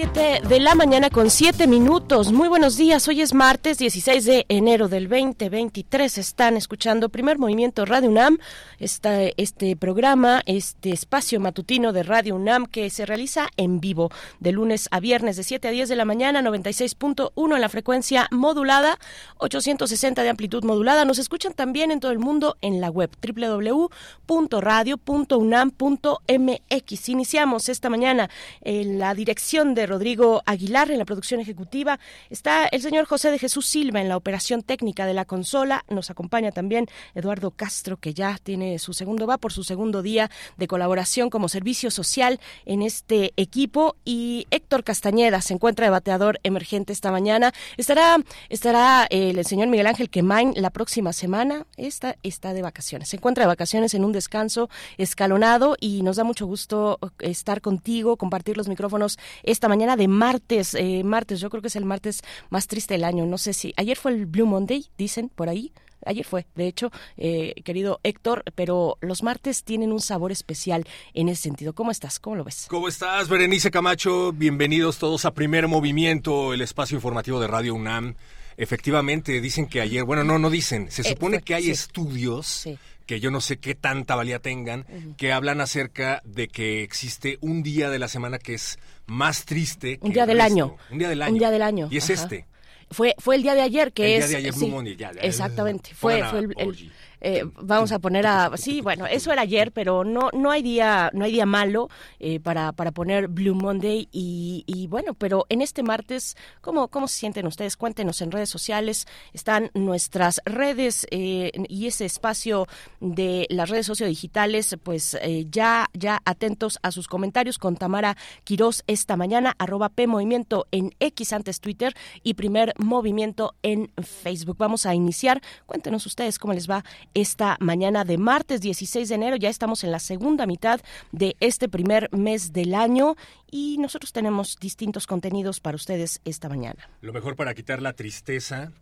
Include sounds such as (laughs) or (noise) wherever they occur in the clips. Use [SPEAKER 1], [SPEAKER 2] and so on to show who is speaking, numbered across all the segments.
[SPEAKER 1] Siete de la mañana con siete minutos. Muy buenos días. Hoy es martes 16 de enero del 2023. Están escuchando Primer Movimiento Radio UNAM. Está este programa, este espacio matutino de Radio UNAM que se realiza en vivo de lunes a viernes de 7 a 10 de la mañana, 96.1 en la frecuencia modulada, 860 de amplitud modulada. Nos escuchan también en todo el mundo en la web www.radio.unam.mx. Iniciamos esta mañana en la dirección de Rodrigo Aguilar en la producción ejecutiva. Está el señor José de Jesús Silva en la operación técnica de la consola. Nos acompaña también Eduardo Castro, que ya tiene su segundo, va por su segundo día de colaboración como servicio social en este equipo. Y Héctor Castañeda se encuentra de bateador emergente esta mañana. Estará, estará eh, el señor Miguel Ángel Quemain la próxima semana. Esta está de vacaciones. Se encuentra de vacaciones en un descanso escalonado y nos da mucho gusto estar contigo, compartir los micrófonos esta mañana de martes, eh, martes, yo creo que es el martes más triste del año. No sé si ayer fue el Blue Monday, dicen por ahí. Ayer fue, de hecho, eh, querido Héctor, pero los martes tienen un sabor especial en ese sentido. ¿Cómo estás? ¿Cómo lo ves?
[SPEAKER 2] ¿Cómo estás, Berenice Camacho? Bienvenidos todos a Primer Movimiento, el espacio informativo de Radio UNAM. Efectivamente, dicen que ayer, bueno, no, no dicen, se supone que hay estudios que yo no sé qué tanta valía tengan, que hablan acerca de que existe un día de la semana que es más triste.
[SPEAKER 1] Que un día del año.
[SPEAKER 2] Un día del año.
[SPEAKER 1] Un día del año.
[SPEAKER 2] Y es este.
[SPEAKER 1] Fue, fue el día de ayer que
[SPEAKER 2] es.
[SPEAKER 1] El
[SPEAKER 2] día de ayer, Blue Monday,
[SPEAKER 1] Exactamente. Fue, fue el, eh, vamos a poner a sí bueno eso era ayer pero no no hay día no hay día malo eh, para para poner Blue Monday y, bueno pero en este martes cómo cómo se sienten ustedes cuéntenos en redes sociales están nuestras redes eh, y ese espacio de las redes sociodigitales pues ya ya atentos a sus comentarios con Tamara Quirós esta mañana arroba p movimiento en X antes Twitter y primer movimiento en Facebook. Vamos a iniciar. Cuéntenos ustedes cómo les va esta mañana de martes 16 de enero. Ya estamos en la segunda mitad de este primer mes del año y nosotros tenemos distintos contenidos para ustedes esta mañana.
[SPEAKER 2] Lo mejor para quitar la tristeza,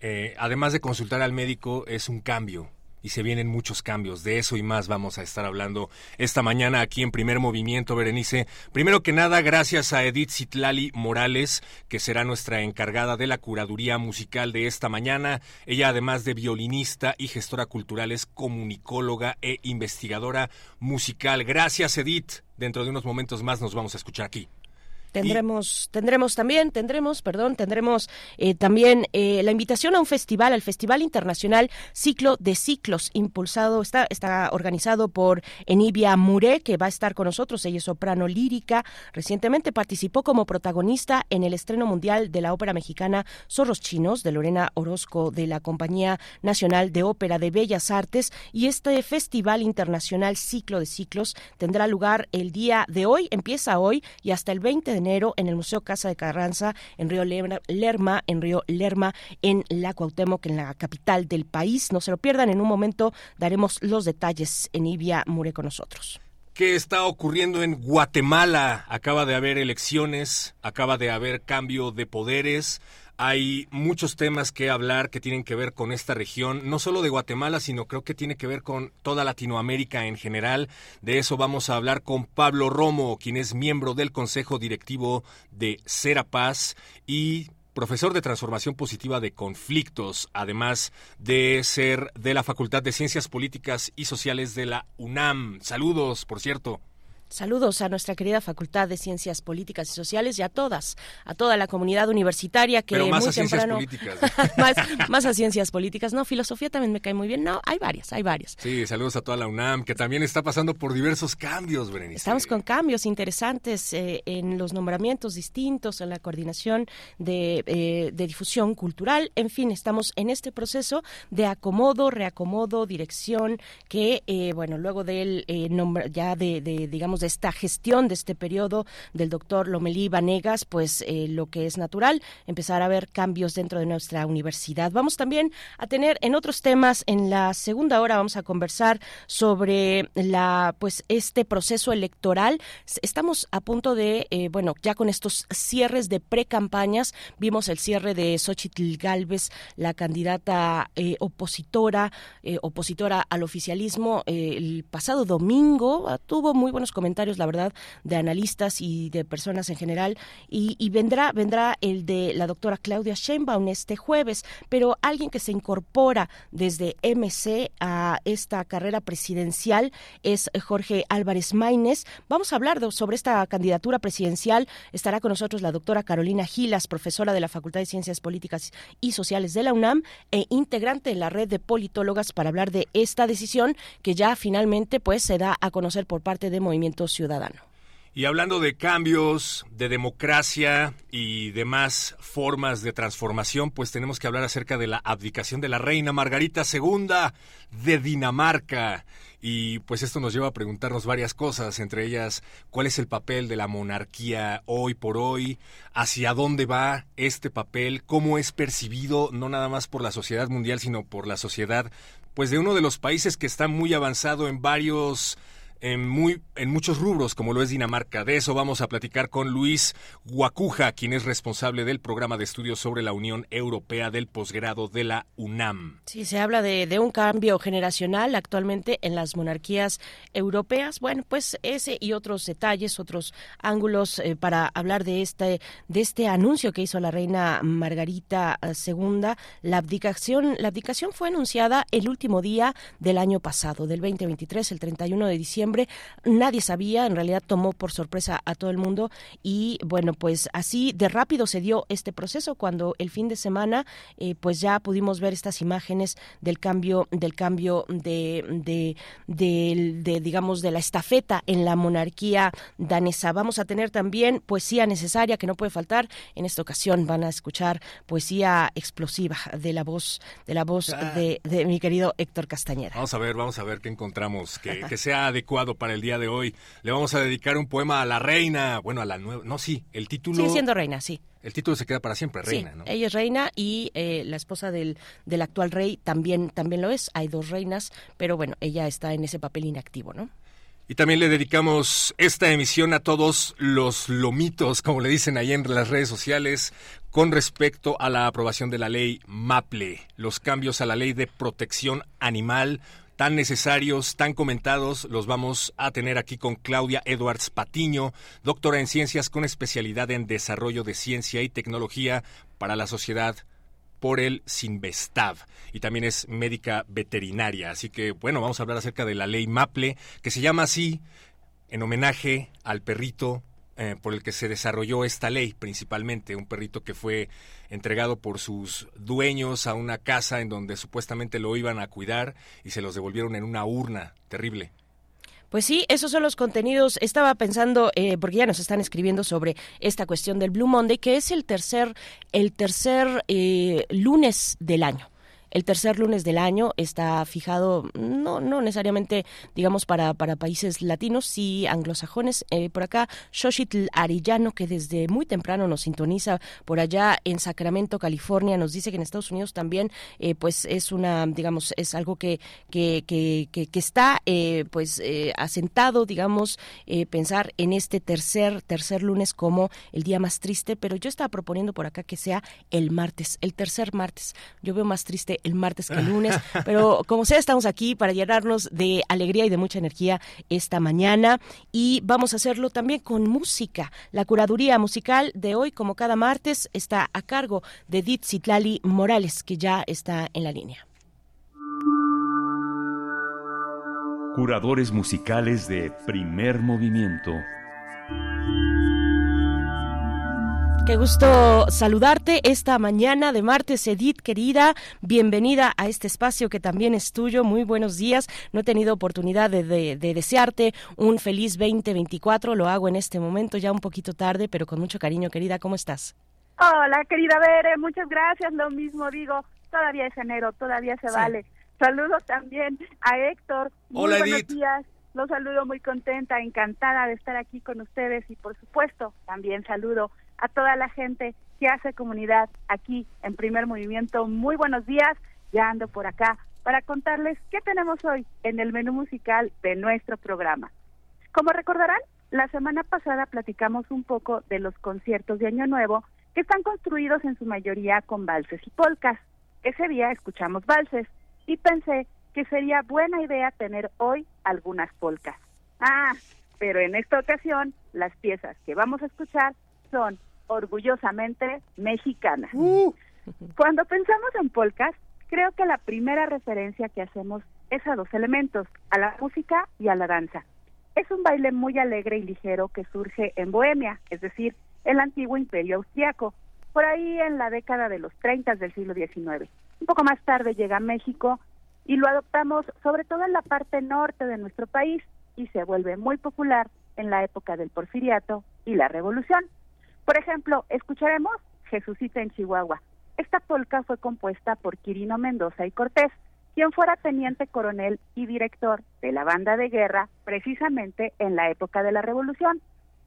[SPEAKER 2] eh, además de consultar al médico, es un cambio y se vienen muchos cambios. De eso y más vamos a estar hablando esta mañana aquí en Primer Movimiento, Berenice. Primero que nada, gracias a Edith Citlali Morales, que será nuestra encargada de la curaduría musical de esta mañana. Ella, además de violinista y gestora cultural, es comunicóloga e investigadora musical. Gracias, Edith. Dentro de unos momentos más nos vamos a escuchar aquí.
[SPEAKER 1] Tendremos, tendremos también, tendremos, perdón, tendremos eh, también eh, la invitación a un festival, al Festival Internacional Ciclo de Ciclos, impulsado, está, está organizado por Enibia Muré, que va a estar con nosotros. Ella es soprano lírica. Recientemente participó como protagonista en el estreno mundial de la ópera mexicana Zorros Chinos de Lorena Orozco de la Compañía Nacional de Ópera de Bellas Artes. Y este Festival Internacional Ciclo de Ciclos tendrá lugar el día de hoy, empieza hoy y hasta el 20 de enero en el Museo Casa de Carranza, en Río Lerma, en Río Lerma, en la Cuauhtémoc, en la capital del país. No se lo pierdan, en un momento daremos los detalles en Ibia Mure con nosotros.
[SPEAKER 2] ¿Qué está ocurriendo en Guatemala? Acaba de haber elecciones, acaba de haber cambio de poderes. Hay muchos temas que hablar que tienen que ver con esta región, no solo de Guatemala, sino creo que tiene que ver con toda Latinoamérica en general. De eso vamos a hablar con Pablo Romo, quien es miembro del Consejo Directivo de Serapaz y profesor de transformación positiva de conflictos, además de ser de la Facultad de Ciencias Políticas y Sociales de la UNAM. Saludos, por cierto.
[SPEAKER 1] Saludos a nuestra querida Facultad de Ciencias Políticas y Sociales y a todas, a toda la comunidad universitaria que
[SPEAKER 2] más
[SPEAKER 1] muy
[SPEAKER 2] a
[SPEAKER 1] temprano
[SPEAKER 2] ciencias
[SPEAKER 1] políticas. (laughs) más, a ciencias políticas. No, filosofía también me cae muy bien. No, hay varias, hay varias.
[SPEAKER 2] Sí, saludos a toda la UNAM que también está pasando por diversos cambios, Berenice.
[SPEAKER 1] Estamos con cambios interesantes eh, en los nombramientos distintos, en la coordinación de, eh, de difusión cultural. En fin, estamos en este proceso de acomodo, reacomodo, dirección que, eh, bueno, luego del nombre ya de, de digamos de esta gestión, de este periodo del doctor Lomelí Vanegas, pues eh, lo que es natural, empezar a ver cambios dentro de nuestra universidad. Vamos también a tener en otros temas, en la segunda hora vamos a conversar sobre la, pues, este proceso electoral. Estamos a punto de, eh, bueno, ya con estos cierres de pre-campañas, vimos el cierre de Xochitl Galvez, la candidata eh, opositora, opositora al oficialismo, el pasado domingo, ah, tuvo muy buenos comentarios, la verdad, de analistas y de personas en general, y, vendrá, vendrá el de la doctora Claudia Sheinbaum este jueves, pero alguien que se incorpora desde MC a esta carrera presidencial es Jorge Álvarez Maínez. Vamos a hablar sobre esta candidatura presidencial. Estará con nosotros la doctora Carolina Gilas, profesora de la Facultad de Ciencias Políticas y Sociales de la UNAM e integrante de la red de politólogas para hablar de esta decisión que ya finalmente pues se da a conocer por parte de Movimiento Ciudadano.
[SPEAKER 2] Y hablando de cambios, de democracia y demás formas de transformación, pues tenemos que hablar acerca de la abdicación de la reina Margarita II de Dinamarca. Y pues esto nos lleva a preguntarnos varias cosas, entre ellas cuál es el papel de la monarquía hoy por hoy, hacia dónde va este papel, cómo es percibido no nada más por la sociedad mundial, sino por la sociedad pues de uno de los países que está muy avanzado en varios en, muy, en muchos rubros, como lo es Dinamarca. De eso vamos a platicar con Luis Guacuja, quien es responsable del programa de estudios sobre la Unión Europea del posgrado de la UNAM.
[SPEAKER 1] Sí, se habla de, un cambio generacional actualmente en las monarquías europeas. Bueno, pues ese y otros detalles, otros ángulos eh, para hablar de este, de este anuncio que hizo la reina Margarita II. Eh, la abdicación, la abdicación fue anunciada el último día del año pasado, del 2023, el 31 de diciembre Nadie sabía, en realidad tomó por sorpresa a todo el mundo y bueno, pues así de rápido se dio este proceso cuando el fin de semana eh, pues ya pudimos ver estas imágenes del cambio del cambio de, de, digamos de la estafeta en la monarquía danesa. Vamos a tener también poesía necesaria que no puede faltar. En esta ocasión van a escuchar poesía explosiva de la voz de la voz ah. de, mi querido Héctor Castañeda.
[SPEAKER 2] Vamos a ver, vamos a ver qué encontramos que, que sea adecuado para el día de hoy. Le vamos a dedicar un poema a la reina, bueno, a la nueva, no, sí, el título...
[SPEAKER 1] Sigue siendo reina, sí.
[SPEAKER 2] El título se queda para siempre, reina,
[SPEAKER 1] ¿no? Ella es reina y eh, la esposa del, del actual rey también, también lo es. Hay dos reinas, pero bueno, ella está en ese papel inactivo, ¿no?
[SPEAKER 2] Y también le dedicamos esta emisión a todos los lomitos, como le dicen ahí en las redes sociales, con respecto a la aprobación de la ley MAPLE, los cambios a la ley de protección animal tan necesarios, tan comentados, los vamos a tener aquí con Claudia Edwards Patiño, doctora en ciencias con especialidad en desarrollo de ciencia y tecnología para la sociedad por el Sinvestav y también es médica veterinaria. Así que bueno, vamos a hablar acerca de la ley Maple, que se llama así en homenaje al perrito eh, por el que se desarrolló esta ley, principalmente un perrito que fue entregado por sus dueños a una casa en donde supuestamente lo iban a cuidar y se los devolvieron en una urna terrible.
[SPEAKER 1] Pues sí, esos son los contenidos. Estaba pensando, eh, porque ya nos están escribiendo sobre esta cuestión del Blue Monday, que es el tercer, el tercer eh, lunes del año. El tercer lunes del año está fijado, no, no necesariamente, digamos, para, para países latinos, sí anglosajones. Eh, por acá, Xochitl Arillano, que desde muy temprano nos sintoniza por allá en Sacramento, California, nos dice que en Estados Unidos también, eh, pues es una, digamos, es algo que, que, que, que, está, eh, pues, asentado, digamos, pensar en este tercer, tercer lunes como el día más triste, pero yo estaba proponiendo por acá que sea el martes, el tercer martes. Yo veo más triste el martes que el (laughs) lunes, pero como sea, estamos aquí para llenarnos de alegría y de mucha energía esta mañana y vamos a hacerlo también con música. La curaduría musical de hoy, como cada martes, está a cargo de Edith Citlali Morales, que ya está en la línea.
[SPEAKER 3] Curadores musicales de primer movimiento.
[SPEAKER 1] Qué gusto saludarte esta mañana de martes, Edith, querida. Bienvenida a este espacio que también es tuyo. Muy buenos días. No he tenido oportunidad de, desearte un feliz 2024. Lo hago en este momento, ya un poquito tarde, pero con mucho cariño, querida. ¿Cómo estás?
[SPEAKER 4] Hola, querida Bere. Muchas gracias. Lo mismo digo. Todavía es enero, todavía se vale. Saludos también a Héctor.
[SPEAKER 2] Muy Hola, buenos
[SPEAKER 4] días Los saludo muy contenta, encantada de estar aquí con ustedes y por supuesto también saludo a toda la gente que hace comunidad aquí en Primer Movimiento. Muy buenos días, ya ando por acá para contarles qué tenemos hoy en el menú musical de nuestro programa. Como recordarán, la semana pasada platicamos un poco de los conciertos de Año Nuevo que están construidos en su mayoría con valses y polcas. Ese día escuchamos valses y pensé que sería buena idea tener hoy algunas polcas. Ah, pero en esta ocasión las piezas que vamos a escuchar son orgullosamente mexicanas. Uh. Cuando pensamos en polcas, creo que la primera referencia que hacemos es a dos elementos, a la música y a la danza. Es un baile muy alegre y ligero que surge en Bohemia, es decir, el antiguo imperio austriaco, por ahí en la década de los 30 del siglo XIX. Un poco más tarde llega a México y lo adoptamos sobre todo en la parte norte de nuestro país y se vuelve muy popular en la época del porfiriato y la revolución. Por ejemplo, escucharemos Jesucita en Chihuahua. Esta polca fue compuesta por Quirino Mendoza y Cortés, quien fuera teniente coronel y director de la banda de guerra precisamente en la época de la revolución.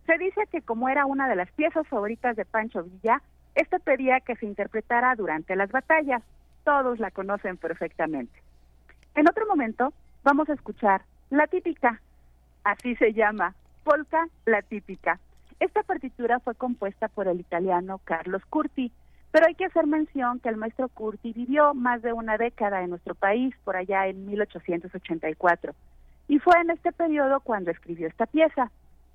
[SPEAKER 4] Se dice que como era una de las piezas favoritas de Pancho Villa, este pedía que se interpretara durante las batallas. Todos la conocen perfectamente. En otro momento vamos a escuchar La Típica, así se llama, Polka La Típica. Esta partitura fue compuesta por el italiano Carlos Curti, pero hay que hacer mención que el maestro Curti vivió más de una década en nuestro país, por allá en 1884, y fue en este periodo cuando escribió esta pieza.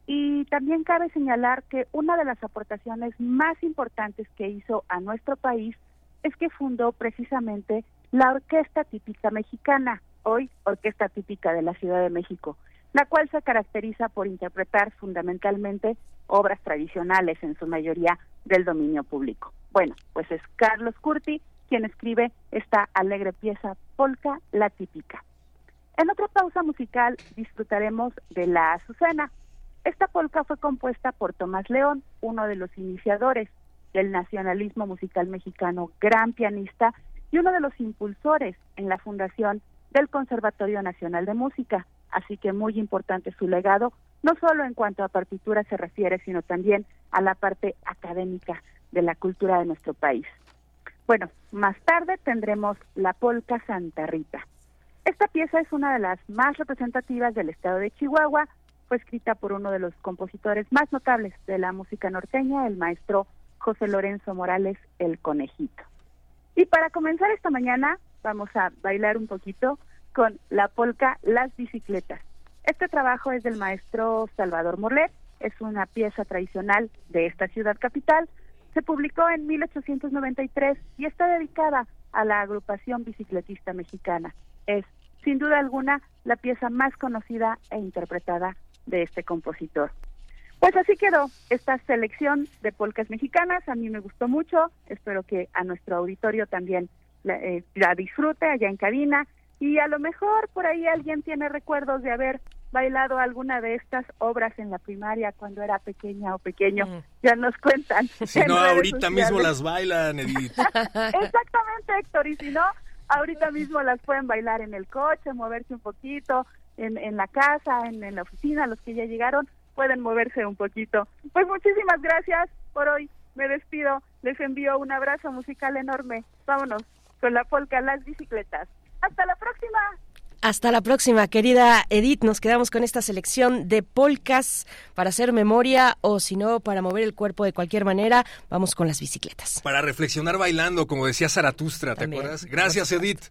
[SPEAKER 4] Y también cabe señalar que una de las aportaciones más importantes que hizo a nuestro país es que fundó precisamente la Orquesta Típica Mexicana, hoy Orquesta Típica de la Ciudad de México, la cual se caracteriza por interpretar fundamentalmente obras tradicionales, en su mayoría del dominio público. Bueno, pues es Carlos Curti quien escribe esta alegre pieza Polka la Típica. En otra pausa musical disfrutaremos de La Azucena. Esta polka fue compuesta por Tomás León, uno de los iniciadores del nacionalismo musical mexicano, gran pianista y uno de los impulsores en la fundación del Conservatorio Nacional de Música. Así que muy importante su legado, no solo en cuanto a partitura se refiere, sino también a la parte académica de la cultura de nuestro país. Bueno, más tarde tendremos la polca Santa Rita. Esta pieza es una de las más representativas del estado de Chihuahua, fue escrita por uno de los compositores más notables de la música norteña, el maestro José Lorenzo Morales, el Conejito. Y para comenzar esta mañana vamos a bailar un poquito con la polca Las Bicicletas. Este trabajo es del maestro Salvador Morlet, es una pieza tradicional de esta ciudad capital. Se publicó en 1893 y está dedicada a la agrupación bicicletista mexicana. Es, sin duda alguna, la pieza más conocida e interpretada de este compositor. Pues así quedó esta selección de polcas mexicanas. A mí me gustó mucho. Espero que a nuestro auditorio también la, eh, la, disfrute allá en cabina. Y a lo mejor por ahí alguien tiene recuerdos de haber bailado alguna de estas obras en la primaria cuando era pequeña o pequeño. Mm. Ya nos cuentan.
[SPEAKER 2] Si (laughs) no, ahorita mismo las bailan, Edith. (laughs)
[SPEAKER 4] Exactamente, Héctor. Y si no, ahorita mismo las pueden bailar en el coche, moverse un poquito, en, en la casa, en, en la oficina, los que ya llegaron pueden moverse un poquito. Pues muchísimas gracias por hoy. Me despido. Les envío un abrazo musical enorme. Vámonos con la polca Las Bicicletas. Hasta la próxima.
[SPEAKER 1] Hasta la próxima, querida Edith. Nos quedamos con esta selección de polcas para hacer memoria o si no, para mover el cuerpo de cualquier manera. Vamos con las bicicletas.
[SPEAKER 2] Para reflexionar bailando, como decía Zaratustra, ¿te acuerdas? Gracias, Edith.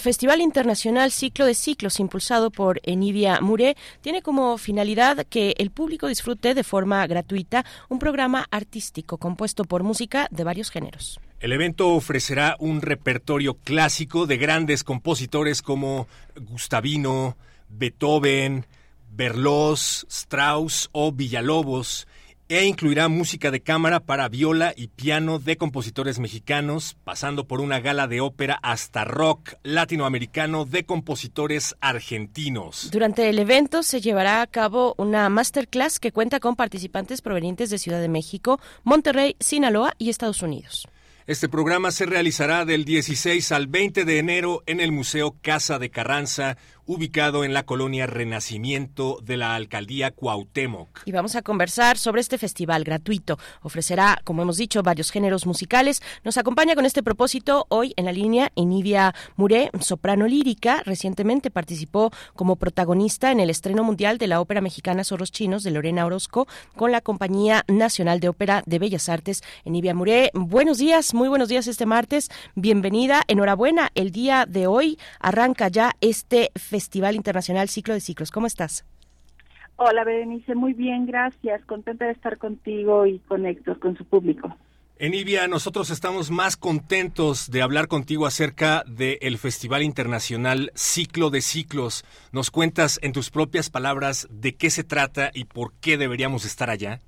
[SPEAKER 1] Festival Internacional Ciclo de Ciclos, impulsado por Enidia Muré, tiene como finalidad que el público disfrute de forma gratuita un programa artístico compuesto por música de varios géneros.
[SPEAKER 2] El evento ofrecerá un repertorio clásico de grandes compositores como Gustavino, Beethoven, Berlioz, Strauss o Villalobos e incluirá música de cámara para viola y piano de compositores mexicanos, pasando por una gala de ópera hasta rock latinoamericano de compositores argentinos.
[SPEAKER 1] Durante el evento se llevará a cabo una masterclass que cuenta con participantes provenientes de Ciudad de México, Monterrey, Sinaloa y Estados Unidos.
[SPEAKER 2] Este programa se realizará del 16 al 20 de enero en el Museo Casa de Carranza, ubicado en la colonia Renacimiento de la alcaldía Cuauhtémoc.
[SPEAKER 1] Y vamos a conversar sobre este festival gratuito. Ofrecerá, como hemos dicho, varios géneros musicales. Nos acompaña con este propósito hoy en la línea Enidia Muré, soprano lírica. Recientemente participó como protagonista en el estreno mundial de la ópera mexicana Zorros Chinos de Lorena Orozco con la Compañía Nacional de Ópera de Bellas Artes. Enidia Muré, buenos días, muy buenos días este martes. Bienvenida, enhorabuena. El día de hoy arranca ya este festival Festival Internacional Ciclo de Ciclos. ¿Cómo estás?
[SPEAKER 5] Hola, Berenice, muy bien, gracias. Contenta de estar contigo y con Héctor, con su público.
[SPEAKER 2] Enivia, nosotros estamos más contentos de hablar contigo acerca del Festival Internacional Ciclo de Ciclos. ¿Nos cuentas en tus propias palabras de qué se trata y por qué deberíamos estar allá?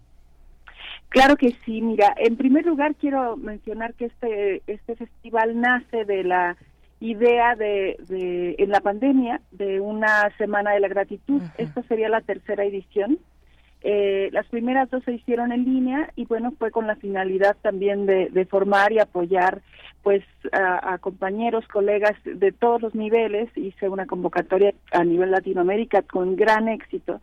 [SPEAKER 5] Claro que sí, mira, en primer lugar quiero mencionar que este, este festival nace de la idea de, de, en la pandemia de una semana de la gratitud. Esta sería la tercera edición. Eh, las primeras dos se hicieron en línea y bueno, fue con la finalidad también de, de formar y apoyar pues a, a, compañeros, colegas de todos los niveles. Hice una convocatoria a nivel Latinoamérica con gran éxito.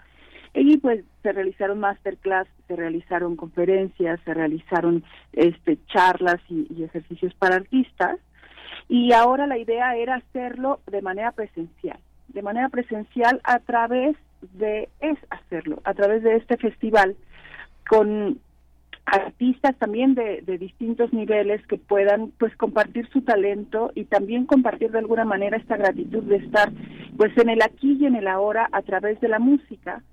[SPEAKER 5] Y pues se realizaron masterclass, se realizaron conferencias, se realizaron este charlas y, y ejercicios para artistas y ahora la idea era hacerlo de manera presencial, de manera presencial a través de, es hacerlo, a través de este festival con artistas también de, de, distintos niveles que puedan pues compartir su talento y también compartir de alguna manera esta gratitud de estar pues en el aquí y en el ahora a través de la música.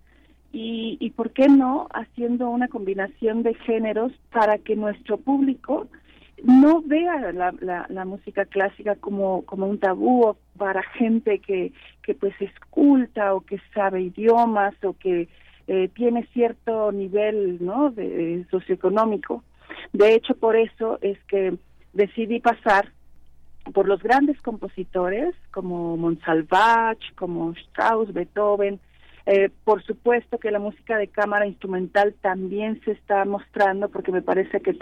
[SPEAKER 5] Y, y por qué no haciendo una combinación de géneros para que nuestro público no vea la, la, la, música clásica como, como un tabú para gente que, que pues es culta o que sabe idiomas o que eh, tiene cierto nivel no de, socioeconómico. De hecho por eso es que decidí pasar por los grandes compositores como Monsalvach como Strauss Beethoven eh, por supuesto que la música de cámara instrumental también se está mostrando porque me parece que,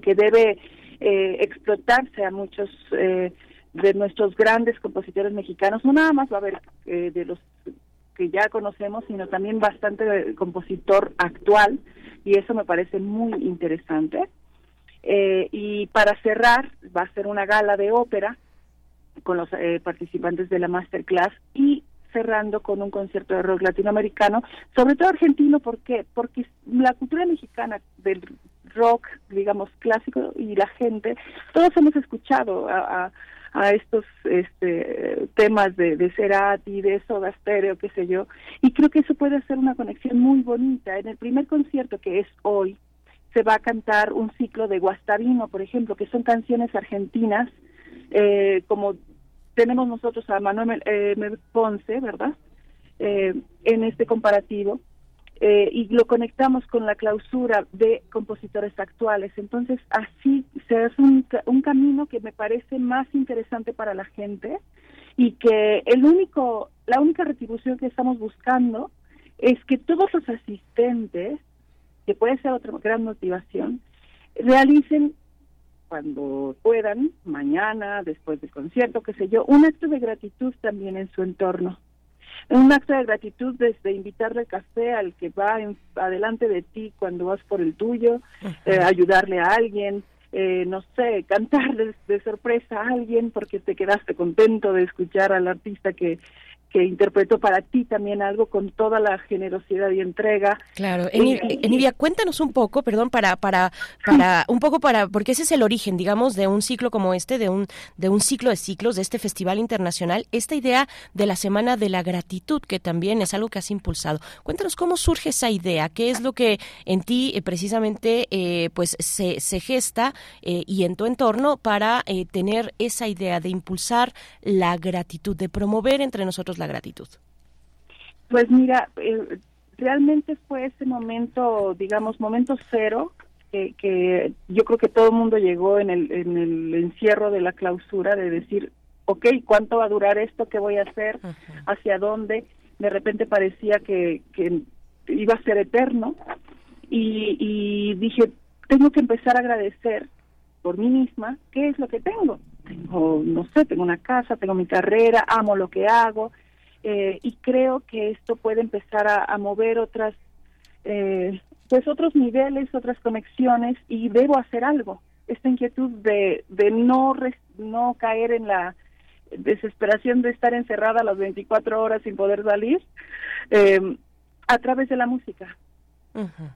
[SPEAKER 5] que, debe eh, explotarse a muchos eh, de nuestros grandes compositores mexicanos. No nada más va a haber eh, de los que ya conocemos, sino también bastante compositor actual y eso me parece muy interesante. Eh, y para cerrar, va a ser una gala de ópera con los eh, participantes de la masterclass y cerrando con un concierto de rock latinoamericano, sobre todo argentino, ¿por qué? Porque la cultura mexicana del rock, digamos, clásico y la gente, todos hemos escuchado a, a, a estos este, temas de, de Cerati, de Soda Stereo, qué sé yo, y creo que eso puede ser una conexión muy bonita. En el primer concierto que es hoy, se va a cantar un ciclo de Guastavino, por ejemplo, que son canciones argentinas, eh, como tenemos nosotros a Manuel eh, Ponce, ¿verdad? Eh, en este comparativo. Eh, y lo conectamos con la clausura de compositores actuales. Entonces, así se hace un, un camino que me parece más interesante para la gente y que el único, la única retribución que estamos buscando es que todos los asistentes, que puede ser otra gran motivación, realicen cuando puedan, mañana, después del concierto, qué sé yo, un acto de gratitud también en su entorno. un acto de gratitud desde invitarle café al que va adelante de ti cuando vas por el tuyo, eh, ayudarle a alguien, eh, no sé, cantar de, sorpresa a alguien porque te quedaste contento de escuchar al artista que, que interpretó para ti también algo con toda la generosidad y entrega.
[SPEAKER 1] Claro, Enivia, cuéntanos un poco, perdón, para para para (laughs) un poco para porque ese es el origen, digamos, de un ciclo como este, de un de un ciclo de ciclos de este festival internacional, esta idea de la semana de la gratitud que también es algo que has impulsado. Cuéntanos cómo surge esa idea, qué es lo que en ti eh, precisamente eh, pues se, se gesta eh, y en tu entorno para tener esa idea de impulsar la gratitud, de promover entre nosotros la gratitud?
[SPEAKER 5] Pues mira, eh, realmente fue ese momento, digamos, momento cero, que, yo creo que todo el mundo llegó en el, en el encierro de la clausura de decir, ok, ¿cuánto va a durar esto? ¿Qué voy a hacer? ¿Hacia dónde? De repente parecía que, que iba a ser eterno y, y dije, tengo que empezar a agradecer por mí misma qué es lo que tengo. Tengo, no sé, tengo una casa, tengo mi carrera, amo lo que hago, eh, y creo que esto puede empezar a, mover otras, eh, pues otros niveles, otras conexiones y debo hacer algo. Esta inquietud de, de no, no caer en la desesperación de estar encerrada las 24 horas sin poder salir, eh, a través de la música.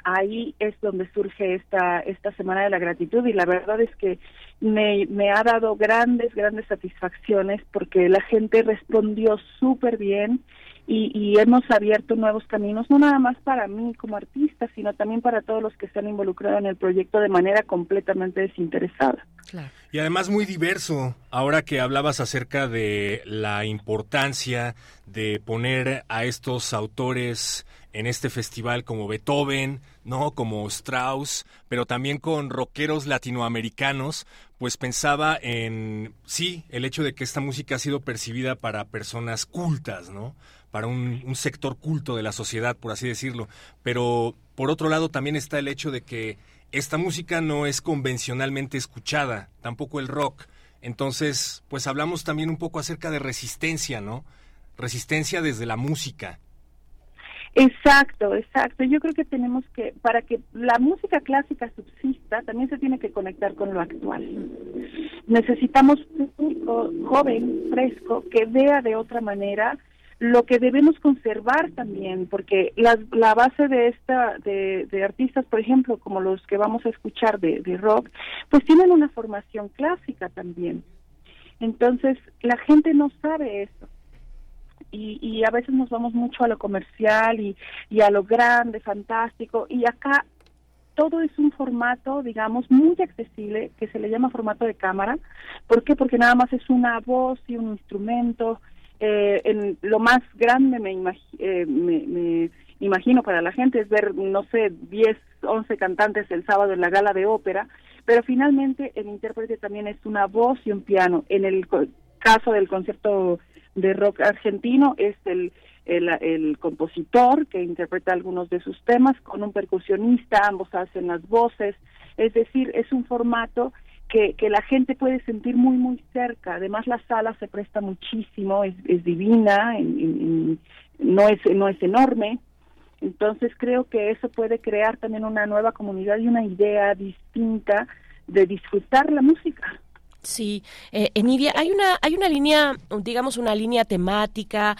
[SPEAKER 5] Ahí es donde surge esta, esta Semana de la Gratitud y la verdad es que me, me ha dado grandes, grandes satisfacciones porque la gente respondió súper bien y, y, hemos abierto nuevos caminos, no nada más para mí como artista, sino también para todos los que se han involucrado en el proyecto de manera completamente desinteresada.
[SPEAKER 2] Y además muy diverso, ahora que hablabas acerca de la importancia de poner a estos autores en este festival como Beethoven, ¿no? Como Strauss, pero también con rockeros latinoamericanos, pues pensaba en, sí, el hecho de que esta música ha sido percibida para personas cultas, ¿no? Para un, un sector culto de la sociedad, por así decirlo. Pero, por otro lado, también está el hecho de que esta música no es convencionalmente escuchada, tampoco el rock. Entonces, pues hablamos también un poco acerca de resistencia, ¿no? Resistencia desde la música
[SPEAKER 5] Exacto, exacto. Yo creo que tenemos que, para que la música clásica subsista, también se tiene que conectar con lo actual. Necesitamos un público joven, fresco, que vea de otra manera lo que debemos conservar también, porque la, la base de esta, de, de, artistas, por ejemplo, como los que vamos a escuchar de, de rock, pues tienen una formación clásica también. Entonces, la gente no sabe eso y, y a veces nos vamos mucho a lo comercial y, a lo grande, fantástico, y acá todo es un formato, digamos, muy accesible, que se le llama formato de cámara. ¿Por qué? Porque nada más es una voz y un instrumento. Eh, en lo más grande me, eh, imagino para la gente es ver, no sé, 10, 11 cantantes el sábado en la gala de ópera, pero finalmente el intérprete también es una voz y un piano. En el caso del concierto de rock argentino es el, el, compositor que interpreta algunos de sus temas con un percusionista, ambos hacen las voces, es decir, es un formato que, que la gente puede sentir muy, muy cerca. Además, la sala se presta muchísimo, es, es divina, no, es, no es enorme. Entonces, creo que eso puede crear también una nueva comunidad y una idea distinta de disfrutar la música.
[SPEAKER 1] Sí, eh, Enidia, hay una hay una línea, digamos una línea temática,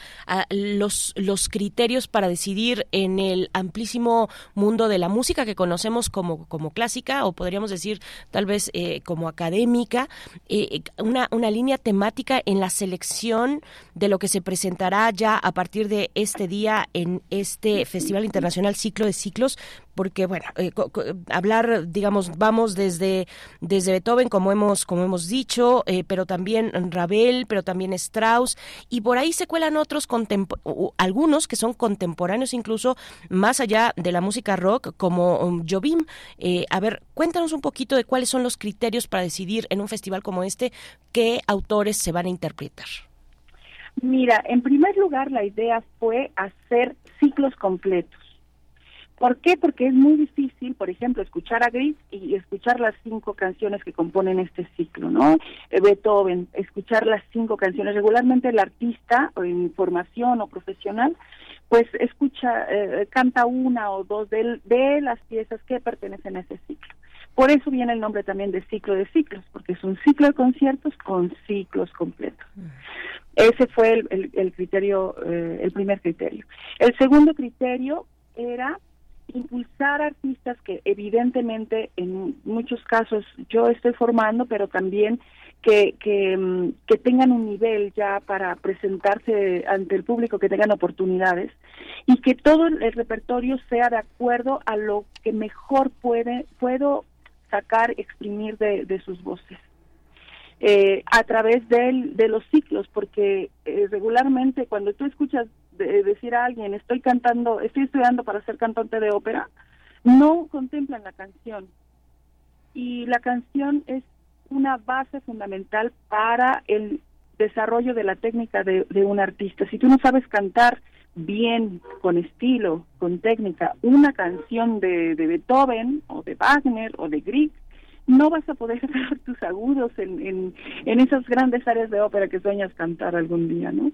[SPEAKER 1] los los criterios para decidir en el amplísimo mundo de la música que conocemos como como clásica o podríamos decir tal vez eh, como académica, eh, una una línea temática en la selección de lo que se presentará ya a partir de este día en este Festival Internacional Ciclo de Ciclos porque bueno, eh, hablar, digamos, vamos desde desde Beethoven como hemos como hemos dicho, eh, pero también Ravel, pero también Strauss y por ahí se cuelan otros algunos que son contemporáneos incluso más allá de la música rock como um, Jobim. Eh, a ver, cuéntanos un poquito de cuáles son los criterios para decidir en un festival como este qué autores se van a interpretar.
[SPEAKER 5] Mira, en primer lugar la idea fue hacer ciclos completos ¿Por qué? Porque es muy difícil, por ejemplo, escuchar a Gris y escuchar las cinco canciones que componen este ciclo, ¿no? Eh, Beethoven, escuchar las cinco canciones. Regularmente el artista, o en formación o profesional, pues escucha, eh, canta una o dos de, de las piezas que pertenecen a ese ciclo. Por eso viene el nombre también de ciclo de ciclos, porque es un ciclo de conciertos con ciclos completos. Mm. Ese fue el, el, criterio, eh, el primer criterio. El segundo criterio era impulsar artistas que evidentemente en muchos casos yo estoy formando, pero también que, que, mm, que, tengan un nivel ya para presentarse ante el público, que tengan oportunidades y que todo el repertorio sea de acuerdo a lo que mejor puede, puedo sacar, exprimir de, de sus voces. Eh, a través de, de los ciclos, porque eh, regularmente cuando tú escuchas decir a alguien, estoy cantando, estoy estudiando para ser cantante de ópera, no contemplan la canción. Y la canción es una base fundamental para el desarrollo de la técnica de, un artista. Si tú no sabes cantar bien, con estilo, con técnica, una canción de, de Beethoven o de Wagner o de Grieg, no vas a poder (laughs) sacar tus agudos en, en, en esas grandes áreas de ópera que sueñas cantar algún día, ¿no?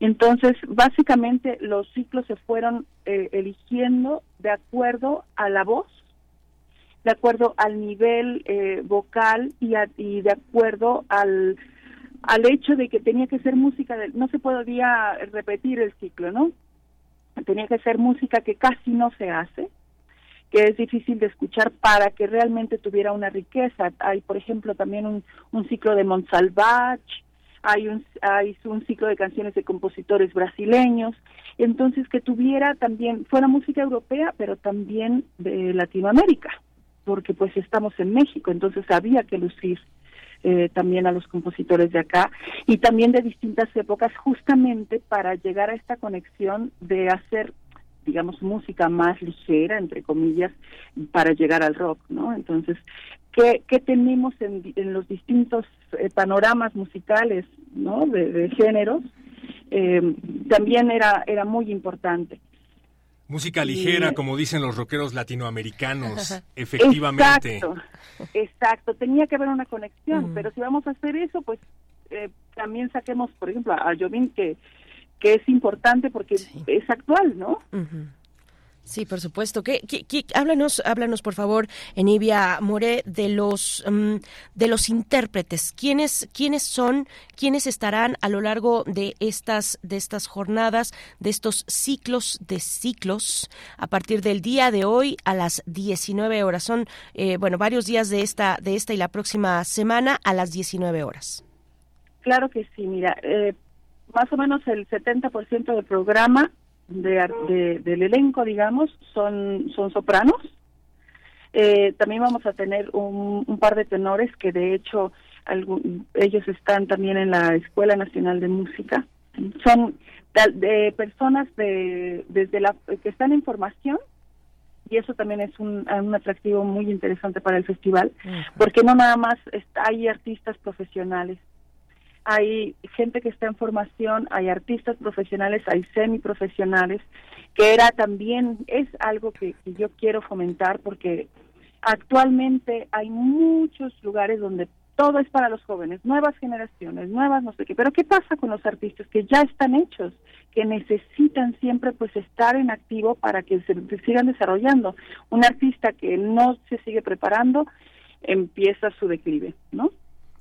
[SPEAKER 5] Entonces, básicamente los ciclos se fueron eh, eligiendo de acuerdo a la voz, de acuerdo al nivel eh, vocal y, y de acuerdo al, al hecho de que tenía que ser música, de, no se podía repetir el ciclo, ¿no? Tenía que ser música que casi no se hace, que es difícil de escuchar para que realmente tuviera una riqueza. Hay, por ejemplo, también un, un ciclo de Montsalvat, hay un, hay un ciclo de canciones de compositores brasileños, entonces que tuviera también, fuera música europea, pero también de Latinoamérica, porque pues estamos en México, entonces había que lucir eh, también a los compositores de acá y también de distintas épocas justamente para llegar a esta conexión de hacer digamos música más ligera entre comillas para llegar al rock no entonces qué, tenemos en, los distintos eh, panoramas musicales ¿no? de, géneros, eh, también era, era muy importante.
[SPEAKER 2] Música ligera, como dicen los rockeros latinoamericanos, (laughs) efectivamente.
[SPEAKER 5] Exacto, exacto, tenía que haber una conexión, mm. pero si vamos a hacer eso, pues eh, también saquemos, por ejemplo, a Jovín, que, que es importante porque es actual, ¿no?
[SPEAKER 1] Sí, por supuesto. ¿Qué, háblanos, háblanos, por favor, Enivia More, de los mm, de los intérpretes. ¿Quiénes, quiénes son, quiénes estarán a lo largo de estas de estas jornadas, de estos ciclos de ciclos, a partir del día de hoy a las 19 horas. Son, eh, bueno, varios días de esta de esta y la próxima semana a las 19 horas.
[SPEAKER 5] Claro que sí. Mira, eh, más o menos el 70% del programa de, del elenco, digamos, son, son sopranos. Eh, también vamos a tener un, par de tenores que de hecho ellos están también en la Escuela Nacional de Música. Son de, personas de, desde la que están en formación y eso también es un, un atractivo muy interesante para el festival, porque no nada más hay artistas profesionales, hay gente que está en formación, hay artistas profesionales, hay semiprofesionales, que era también, es algo que, yo quiero fomentar porque actualmente hay muchos lugares donde todo es para los jóvenes, nuevas generaciones, nuevas no sé qué, pero ¿qué pasa con los artistas que ya están hechos, que necesitan siempre pues estar en activo para que se sigan desarrollando? Un artista que no se sigue preparando empieza su declive, ¿no?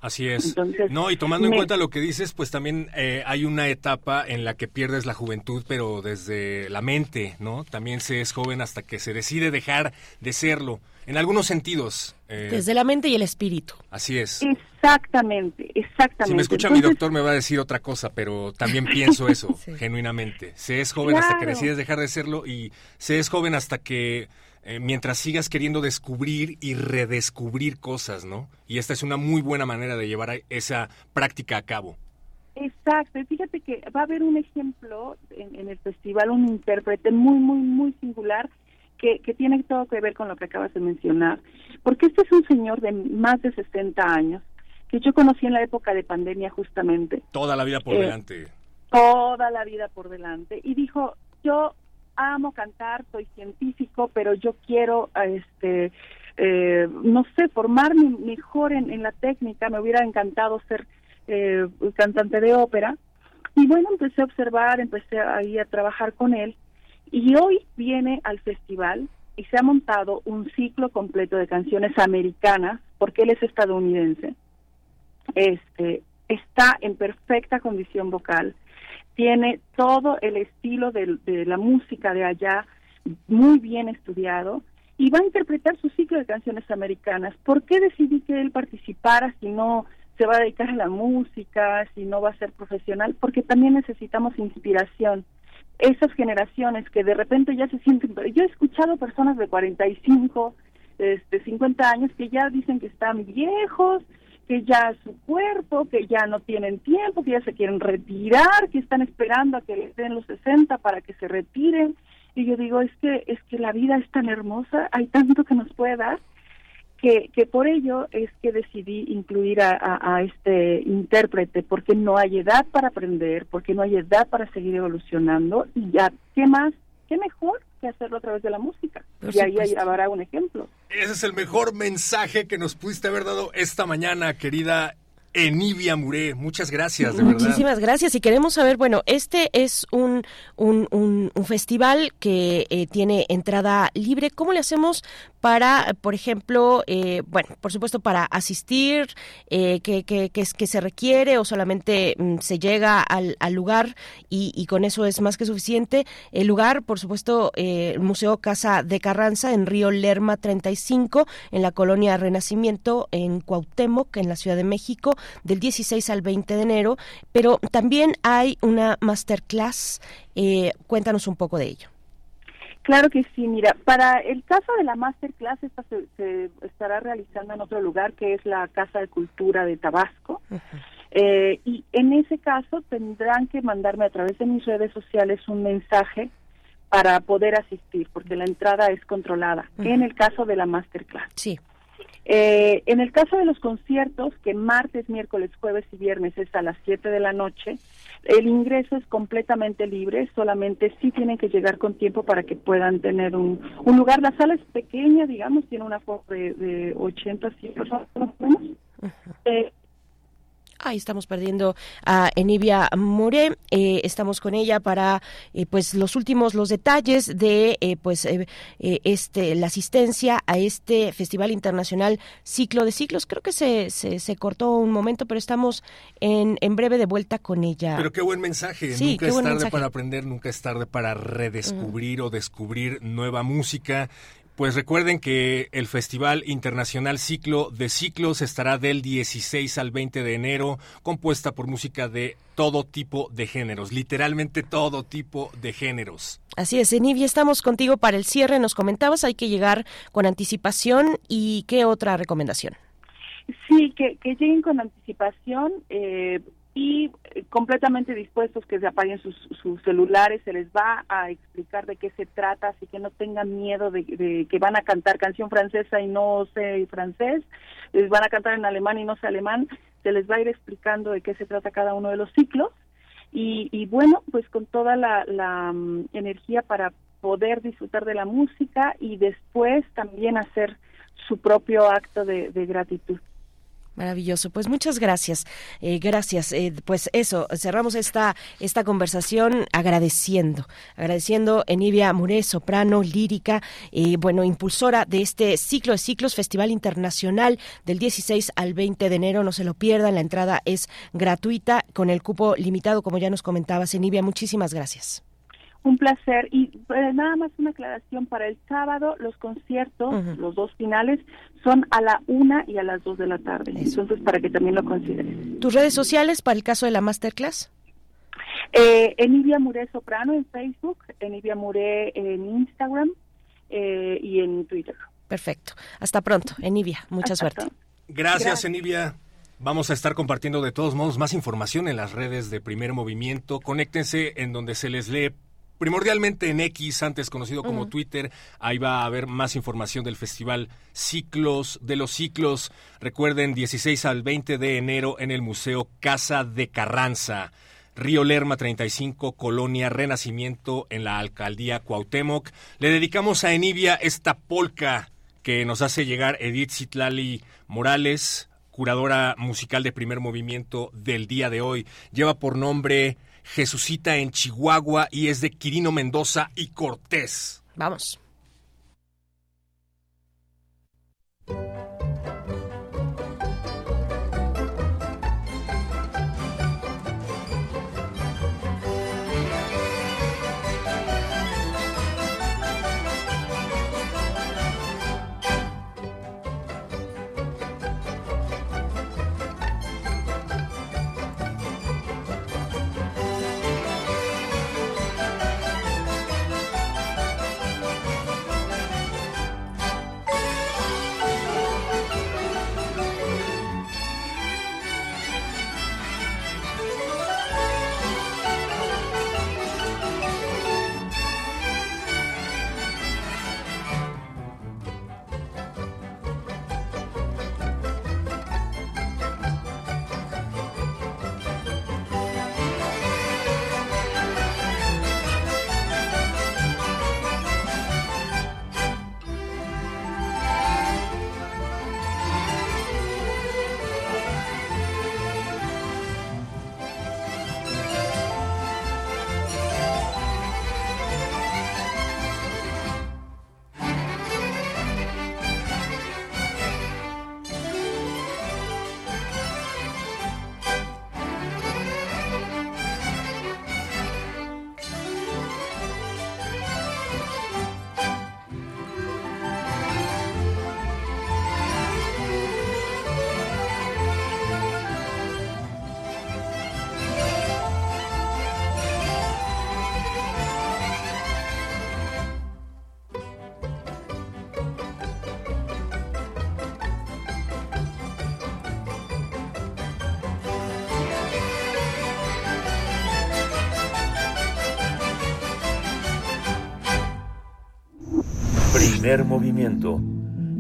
[SPEAKER 2] Así es. no, y tomando en cuenta lo que dices, pues también eh, hay una etapa en la que pierdes la juventud, pero desde la mente, ¿no? También se es joven hasta que se decide dejar de serlo, en algunos sentidos.
[SPEAKER 1] Eh, desde la mente y el espíritu.
[SPEAKER 2] Así es.
[SPEAKER 5] Exactamente, exactamente.
[SPEAKER 2] Si me escucha mi doctor me va a decir otra cosa, pero también pienso eso, (laughs) genuinamente. Se es joven hasta que decides dejar de serlo y se es joven hasta que eh, mientras sigas queriendo descubrir y redescubrir cosas, ¿no? Y esta es una muy buena manera de llevar esa práctica a cabo.
[SPEAKER 5] Exacto, fíjate que va a haber un ejemplo en, el festival, un intérprete muy, muy, muy singular que, que, tiene todo que ver con lo que acabas de mencionar, porque este es un señor de más de 60 años que yo conocí en la época de pandemia justamente.
[SPEAKER 2] Toda la vida por eh, delante.
[SPEAKER 5] Toda la vida por delante. Y dijo, yo amo cantar, soy científico, pero yo quiero, este, eh, no sé, formarme mejor en, la técnica, me hubiera encantado ser eh, cantante de ópera. Y bueno, empecé a observar, empecé ahí a trabajar con él. Y hoy viene al festival y se ha montado un ciclo completo de canciones americanas, porque él es estadounidense. Este, está en perfecta condición vocal, tiene todo el estilo de, la música de allá muy bien estudiado y va a interpretar su ciclo de canciones americanas. ¿Por qué decidí que él participara si no se va a dedicar a la música, si no va a ser profesional? Porque también necesitamos inspiración. Esas generaciones que de repente ya se sienten... Yo he escuchado personas de 45, este, 50 años que ya dicen que están viejos, que ya su cuerpo, que ya no tienen tiempo, que ya se quieren retirar, que están esperando a que les den los 60 para que se retiren. Y yo digo, es que es que la vida es tan hermosa, hay tanto que nos puede dar, que, que por ello es que decidí incluir a, a, este intérprete, porque no hay edad para aprender, porque no hay edad para seguir evolucionando, y ya, ¿qué más? ¿Qué mejor que hacerlo a través de la música? y ahí habrá un ejemplo.
[SPEAKER 2] Ese es el mejor mensaje que nos pudiste haber dado esta mañana, querida Enivia Muré. Muchas gracias,
[SPEAKER 1] Muchísimas gracias. Y queremos saber, bueno, este es un, un, un, festival que eh, tiene entrada libre. ¿Cómo le hacemos para, por ejemplo, eh, bueno, por supuesto, para asistir, eh, que, que, que, se requiere o solamente mm, se llega al, al lugar y, y, con eso es más que suficiente? El lugar, por supuesto, el Museo Casa de Carranza en Río Lerma 35, en la colonia Renacimiento, en Cuauhtémoc, en la Ciudad de México del 16 al 20 de enero, pero también hay una masterclass. Eh, cuéntanos un poco de ello.
[SPEAKER 5] Claro que sí, mira, para el caso de la masterclass, esta se, estará realizando en otro lugar que es la Casa de Cultura de Tabasco. Eh, y en ese caso tendrán que mandarme a través de mis redes sociales un mensaje para poder asistir, porque la entrada es controlada. En el caso de la masterclass.
[SPEAKER 1] Sí.
[SPEAKER 5] Eh, en el caso de los conciertos, que martes, miércoles, jueves y viernes es a las 7 de la noche, el ingreso es completamente libre, solamente sí tienen que llegar con tiempo para que puedan tener un, un lugar. La sala es pequeña, digamos, tiene una foto de, de 80, 100 personas
[SPEAKER 1] Ahí estamos perdiendo a Enivia More. Eh, estamos con ella para eh, pues los últimos los detalles de eh, pues este la asistencia a este Festival Internacional Ciclo de Ciclos. Creo que se, se, cortó un momento, pero estamos en, en breve de vuelta con ella.
[SPEAKER 2] Pero qué buen mensaje. nunca es tarde para aprender, nunca es tarde para redescubrir o descubrir nueva música. Pues recuerden que el Festival Internacional Ciclo de Ciclos estará del 16 al 20 de enero, compuesta por música de todo tipo de géneros, literalmente todo tipo de géneros.
[SPEAKER 1] Así es, Enivia, estamos contigo para el cierre. Nos comentabas, hay que llegar con anticipación y qué otra recomendación.
[SPEAKER 5] Sí, que, que lleguen con anticipación. Eh, y eh, completamente dispuestos que se apaguen sus, celulares, se les va a explicar de qué se trata, así que no tengan miedo de, que van a cantar canción francesa y no sé francés, les van a cantar en alemán y no sé alemán, se les va a ir explicando de qué se trata cada uno de los ciclos y, y bueno, pues con toda la, la mm, energía para poder disfrutar de la música y después también hacer su propio acto de gratitud.
[SPEAKER 1] Maravilloso, pues muchas gracias, eh, gracias. Eh, pues eso, cerramos esta esta conversación agradeciendo, agradeciendo Enivia Muré, soprano, lírica, eh, bueno, impulsora de este ciclo de ciclos, Festival Internacional del 16 al 20 de enero, no se lo pierdan, la entrada es gratuita con el cupo limitado, como ya nos comentabas, Enivia, muchísimas gracias.
[SPEAKER 5] Un placer. Y eh, nada más una aclaración para el sábado, los conciertos, los dos finales, son a la una y a las dos de la tarde. Entonces, para que también lo consideren.
[SPEAKER 1] ¿Tus redes sociales para el caso de la masterclass?
[SPEAKER 5] Eh, Enivia Muré Soprano en Facebook, Enivia Muré en Instagram eh, y en Twitter.
[SPEAKER 1] Perfecto. Hasta pronto, Enivia. Mucha suerte.
[SPEAKER 2] Gracias, Gracias, Enivia. Vamos a estar compartiendo de todos modos más información en las redes de Primer Movimiento. Conéctense en donde se les lee primordialmente en X, antes conocido como Twitter. Ahí va a haber más información del festival Ciclos de los Ciclos. Recuerden, 16 al 20 de enero en el Museo Casa de Carranza. Río Lerma 35, Colonia Renacimiento en la alcaldía Cuauhtémoc. Le dedicamos a Enivia esta polca que nos hace llegar Edith Citlali Morales, curadora musical de primer movimiento del día de hoy. Lleva por nombre Jesucita en Chihuahua y es de Quirino Mendoza y Cortés.
[SPEAKER 1] Vamos.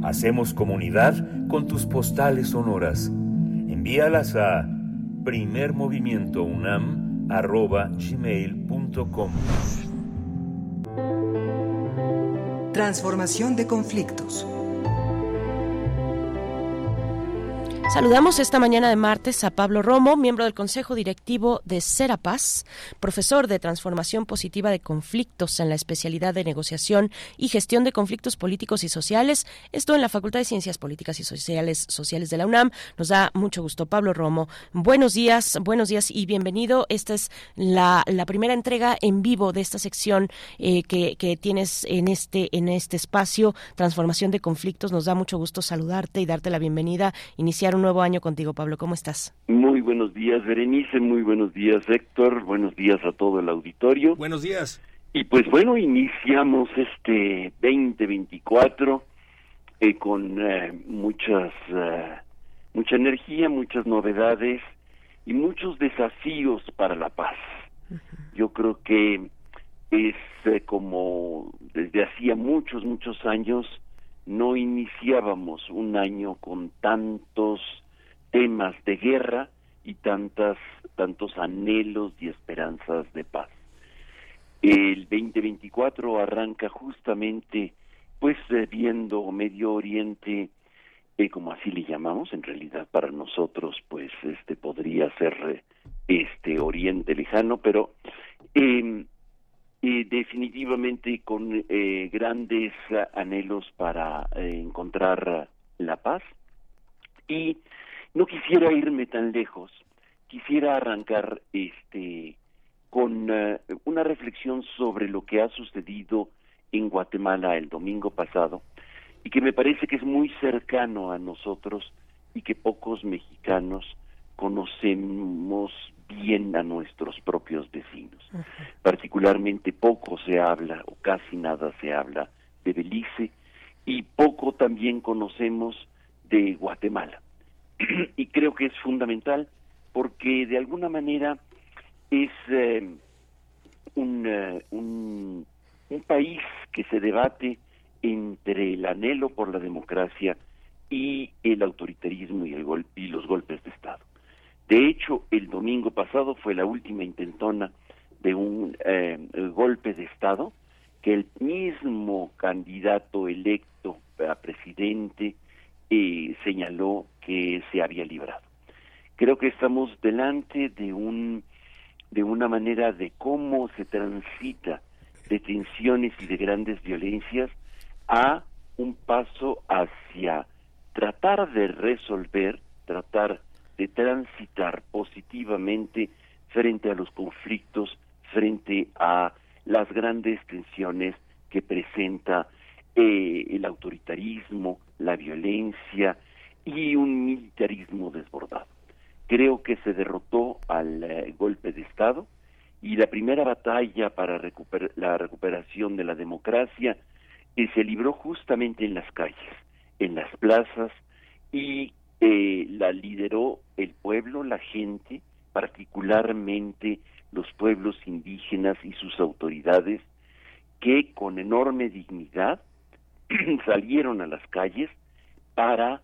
[SPEAKER 3] Hacemos comunidad con tus postales sonoras. Envíalas a primermovimientounam.gmail.com
[SPEAKER 6] Transformación de conflictos.
[SPEAKER 1] Saludamos esta mañana de martes a Pablo Romo, miembro del Consejo Directivo de Serapaz, profesor de Transformación Positiva de Conflictos en la especialidad de Negociación y Gestión de Conflictos Políticos y Sociales, esto en la Facultad de Ciencias Políticas y Sociales, Sociales de la UNAM. Nos da mucho gusto, Pablo Romo. Buenos días, buenos días y bienvenido. Esta es la, primera entrega en vivo de esta sección eh, que, que tienes en este, en este espacio, Transformación de Conflictos. Nos da mucho gusto saludarte y darte la bienvenida, iniciar un nuevo año contigo, Pablo. ¿Cómo estás?
[SPEAKER 7] Muy buenos días, Berenice. Muy buenos días, Héctor. Buenos días a todo el auditorio.
[SPEAKER 2] Buenos días.
[SPEAKER 7] Y pues bueno, iniciamos este 2024 eh, con eh, muchas, eh, mucha energía, muchas novedades y muchos desafíos para la paz. Yo creo que es como desde hacía muchos, muchos años no iniciábamos un año con tantos temas de guerra y tantas tantos anhelos y esperanzas de paz. El 2024 arranca justamente pues viendo Medio Oriente eh, como así le llamamos en realidad para nosotros pues este podría ser eh, este Oriente lejano pero eh, definitivamente con eh, grandes anhelos para eh, encontrar la paz. Y no quisiera irme tan lejos quisiera arrancar este con eh, una reflexión sobre lo que ha sucedido en Guatemala el domingo pasado y que me parece que es muy cercano a nosotros y que pocos mexicanos conocemos bien a nuestros propios vecinos. Particularmente poco se habla o casi nada se habla de Belice y poco también conocemos de Guatemala. (clears throat) y creo que es fundamental porque de alguna manera es eh, un, eh, un, un país que se debate entre el anhelo por la democracia y el autoritarismo y, el gol y los golpes de Estado De hecho, el domingo pasado fue la última intentona de un eh, golpe de Estado que el mismo candidato electo a presidente eh, señaló que se había librado. Creo que estamos delante de un de una manera de cómo se transita de tensiones y de grandes violencias a un paso hacia tratar de resolver, tratar de transitar positivamente frente a los conflictos, frente a las grandes tensiones que presenta eh, el autoritarismo, la violencia y un militarismo desbordado. Creo que se derrotó al eh, golpe de Estado y la primera batalla para la recuperación de la democracia eh, se libró justamente en las calles, en las plazas y la lideró el pueblo, la gente, particularmente los pueblos indígenas y sus autoridades que con enorme dignidad (clears throat) salieron a las calles para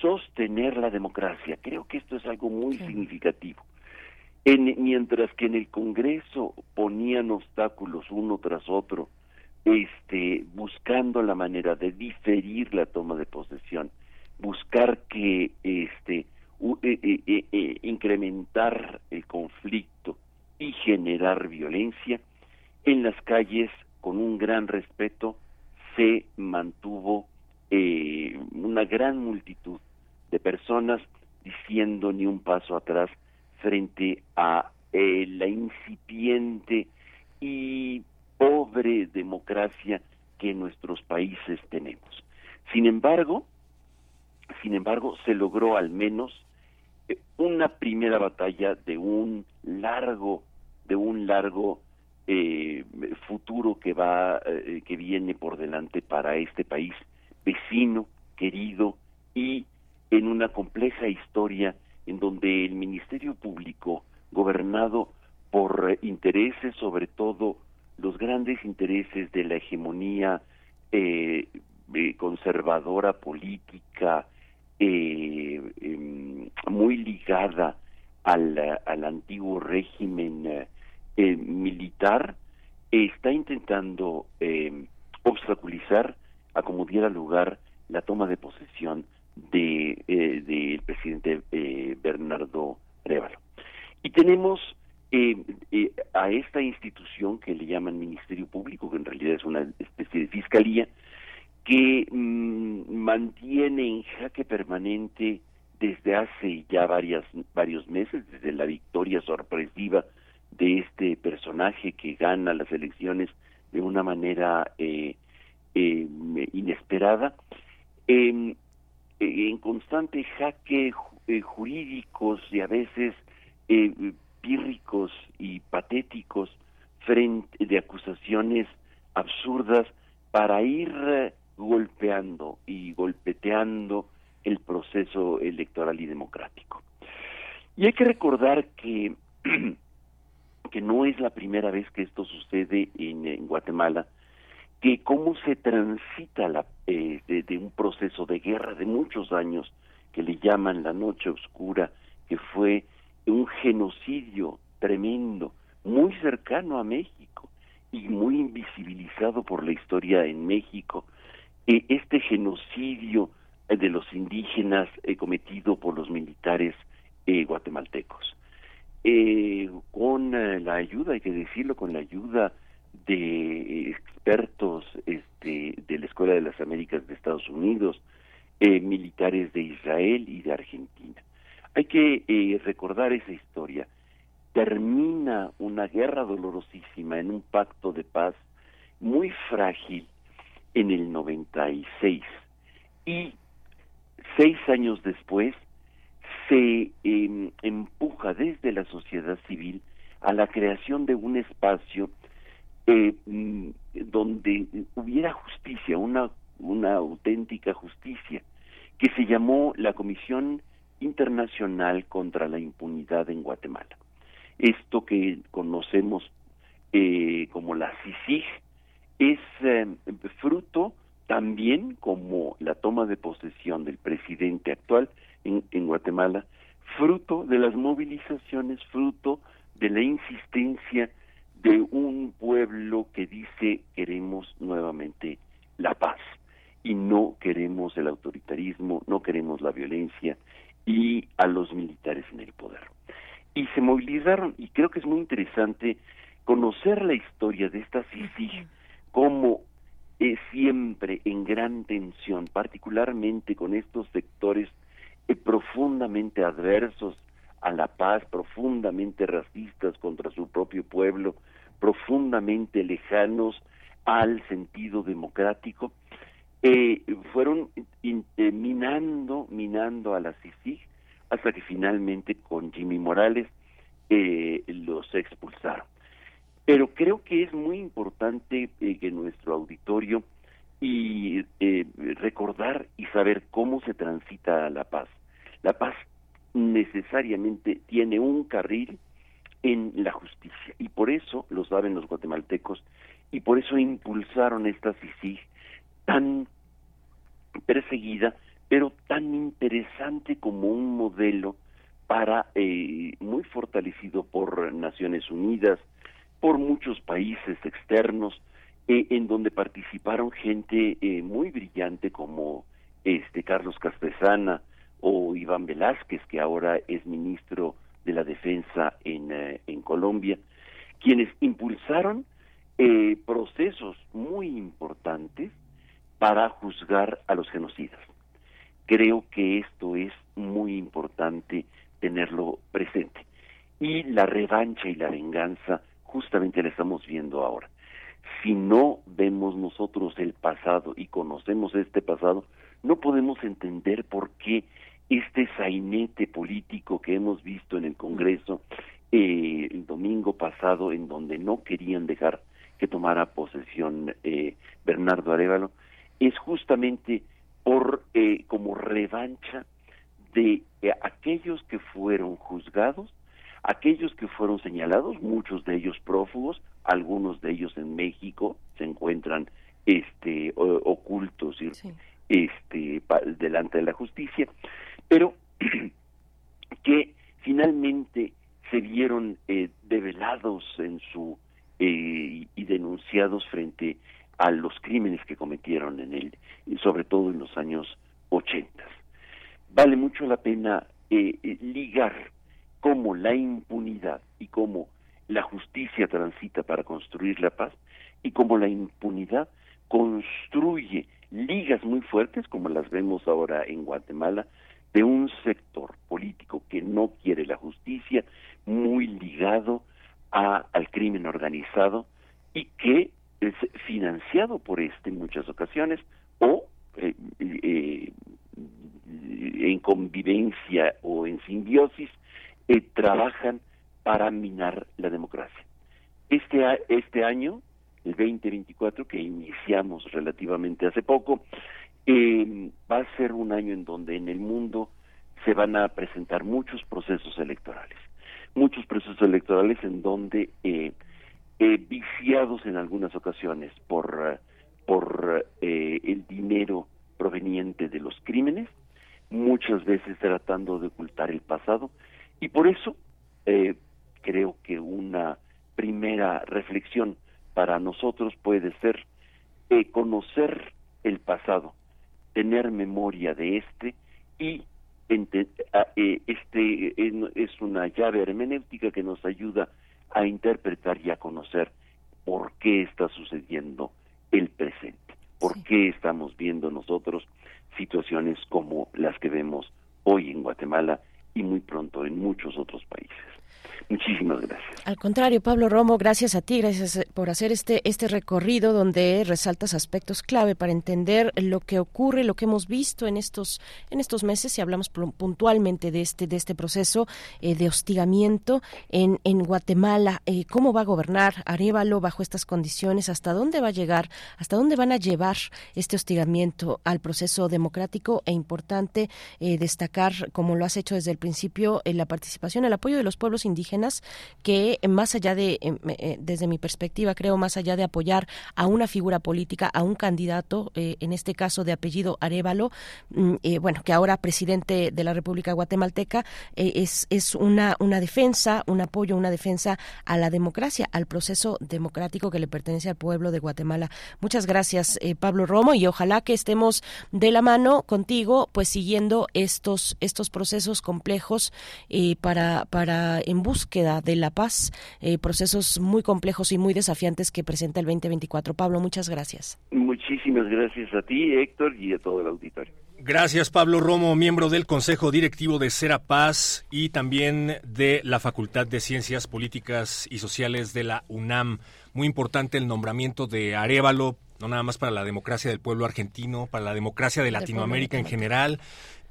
[SPEAKER 7] sostener la democracia. Creo que esto es algo muy significativo. mientras que en el Congreso ponían obstáculos uno tras otro, este, buscando la manera de diferir la toma de posesión, buscar que este, eh, eh, eh, incrementar el conflicto, y generar violencia, en las calles, con un gran respeto, se mantuvo eh, una gran multitud de personas diciendo ni un paso atrás frente a eh, la incipiente y pobre democracia que nuestros países tenemos. Sin embargo, sin embargo, se logró al menos eh, una primera batalla de un largo de un largo eh, futuro que va eh, que viene por delante para este país vecino querido y en una compleja historia en donde el ministerio público gobernado por intereses sobre todo los grandes intereses de la hegemonía eh, conservadora política em, muy ligada al, al antiguo régimen eh, militar está intentando eh, obstaculizar a como diera lugar la toma de posesión de eh, del presidente Bernardo Révalo. Y tenemos a esta institución que le llaman Ministerio Público, que en realidad es una especie de fiscalía, que mm, mantiene en jaque permanente desde hace ya varias, varios meses, desde la victoria sorpresiva de este personaje que gana las elecciones de una manera eh, eh, inesperada, en constante jaque eh, jurídicos y a veces pírricos y patéticos frente de acusaciones absurdas para ir golpeando y golpeteando el proceso electoral y democrático. Y hay que recordar que (clears throat) que no es la primera vez que esto sucede en, Guatemala, que cómo se transita la, eh, de, un proceso de guerra de muchos años que le llaman la noche oscura, que fue un genocidio tremendo, muy cercano a México y muy invisibilizado por la historia en México, eh, este genocidio de los indígenas eh, cometido por los militares guatemaltecos eh, con eh, la ayuda, hay que decirlo, con la ayuda de expertos este, de la Escuela de las Américas de Estados Unidos, eh, militares de Israel y de Argentina. Hay que eh, recordar esa historia. Termina una guerra dolorosísima en un pacto de paz muy frágil en el 96 y seis años después se em, empuja desde la sociedad civil a la creación de un espacio eh, mm, donde hubiera justicia, una, una auténtica justicia, que se llamó la Comisión Internacional contra la Impunidad en Guatemala. Esto que conocemos eh, como la CICIG es em, fruto también como la toma de posesión del presidente actual en, Guatemala fruto de las movilizaciones, fruto de la insistencia de un pueblo que dice queremos nuevamente la paz y no queremos el autoritarismo, no queremos la violencia y a los militares en el poder. Y se movilizaron y creo que es muy interesante conocer la historia de esta CICIG como es siempre en gran tensión, particularmente con estos sectores eh, profundamente adversos a la paz, profundamente racistas contra su propio pueblo, profundamente lejanos al sentido democrático, eh, fueron eh, minando, minando a la CICIG hasta que finalmente con Jimmy Morales los expulsaron. Pero creo que es muy importante que nuestro auditorio y recordar y saber cómo se transita la paz. La paz necesariamente tiene un carril en la justicia y por eso lo saben los guatemaltecos y por eso impulsaron esta CICIG tan perseguida, pero tan interesante como un modelo para eh, muy fortalecido por Naciones Unidas, por muchos países externos, eh, en donde participaron gente eh, muy brillante como este Carlos Castresana o Iván Velázquez, que ahora es ministro de la Defensa en, en Colombia, quienes impulsaron procesos muy importantes para juzgar a los genocidas. Creo que esto es muy importante tenerlo presente. Y la revancha y la venganza justamente la estamos viendo ahora. Si no vemos nosotros el pasado y conocemos este pasado, no podemos entender por qué este sainete político que hemos visto en el Congreso eh, el domingo pasado, en donde no querían dejar que tomara posesión eh, Bernardo Arevalo, es justamente por eh, como revancha de eh, aquellos que fueron juzgados, aquellos que fueron señalados, muchos de ellos prófugos, algunos de ellos en México se encuentran este ocultos este delante de la justicia, pero (clears throat) que finalmente se vieron eh, develados en su y denunciados frente a los crímenes que cometieron en él, sobre todo en los años 80. Vale mucho la pena eh, eh, ligar cómo la impunidad y cómo la justicia transita para construir la paz y cómo la impunidad construye ligas muy fuertes, como las vemos ahora en Guatemala, de un sector político que no quiere la justicia, muy ligado al crimen organizado y que es financiado por este en muchas ocasiones o eh, eh, en convivencia o en simbiosis eh, trabajan para minar la democracia. Este, este año, el 2024, que iniciamos relativamente hace poco, va a ser un año en donde en el mundo se van a presentar muchos procesos electorales, muchos procesos electorales en donde eh, viciados en algunas ocasiones por, por eh, el dinero proveniente de los crímenes, muchas veces tratando de ocultar el pasado, y por eso eh, creo que una primera reflexión para nosotros puede ser conocer el pasado, tener memoria de este y este es una llave hermenéutica que nos ayuda a interpretar y a conocer por qué está sucediendo el presente, por qué estamos viendo nosotros situaciones como las que vemos hoy en Guatemala y muy pronto en muchos otros países. Muchísimas gracias.
[SPEAKER 1] Al contrario, Pablo Romo, gracias a ti, gracias eh, por hacer este, este recorrido donde resaltas aspectos clave para entender lo que ocurre, lo que hemos visto en estos, en estos meses, y hablamos puntualmente de este, de este proceso eh, de hostigamiento en, en Guatemala. Eh, ¿Cómo va a gobernar Arevalo bajo estas condiciones? ¿Hasta dónde va a llegar? ¿Hasta dónde van a llevar este hostigamiento al proceso democrático? E importante destacar, como lo has hecho desde el principio, la participación, el apoyo de los pueblos indígenas que más allá de, em, eh, desde mi perspectiva, creo, más allá de apoyar a una figura política, a un candidato, eh, en este caso de apellido Arevalo, mm, bueno, que ahora presidente de la República Guatemalteca, es, es una, una defensa, un apoyo, una defensa a la democracia, al proceso democrático que le pertenece al pueblo de Guatemala. Muchas gracias, Pablo Romo, y ojalá que estemos de la mano contigo, pues siguiendo estos, estos procesos complejos eh, para, para en búsqueda de la paz, eh, procesos muy complejos y muy desafiantes que presenta el 2024. Pablo, muchas gracias.
[SPEAKER 7] Muchísimas gracias a ti, Héctor, y a todo el auditorio.
[SPEAKER 2] Gracias, Pablo Romo, miembro del Consejo Directivo de Serapaz y también de la Facultad de Ciencias Políticas y Sociales de la UNAM. Muy importante el nombramiento de Arevalo no nada más para la democracia del pueblo argentino, para la democracia de Latinoamérica en general.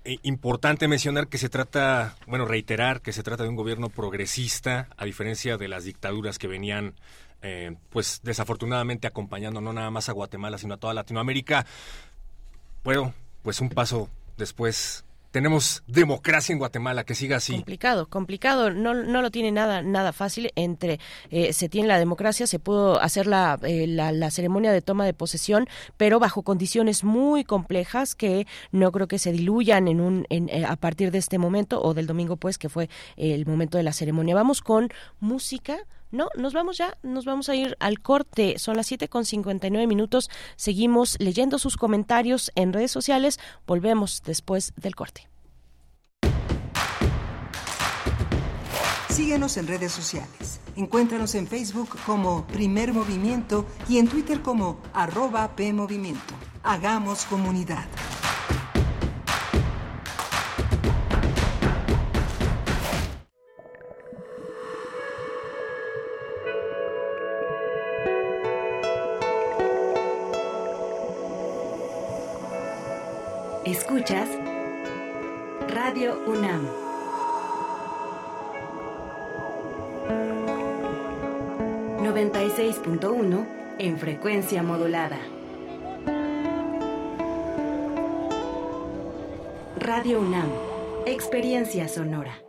[SPEAKER 2] Eh, importante mencionar que se trata, bueno, reiterar que se trata de un gobierno progresista, a diferencia de las dictaduras que venían, eh, pues desafortunadamente acompañando no nada más a Guatemala, sino a toda Latinoamérica. Bueno, pues un paso después tenemos democracia en Guatemala, que siga así.
[SPEAKER 1] Complicado, complicado, no, no lo tiene nada, nada fácil. Entre eh, se tiene la democracia, se pudo hacer eh, la, la, ceremonia de toma de posesión, pero bajo condiciones muy complejas que no creo que se diluyan en un, en, eh, a partir de este momento o del domingo, pues, que fue el momento de la ceremonia. Vamos con música. No, nos vamos ya, nos vamos a ir al corte. Son las 7 con 59 minutos. Seguimos leyendo sus comentarios en redes sociales. Volvemos después del corte.
[SPEAKER 6] Síguenos en redes sociales. Encuéntranos en Facebook como Primer Movimiento y en Twitter como arroba PMovimiento. Hagamos comunidad.
[SPEAKER 8] Escuchas Radio UNAM. ...96.1 en frecuencia modulada. Radio UNAM, Experiencia Sonora.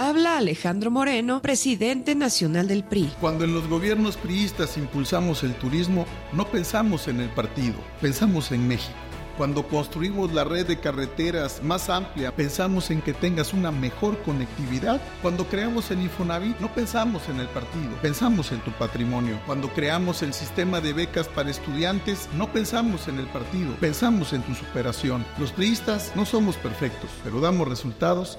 [SPEAKER 9] Habla Alejandro Moreno, presidente nacional del PRI.
[SPEAKER 10] Cuando en los gobiernos priistas impulsamos el turismo, no pensamos en el partido, pensamos en México. Cuando construimos la red de carreteras más amplia, pensamos en que tengas una mejor conectividad. Cuando creamos el Infonavit, no pensamos en el partido, pensamos en tu patrimonio. Cuando creamos el sistema de becas para estudiantes, no pensamos en el partido, pensamos en tu superación. Los priistas no somos perfectos, pero damos resultados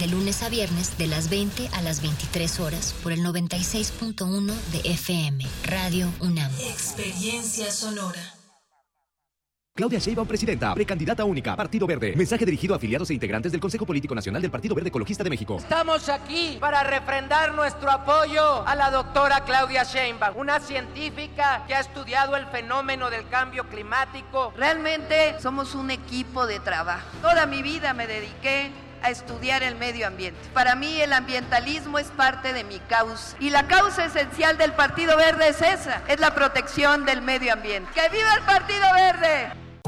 [SPEAKER 11] de lunes a viernes de las 20 a las 23 horas por el 96.1 de FM, Radio UNAM.
[SPEAKER 8] Experiencia sonora.
[SPEAKER 12] Claudia Sheinbaum, presidenta, precandidata única, Partido Verde. Mensaje dirigido a afiliados e integrantes del Consejo Político Nacional del Partido Verde Ecologista de México.
[SPEAKER 13] Estamos aquí para refrendar nuestro apoyo a la doctora Claudia Sheinbaum, una científica que ha estudiado el fenómeno del cambio climático.
[SPEAKER 14] Realmente somos un equipo de trabajo. Toda mi vida me dediqué a estudiar el medio ambiente. Para mí el ambientalismo es parte de mi causa. Y la causa esencial del Partido Verde es esa, es la protección del medio ambiente. ¡Que viva el Partido Verde!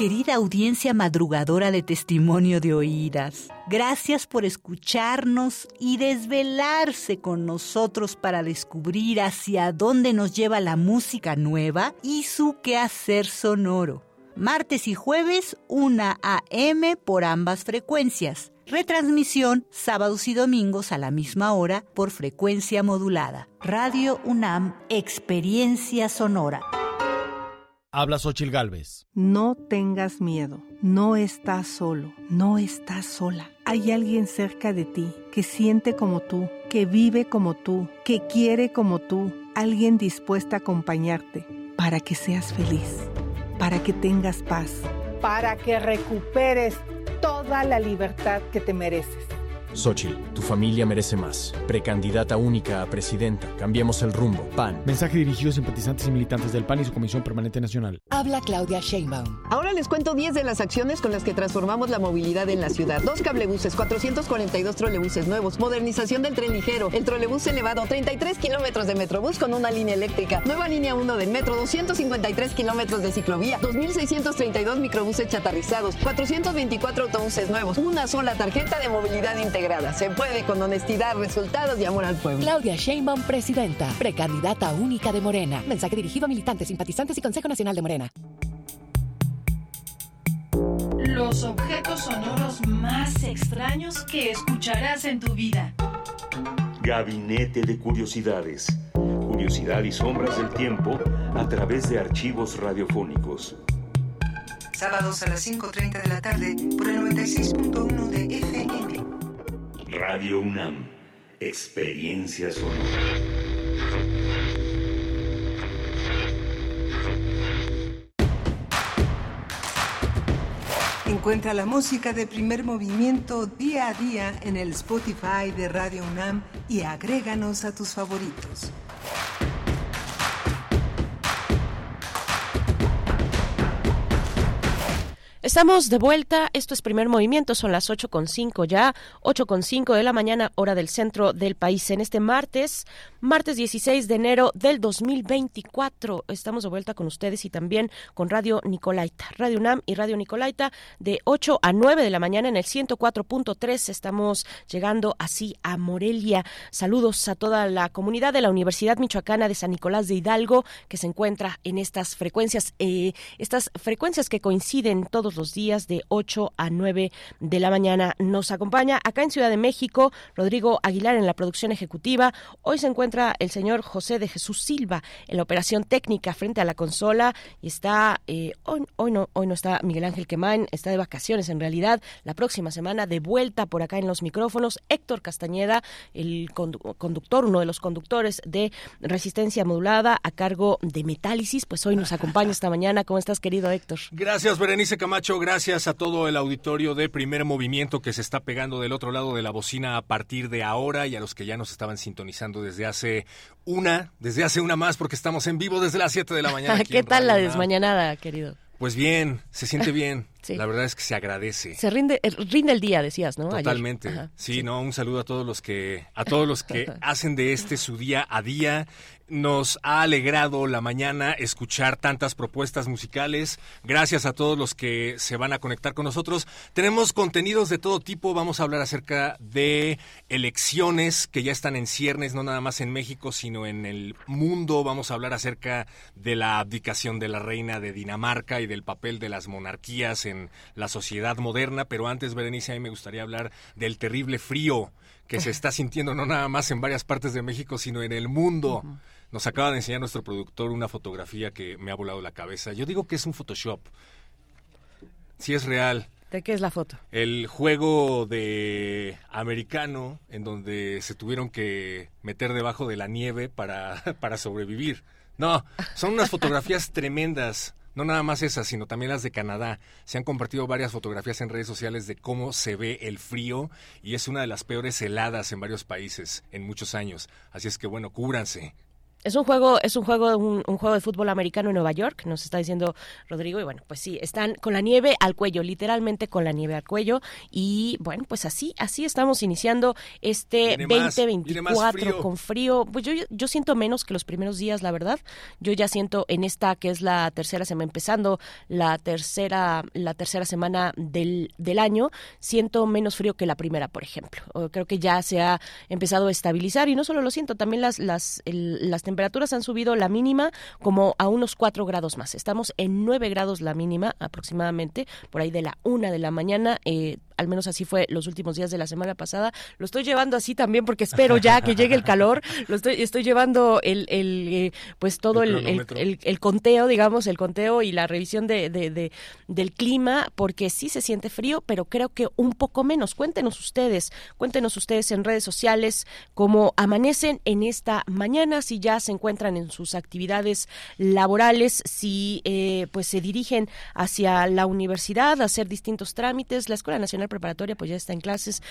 [SPEAKER 15] Querida audiencia madrugadora de testimonio de oídas, gracias por escucharnos y desvelarse con nosotros para descubrir hacia dónde nos lleva la música nueva y su quehacer sonoro. Martes y jueves, 1 a.m. por ambas frecuencias. Retransmisión sábados y domingos a la misma hora por frecuencia modulada. Radio UNAM, Experiencia Sonora.
[SPEAKER 16] Habla Xochil Gálvez.
[SPEAKER 17] No tengas miedo, no estás solo, no estás sola. Hay alguien cerca de ti que siente como tú, que vive como tú, que quiere como tú, alguien dispuesta a acompañarte para que seas feliz, para que tengas paz, para que recuperes toda la libertad que te mereces.
[SPEAKER 16] Xochitl, tu familia merece más. Precandidata única a presidenta. Cambiemos el rumbo. PAN.
[SPEAKER 18] Mensaje dirigido a simpatizantes y militantes del PAN y su Comisión Permanente Nacional.
[SPEAKER 19] Habla Claudia Sheinbaum.
[SPEAKER 20] Ahora les cuento 10 de las acciones con las que transformamos la movilidad en la ciudad. Dos cablebuses, 442 trolebuses nuevos, modernización del tren ligero, el trolebús elevado, 33 kilómetros de metrobús con una línea eléctrica, nueva línea 1 del metro, 253 kilómetros de ciclovía, 2.632 microbuses chatarrizados, 424 autobuses nuevos, una sola tarjeta de movilidad integrada. Se puede con honestidad, resultados y amor al pueblo.
[SPEAKER 19] Claudia Sheinbaum, presidenta. Precandidata única de Morena. Mensaje dirigido a militantes, simpatizantes y Consejo Nacional de Morena.
[SPEAKER 8] Los objetos sonoros más extraños que escucharás en tu vida.
[SPEAKER 3] Gabinete de Curiosidades. Curiosidad y sombras del tiempo a través de archivos radiofónicos.
[SPEAKER 6] Sábados a las 5.30 de la tarde por el 96.1 de FM.
[SPEAKER 3] Radio UNAM, Experiencia Sonora.
[SPEAKER 6] Encuentra la música de primer movimiento día a día en el Spotify de Radio UNAM y agréganos a tus favoritos.
[SPEAKER 1] Estamos de vuelta, esto es primer movimiento, son las 8.5 ya, 8.5 de la mañana, hora del centro del país. En este martes, martes 16 de enero del 2024, estamos de vuelta con ustedes y también con Radio Nicolaita, Radio UNAM y Radio Nicolaita de 8 a 9 de la mañana en el 104.3. Estamos llegando así a Morelia. Saludos a toda la comunidad de la Universidad Michoacana de San Nicolás de Hidalgo que se encuentra en estas frecuencias, eh, estas frecuencias que coinciden todos los días de 8 a 9 de la mañana. Nos acompaña acá en Ciudad de México Rodrigo Aguilar en la producción ejecutiva. Hoy se encuentra el señor José de Jesús Silva en la operación técnica frente a la consola y está, eh, hoy, hoy, no, hoy no está Miguel Ángel Quemán, está de vacaciones en realidad. La próxima semana de vuelta por acá en los micrófonos, Héctor Castañeda, el conductor, uno de los conductores de Resistencia Modulada a cargo de Metálisis, pues hoy nos acompaña esta mañana. ¿Cómo estás, querido Héctor?
[SPEAKER 2] Gracias, Berenice Camacho gracias a todo el auditorio de Primer Movimiento que se está pegando del otro lado de la bocina a partir de ahora y a los que ya nos estaban sintonizando desde hace una, desde hace una más, porque estamos en vivo desde las 7 de la mañana. (laughs)
[SPEAKER 1] ¿Qué tal la desmañanada, querido?
[SPEAKER 2] Pues bien, se siente (laughs) bien. La verdad es que se agradece.
[SPEAKER 1] Se rinde, eh, rinde el día, decías, ¿no?
[SPEAKER 2] Totalmente. Sí, no, un saludo a todos los que, a todos los que (laughs) hacen de este su día a día. Nos ha alegrado la mañana escuchar tantas propuestas musicales. Gracias a todos los que se van a conectar con nosotros. Tenemos contenidos de todo tipo. Vamos a hablar acerca de elecciones que ya están en ciernes, no nada más en México, sino en el mundo. Vamos a hablar acerca de la abdicación de la reina de Dinamarca y del papel de las monarquías en la sociedad moderna. Pero antes, Berenice, a mí me gustaría hablar del terrible frío que se (laughs) está sintiendo no nada más en varias partes de México, sino en el mundo. Nos acaba de enseñar nuestro productor una fotografía que me ha volado la cabeza. Yo digo que es un Photoshop. Sí es real.
[SPEAKER 1] ¿De qué es la foto?
[SPEAKER 2] El juego de americano en donde se tuvieron que meter debajo de la nieve para, (laughs) para sobrevivir. No, son unas fotografías (laughs) tremendas. No nada más esas, sino también las de Canadá. Se han compartido varias fotografías en redes sociales de cómo se ve el frío y es una de las peores heladas en varios países en muchos años. Así es que bueno, cúbranse.
[SPEAKER 1] Es un juego, es un juego, un, juego de fútbol americano en Nueva York, nos está diciendo Rodrigo, y bueno, pues sí, están con la nieve al cuello, literalmente con la nieve al cuello, y bueno, pues así, así estamos iniciando este 2024 con frío. Pues yo, yo siento menos que los primeros días, la verdad. Yo ya siento en esta que es la tercera semana, empezando la tercera, la tercera semana del, del año, siento menos frío que la primera, por ejemplo. Creo que ya se ha empezado a estabilizar, y no solo lo siento, también las, las, las temperaturas han subido la mínima como a unos 4 grados más. Estamos en 9 grados la mínima aproximadamente, por ahí de la una de la mañana. Eh, al menos así fue los últimos días de la semana pasada. Lo estoy llevando así también porque espero ya que llegue el calor. Lo estoy, estoy llevando el, el eh, pues todo el, el, conteo, digamos, el conteo y la revisión de, de, del clima, porque sí se siente frío, pero creo que un poco menos. Cuéntenos ustedes, cuéntenos ustedes en redes sociales cómo amanecen en esta mañana, si ya se encuentran en sus actividades laborales, si eh, pues se dirigen hacia la universidad a hacer distintos trámites. La Escuela Nacional Preparatoria pues ya está en clases.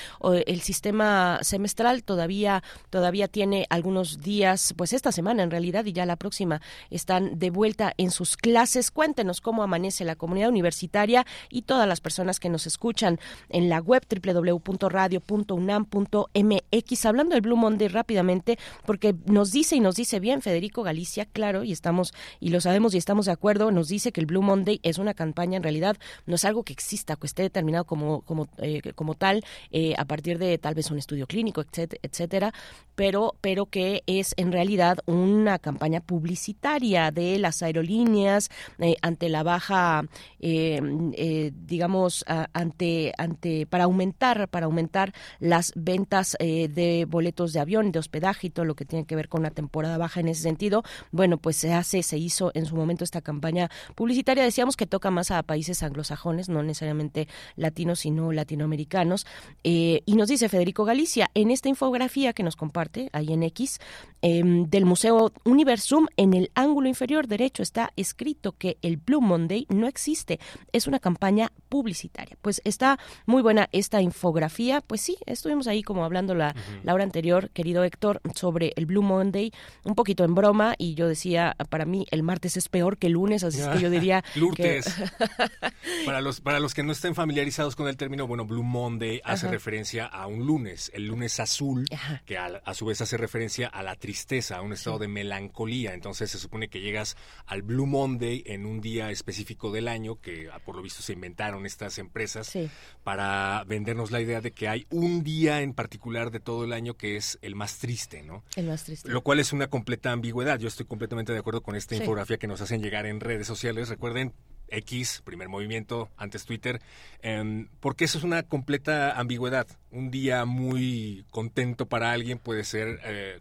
[SPEAKER 1] El sistema semestral todavía todavía tiene algunos días, pues esta semana en realidad y ya la próxima están de vuelta en sus clases. Cuéntenos cómo amanece la comunidad universitaria y todas las personas que nos escuchan en la web www.radio.unam.mx. Hablando del Blue Monday rápidamente, porque nos dice y nos dice bien Federico Galicia, claro, y estamos, y lo sabemos y estamos de acuerdo, nos dice que el Blue Monday es una campaña, en realidad no es algo que exista, que esté determinado como, como, eh, como tal, eh, a partir de tal vez un estudio clínico, etcétera, pero, pero que es en realidad una campaña publicitaria de las aerolíneas eh, ante la baja, digamos, ante, ante, para aumentar, para aumentar las ventas de boletos de avión, de hospedaje y todo lo que tiene que ver con la temporada baja en ese sentido, bueno, pues se hace, se hizo en su momento esta campaña publicitaria. Decíamos que toca más a países anglosajones, no necesariamente latinos, sino latinoamericanos. Eh, y nos dice Federico Galicia, en esta infografía que nos comparte ahí en X, em, del Museo Universum, en el ángulo inferior derecho está escrito que el Blue Monday no existe, es una campaña publicitaria. Pues está muy buena esta infografía. Pues sí, estuvimos ahí como hablando la, la hora anterior, querido Héctor, sobre el Blue Monday un poquito en broma y yo decía, para mí el martes es peor que el lunes, así es que yo (laughs) diría...
[SPEAKER 2] Que... (laughs) para, los, para los que no estén familiarizados con el término, bueno, Blue Monday hace referencia a un lunes, el lunes azul, que a, su vez hace referencia a la tristeza, a un estado de melancolía. Entonces se supone que llegas al Blue Monday en un día específico del año, que ah, por lo visto se inventaron estas empresas para vendernos la idea de que hay un día en particular de todo el año que es el más triste, ¿no?
[SPEAKER 1] El más triste.
[SPEAKER 2] Lo cual es una completa ambigüedad. Yo estoy completamente de acuerdo con esta infografía que nos hacen llegar en redes sociales. Recuerden, X, primer movimiento, antes Twitter, em, porque eso es una completa ambigüedad. Un día muy contento para alguien puede ser eh,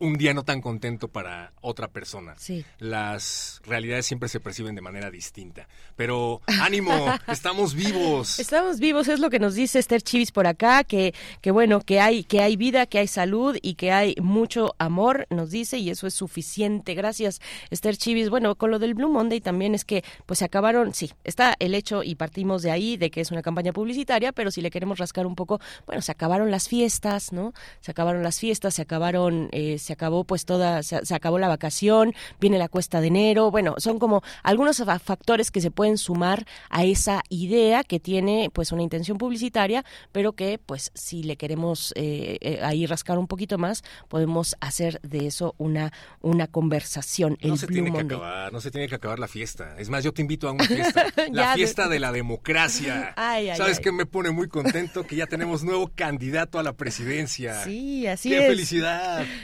[SPEAKER 2] un día no tan contento para otra persona.
[SPEAKER 1] Sí.
[SPEAKER 2] Las realidades siempre se perciben de manera distinta. Pero (laughs) ánimo, estamos vivos.
[SPEAKER 1] Estamos vivos, es lo que nos dice Esther Chivis por acá, que, que bueno, que hay, que hay vida, que hay salud y que hay mucho amor, nos dice, y eso es suficiente. Gracias, Esther Chivis. Bueno, con lo del Blue Monday también es que pues se acabaron, sí, está el hecho y partimos de ahí, de que es una campaña publicitaria, pero si le queremos rascar un poco, bueno, se acabaron las fiestas, ¿no? Se acabaron las fiestas, se acabaron, eh, se acabó pues toda, se, acabó la vacación, viene la cuesta de enero, bueno, son como algunos factores que se pueden sumar a esa idea que tiene pues una intención publicitaria, pero que pues si le queremos eh, eh, ahí rascar un poquito más, podemos hacer de eso una, una conversación.
[SPEAKER 2] no se tiene que acabar, no se tiene que acabar la fiesta. Es más, yo te invito a una (laughs) fiesta, la fiesta de... (laughs) la democracia. ¿Sabes qué me pone muy contento? Que ya tenemos nuevo candidato a la presidencia.
[SPEAKER 1] Sí, así
[SPEAKER 2] es. ¡Qué felicidad! (laughs)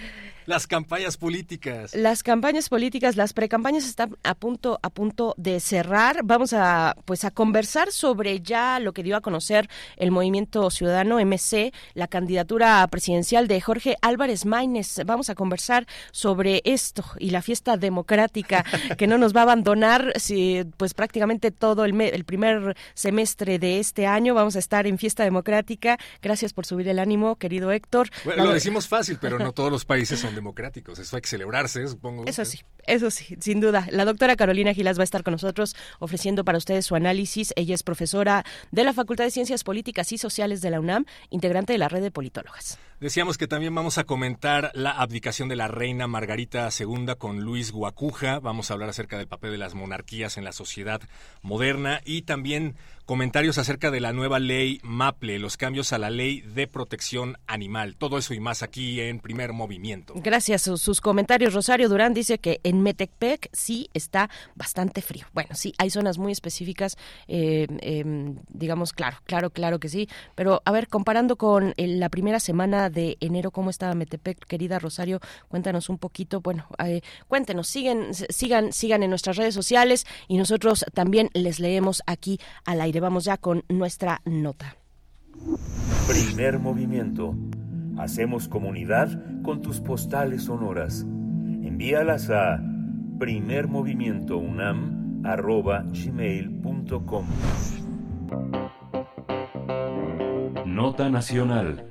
[SPEAKER 2] Las campañas políticas.
[SPEAKER 1] Las campañas políticas, las precampañas están a punto a punto de cerrar. Vamos a pues a conversar sobre ya lo que dio a conocer el Movimiento Ciudadano MC, la candidatura presidencial de Jorge Álvarez Maínez. Vamos a conversar sobre esto y la fiesta democrática que no nos va a abandonar si pues prácticamente todo el, el primer semestre de este año vamos a estar en fiesta democrática. Gracias por subir el ánimo, querido Héctor.
[SPEAKER 2] Bueno, lo decimos fácil, pero no todos los países son democráticos. Eso hay que celebrarse, supongo.
[SPEAKER 1] Eso sí, eso sí, sin duda. La doctora Carolina Gilas va a estar con nosotros ofreciendo para ustedes su análisis. Ella es profesora de la Facultad de Ciencias Políticas y Sociales de la UNAM, integrante de la red de politólogas.
[SPEAKER 2] Decíamos que también vamos a comentar la abdicación de la reina Margarita II con Luis Guacuja. Vamos a hablar acerca del papel de las monarquías en la sociedad moderna y también comentarios acerca de la nueva ley MAPLE, los cambios a la ley de protección animal. Todo eso y más aquí en primer movimiento.
[SPEAKER 1] Gracias. Sus comentarios. Rosario Durán dice que en Metepec sí está bastante frío. Bueno, sí, hay zonas muy específicas, eh, em, digamos, claro, claro, claro que sí. Pero a ver, comparando con la primera semana de enero, ¿cómo estaba Metepec, querida Rosario? Cuéntanos un poquito. Bueno, eh, cuéntenos, siguen, sigan, sigan en nuestras redes sociales y nosotros también les leemos aquí al aire. Vamos ya con nuestra nota.
[SPEAKER 3] Primer movimiento. Hacemos comunidad con tus postales sonoras. Envíalas a primermovimientounam.gmail.com Nota Nacional.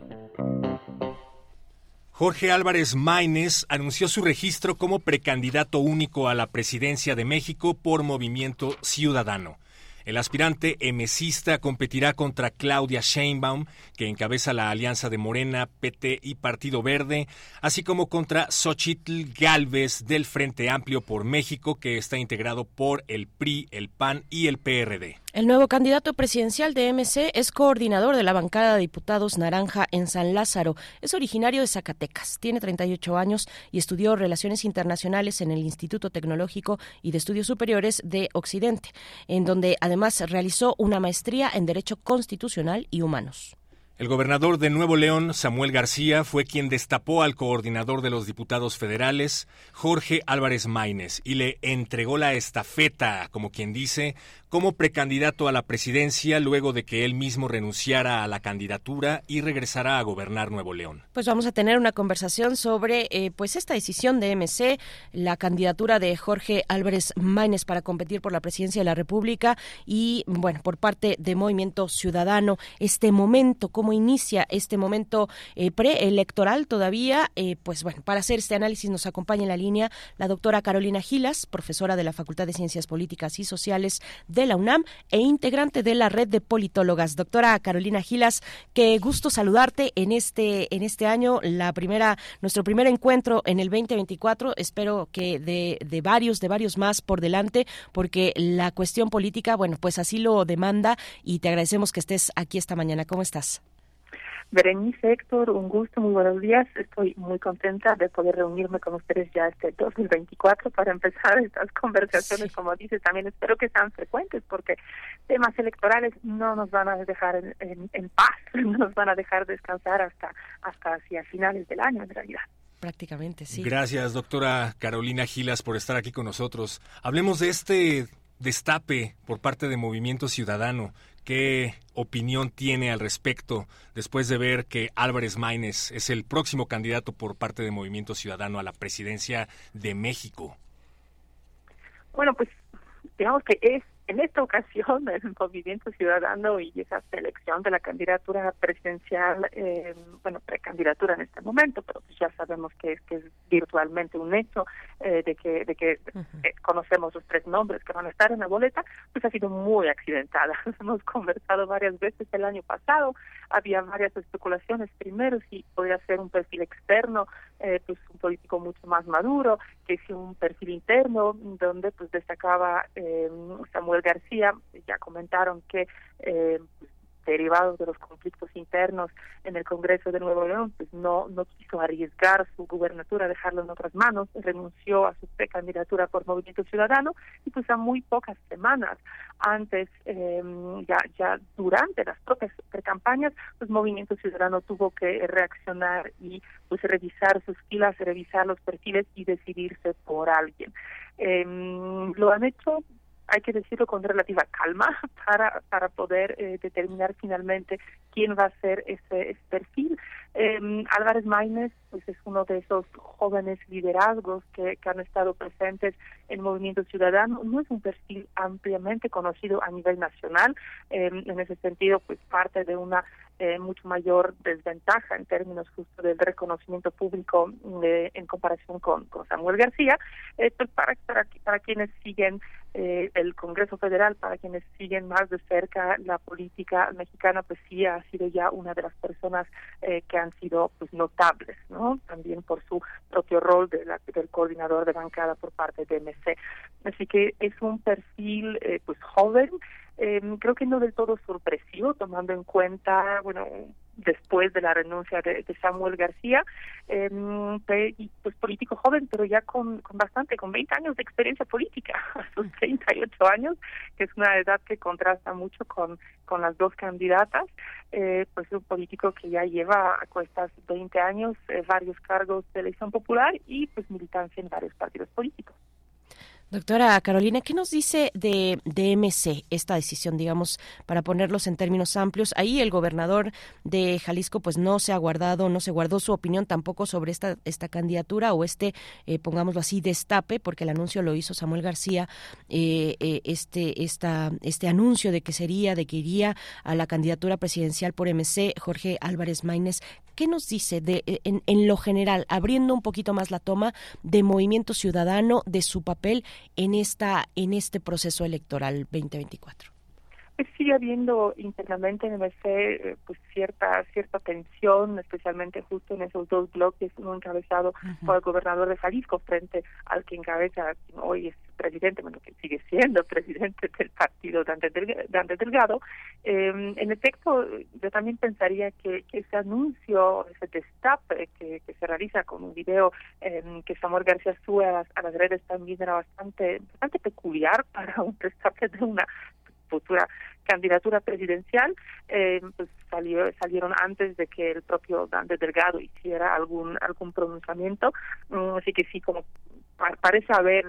[SPEAKER 2] Jorge Álvarez Maínez anunció su registro como precandidato único a la presidencia de México por Movimiento Ciudadano. El aspirante emesista competirá contra Claudia Sheinbaum, que encabeza la alianza de Morena, PT y Partido Verde, así como contra Xochitl Galvez del Frente Amplio por México, que está integrado por el PRI, el PAN y el PRD.
[SPEAKER 1] El nuevo candidato presidencial de MC es coordinador de la bancada de diputados Naranja en San Lázaro. Es originario de Zacatecas, tiene 38 años y estudió Relaciones Internacionales en el Instituto Tecnológico y de Estudios Superiores de Occidente, en donde además realizó una maestría en Derecho Constitucional y Humanos.
[SPEAKER 2] El gobernador de Nuevo León, Samuel García, fue quien destapó al coordinador de los diputados federales, Jorge Álvarez Maínez, y le entregó la estafeta, como quien dice, como precandidato a la presidencia luego de que él mismo renunciara a la candidatura y regresara a gobernar Nuevo León.
[SPEAKER 1] Pues vamos a tener una conversación sobre eh, pues esta decisión de MC, la candidatura de Jorge Álvarez Maínez para competir por la presidencia de la República y bueno, por parte de Movimiento Ciudadano, este momento, cómo inicia este momento eh, preelectoral todavía, eh, pues bueno, para hacer este análisis nos acompaña en la línea la doctora Carolina Gilas, profesora de la Facultad de Ciencias Políticas y Sociales de la UNAM e integrante de la red de politólogas. Doctora Carolina Gilas, qué gusto saludarte en este, en este año, la primera, nuestro primer encuentro en el 2024. Espero que de, de varios, de varios más por delante, porque la cuestión política, bueno, pues así lo demanda y te agradecemos que estés aquí esta mañana. ¿Cómo estás?
[SPEAKER 21] Berenice, Héctor, un gusto, muy buenos días. Estoy muy contenta de poder reunirme con ustedes ya este 2024 para empezar estas conversaciones, como dices, también espero que sean frecuentes porque temas electorales no nos van a dejar en, en, paz, (laughs) no nos van a dejar descansar hasta, hasta hacia finales del año en realidad
[SPEAKER 1] prácticamente, sí.
[SPEAKER 2] Gracias, doctora Carolina Gilas, por estar aquí con nosotros. Hablemos de este destape por parte de Movimiento Ciudadano ¿Qué opinión tiene al respecto después de ver que Álvarez Maínez es el próximo candidato por parte de Movimiento Ciudadano a la presidencia de México?
[SPEAKER 21] Bueno, pues digamos que es en esta ocasión, (laughs) el Movimiento Ciudadano y esa selección de la candidatura presidencial, eh, bueno, precandidatura en este momento, pero pues ya sabemos que es, que es virtualmente un hecho eh, de que, de que eh, conocemos los tres nombres que van a estar en la boleta, pues ha sido muy accidentada. (laughs) Hemos conversado varias veces el año pasado, había varias especulaciones, primero si podría ser un perfil externo, eh, pues un político mucho más maduro, que si un perfil interno, donde pues destacaba eh, Samuel García, ya comentaron que eh, derivados de los conflictos internos en el Congreso de Nuevo León, pues no, no quiso arriesgar su gubernatura, dejarlo en otras manos, renunció a su precandidatura por Movimiento Ciudadano y pues a muy pocas semanas antes, eh, ya, ya durante las propias campañas, pues Movimiento Ciudadano tuvo que reaccionar y pues revisar sus filas, revisar los perfiles y decidirse por alguien. Eh, lo han hecho hay que decirlo con relativa calma (laughs) para, para poder eh, determinar finalmente quién va a ser ese, perfil. Eh, Álvarez Maínez pues es uno de esos jóvenes liderazgos que, que han estado presentes en Movimiento Ciudadano. No es un perfil ampliamente conocido a nivel nacional. Eh, en ese sentido, pues parte de una eh, mucho mayor desventaja en términos justo del reconocimiento público eh, en comparación con, con Samuel García. Eh, para, para, para quienes siguen eh, el Congreso Federal, para quienes siguen más de cerca la política mexicana, pues sí ha sido ya una de las personas eh, que han sido pues notables, ¿no? También por su propio rol de la, del coordinador de bancada por parte de MC. Así que es un perfil eh, pues joven, eh, creo que no del todo sorpresivo, tomando en cuenta, bueno, después de la renuncia de, de Samuel García, eh, pues político joven, pero ya con, con bastante, con 20 años de experiencia política, (laughs) a sus 38 años, que es una edad que contrasta mucho con, con las dos candidatas, eh, pues un político que ya lleva a cuestas 20 años eh, varios cargos de elección popular y pues militancia en varios partidos políticos.
[SPEAKER 1] Doctora Carolina, ¿qué nos dice de, de MC esta decisión, digamos, para ponerlos en términos amplios? Ahí el gobernador de Jalisco pues no se ha guardado, no se guardó su opinión tampoco sobre esta, esta candidatura o este, eh, pongámoslo así, destape, porque el anuncio lo hizo Samuel García, eh, eh, este, esta, este anuncio de que sería, de que iría a la candidatura presidencial por MC, Jorge Álvarez Maínez. ¿Qué nos dice de, en, en lo general, abriendo un poquito más la toma de Movimiento Ciudadano, de su papel en esta en este proceso electoral 2024?
[SPEAKER 21] Pues sigue habiendo internamente en MC eh, pues cierta cierta tensión, especialmente justo en esos dos bloques, uno encabezado uh -huh. por el gobernador de Jalisco frente al que encabeza hoy es presidente, bueno, que sigue siendo (laughs) presidente del partido Dante, Dante Delgado. Eh, en efecto, yo también pensaría que, que, ese anuncio, ese destape que, que se realiza con un video eh, que Samuel García sube a las, a las redes también era bastante, bastante peculiar (laughs) para un destape de una futura candidatura presidencial, eh, pues salió, salieron antes de que el propio Dante Delgado hiciera algún algún pronunciamiento, um, así que sí, como parece haber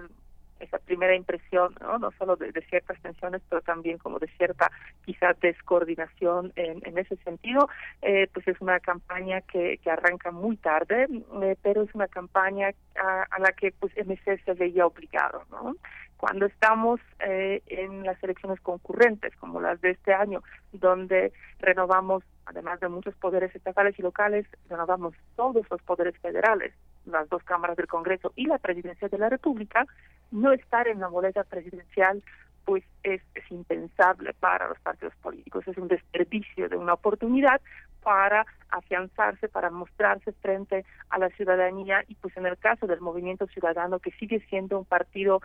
[SPEAKER 21] esa primera impresión, no, no solo de, ciertas tensiones, pero también como de cierta quizá descoordinación en, en ese sentido, eh, pues es una campaña que, que arranca muy tarde, eh, pero es una campaña a, a, la que pues MC se veía obligado, ¿no? Cuando estamos eh, en las elecciones concurrentes, como las de este año, donde renovamos, además de muchos poderes estatales y locales, renovamos todos los poderes federales, las dos cámaras del Congreso y la presidencia de la República, no estar en la boleta presidencial pues es, es impensable para los partidos políticos, es un desperdicio de una oportunidad para afianzarse, para mostrarse frente a la ciudadanía y pues en el caso del movimiento ciudadano que sigue siendo un partido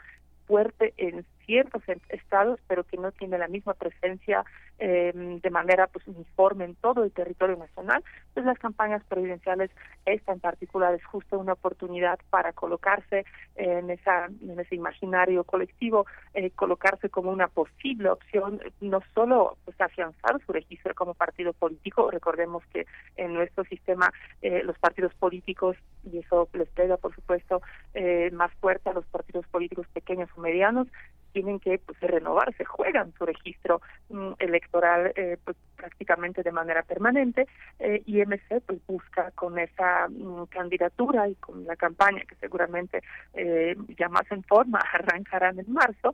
[SPEAKER 21] fuerte en ciertos estados, pero que no tiene la misma presencia eh, de manera pues uniforme en todo el territorio nacional, pues las campañas presidenciales, esta en particular es justo una oportunidad para colocarse en esa en ese imaginario colectivo, eh, colocarse como una posible opción, no solo pues afianzar su registro como partido político, recordemos que en nuestro sistema eh, los partidos políticos, y eso les pega por supuesto eh, más fuerte a los partidos políticos pequeños o medianos, tienen que pues, renovarse, juegan su registro mm, electoral eh, pues, prácticamente de manera permanente eh, y MC pues busca con esa mm, candidatura y con la campaña que seguramente eh, ya más en forma (laughs) arrancarán en marzo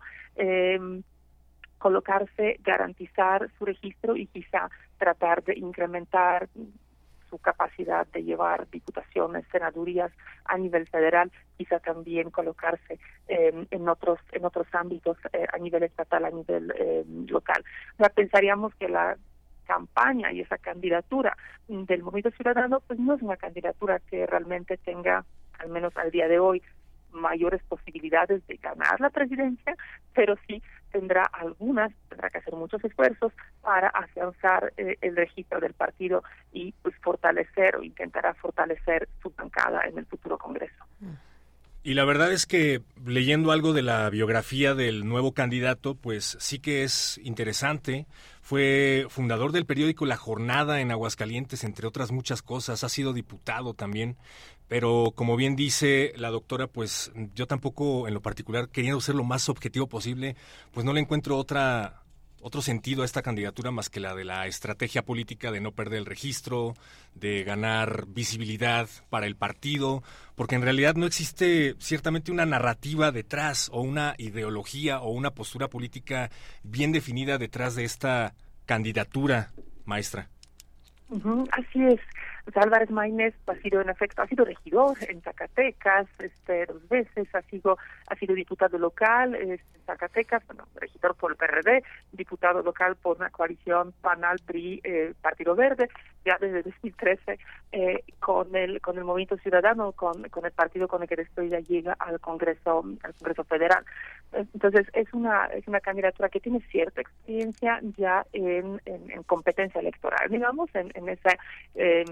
[SPEAKER 21] colocarse, garantizar su registro y quizá tratar de incrementar su capacidad de llevar diputaciones, senadurías a nivel federal, quizá también colocarse eh, en otros en otros ámbitos eh, a nivel estatal, a nivel eh, local. Pensaríamos que la campaña y esa candidatura del Movimiento Ciudadano pues no es una candidatura que realmente tenga, al menos al día de hoy, mayores posibilidades de ganar la presidencia, pero sí tendrá algunas, tendrá que hacer muchos esfuerzos para afianzar eh, el registro del partido y pues fortalecer o intentará fortalecer su bancada en el futuro Congreso.
[SPEAKER 2] Y la verdad es que leyendo algo de la biografía del nuevo candidato, pues sí que es interesante. Fue fundador del periódico La Jornada en Aguascalientes, entre otras muchas cosas. Ha sido diputado también. Pero como bien dice la doctora, pues yo tampoco en lo particular, queriendo ser lo más objetivo posible, pues no le encuentro otra otro sentido a esta candidatura más que la de la estrategia política de no perder el registro, de ganar visibilidad para el partido, porque en realidad no existe ciertamente una narrativa detrás o una ideología o una postura política bien definida detrás de esta candidatura, maestra.
[SPEAKER 21] así es. Álvarez Maínez ha sido en efecto, ha sido regidor en Zacatecas, este, dos veces, ha sido, ha sido diputado local en Zacatecas, bueno, regidor por el PRD, diputado local por una coalición PANAL PRI eh, Partido Verde, ya desde 2013 eh, con el con el Movimiento Ciudadano, con, con el partido con el que después ya llega al Congreso al Congreso Federal. Entonces es una es una candidatura que tiene cierta experiencia ya en, en, competencia electoral, digamos, en, en esa eh,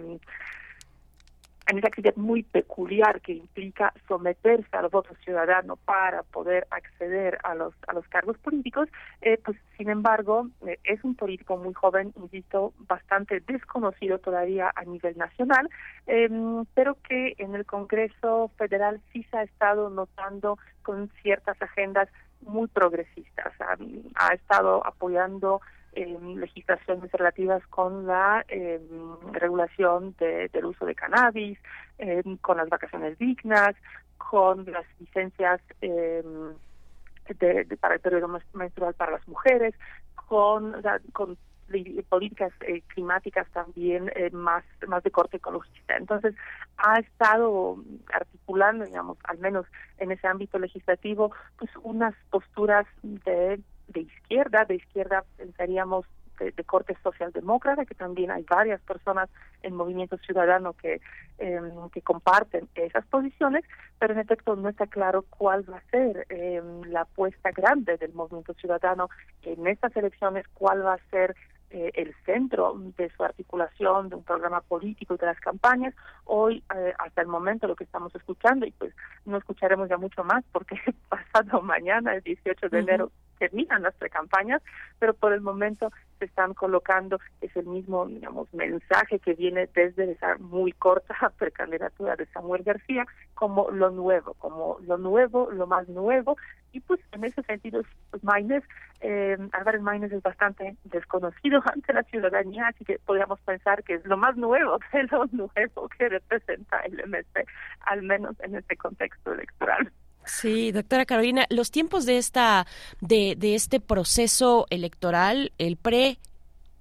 [SPEAKER 21] en esa actividad muy peculiar que implica someterse al voto ciudadano para poder acceder a los a los cargos políticos, eh, pues sin embargo eh, es un político muy joven, insisto, bastante desconocido todavía a nivel nacional, em, pero que en el Congreso Federal sí se ha estado notando con ciertas agendas muy progresistas. ha estado apoyando legislaciones relativas con la eh, regulación del uso de cannabis, con las vacaciones dignas, con las licencias em, de, para el periodo menstrual para las mujeres, con, con políticas eh, climáticas también eh, más más de corte ecologista. Entonces, ha estado articulando, digamos, al menos en ese ámbito legislativo, pues unas posturas de de izquierda, de izquierda pensaríamos de, corte socialdemócrata, que también hay varias personas en Movimiento Ciudadano que, em, que comparten esas posiciones, pero en efecto no está claro cuál va a ser em, la apuesta grande del Movimiento Ciudadano en estas elecciones, cuál va a ser eh, el centro de su articulación de un programa político y de las campañas. Hoy, eh, hasta el momento, lo que estamos escuchando, y pues no escucharemos ya mucho más porque (laughs) pasado mañana, el 18 de enero, terminan las precampañas, pero por el momento se están colocando, es el mismo, digamos, mensaje que viene desde esa muy corta (laughs) precandidatura de Samuel García, como lo nuevo, como lo nuevo, lo más nuevo, y pues en ese sentido, pues eh, Álvarez Maínez es bastante desconocido (laughs) ante la ciudadanía, así que podríamos pensar que es lo más nuevo (laughs) de lo nuevo que representa el MC, al menos en este contexto electoral.
[SPEAKER 1] Sí, doctora Carolina, los tiempos de esta de, de este proceso electoral, el pre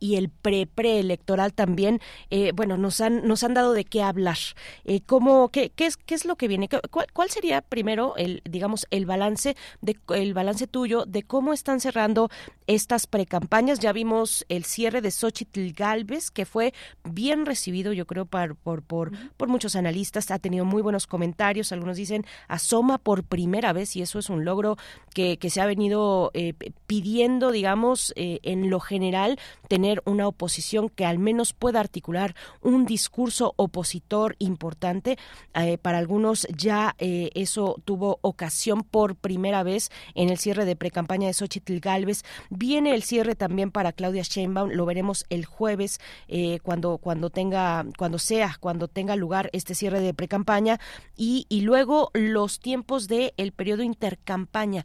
[SPEAKER 1] y el pre preelectoral también, eh, bueno, nos han nos han dado de qué hablar. Eh, ¿cómo, qué, qué, es, ¿Qué es lo que viene? ¿Cuál, ¿Cuál, sería primero el, digamos, el balance de el balance tuyo de cómo están cerrando estas precampañas? Ya vimos el cierre de Xochitl Galvez, que fue bien recibido, yo creo, por, por, por, por muchos analistas, ha tenido muy buenos comentarios, algunos dicen asoma por primera vez, y eso es un logro que, que se ha venido eh, pidiendo, digamos, en lo general, tener una oposición que al menos pueda articular un discurso opositor importante. Eh, para algunos ya eh, eso tuvo ocasión por primera vez en el cierre de precampaña de Xochitl Galvez. Viene el cierre también para Claudia Sheinbaum, lo veremos el jueves eh, cuando cuando tenga cuando sea cuando tenga lugar este cierre de precampaña y, y luego los tiempos del el periodo intercampaña.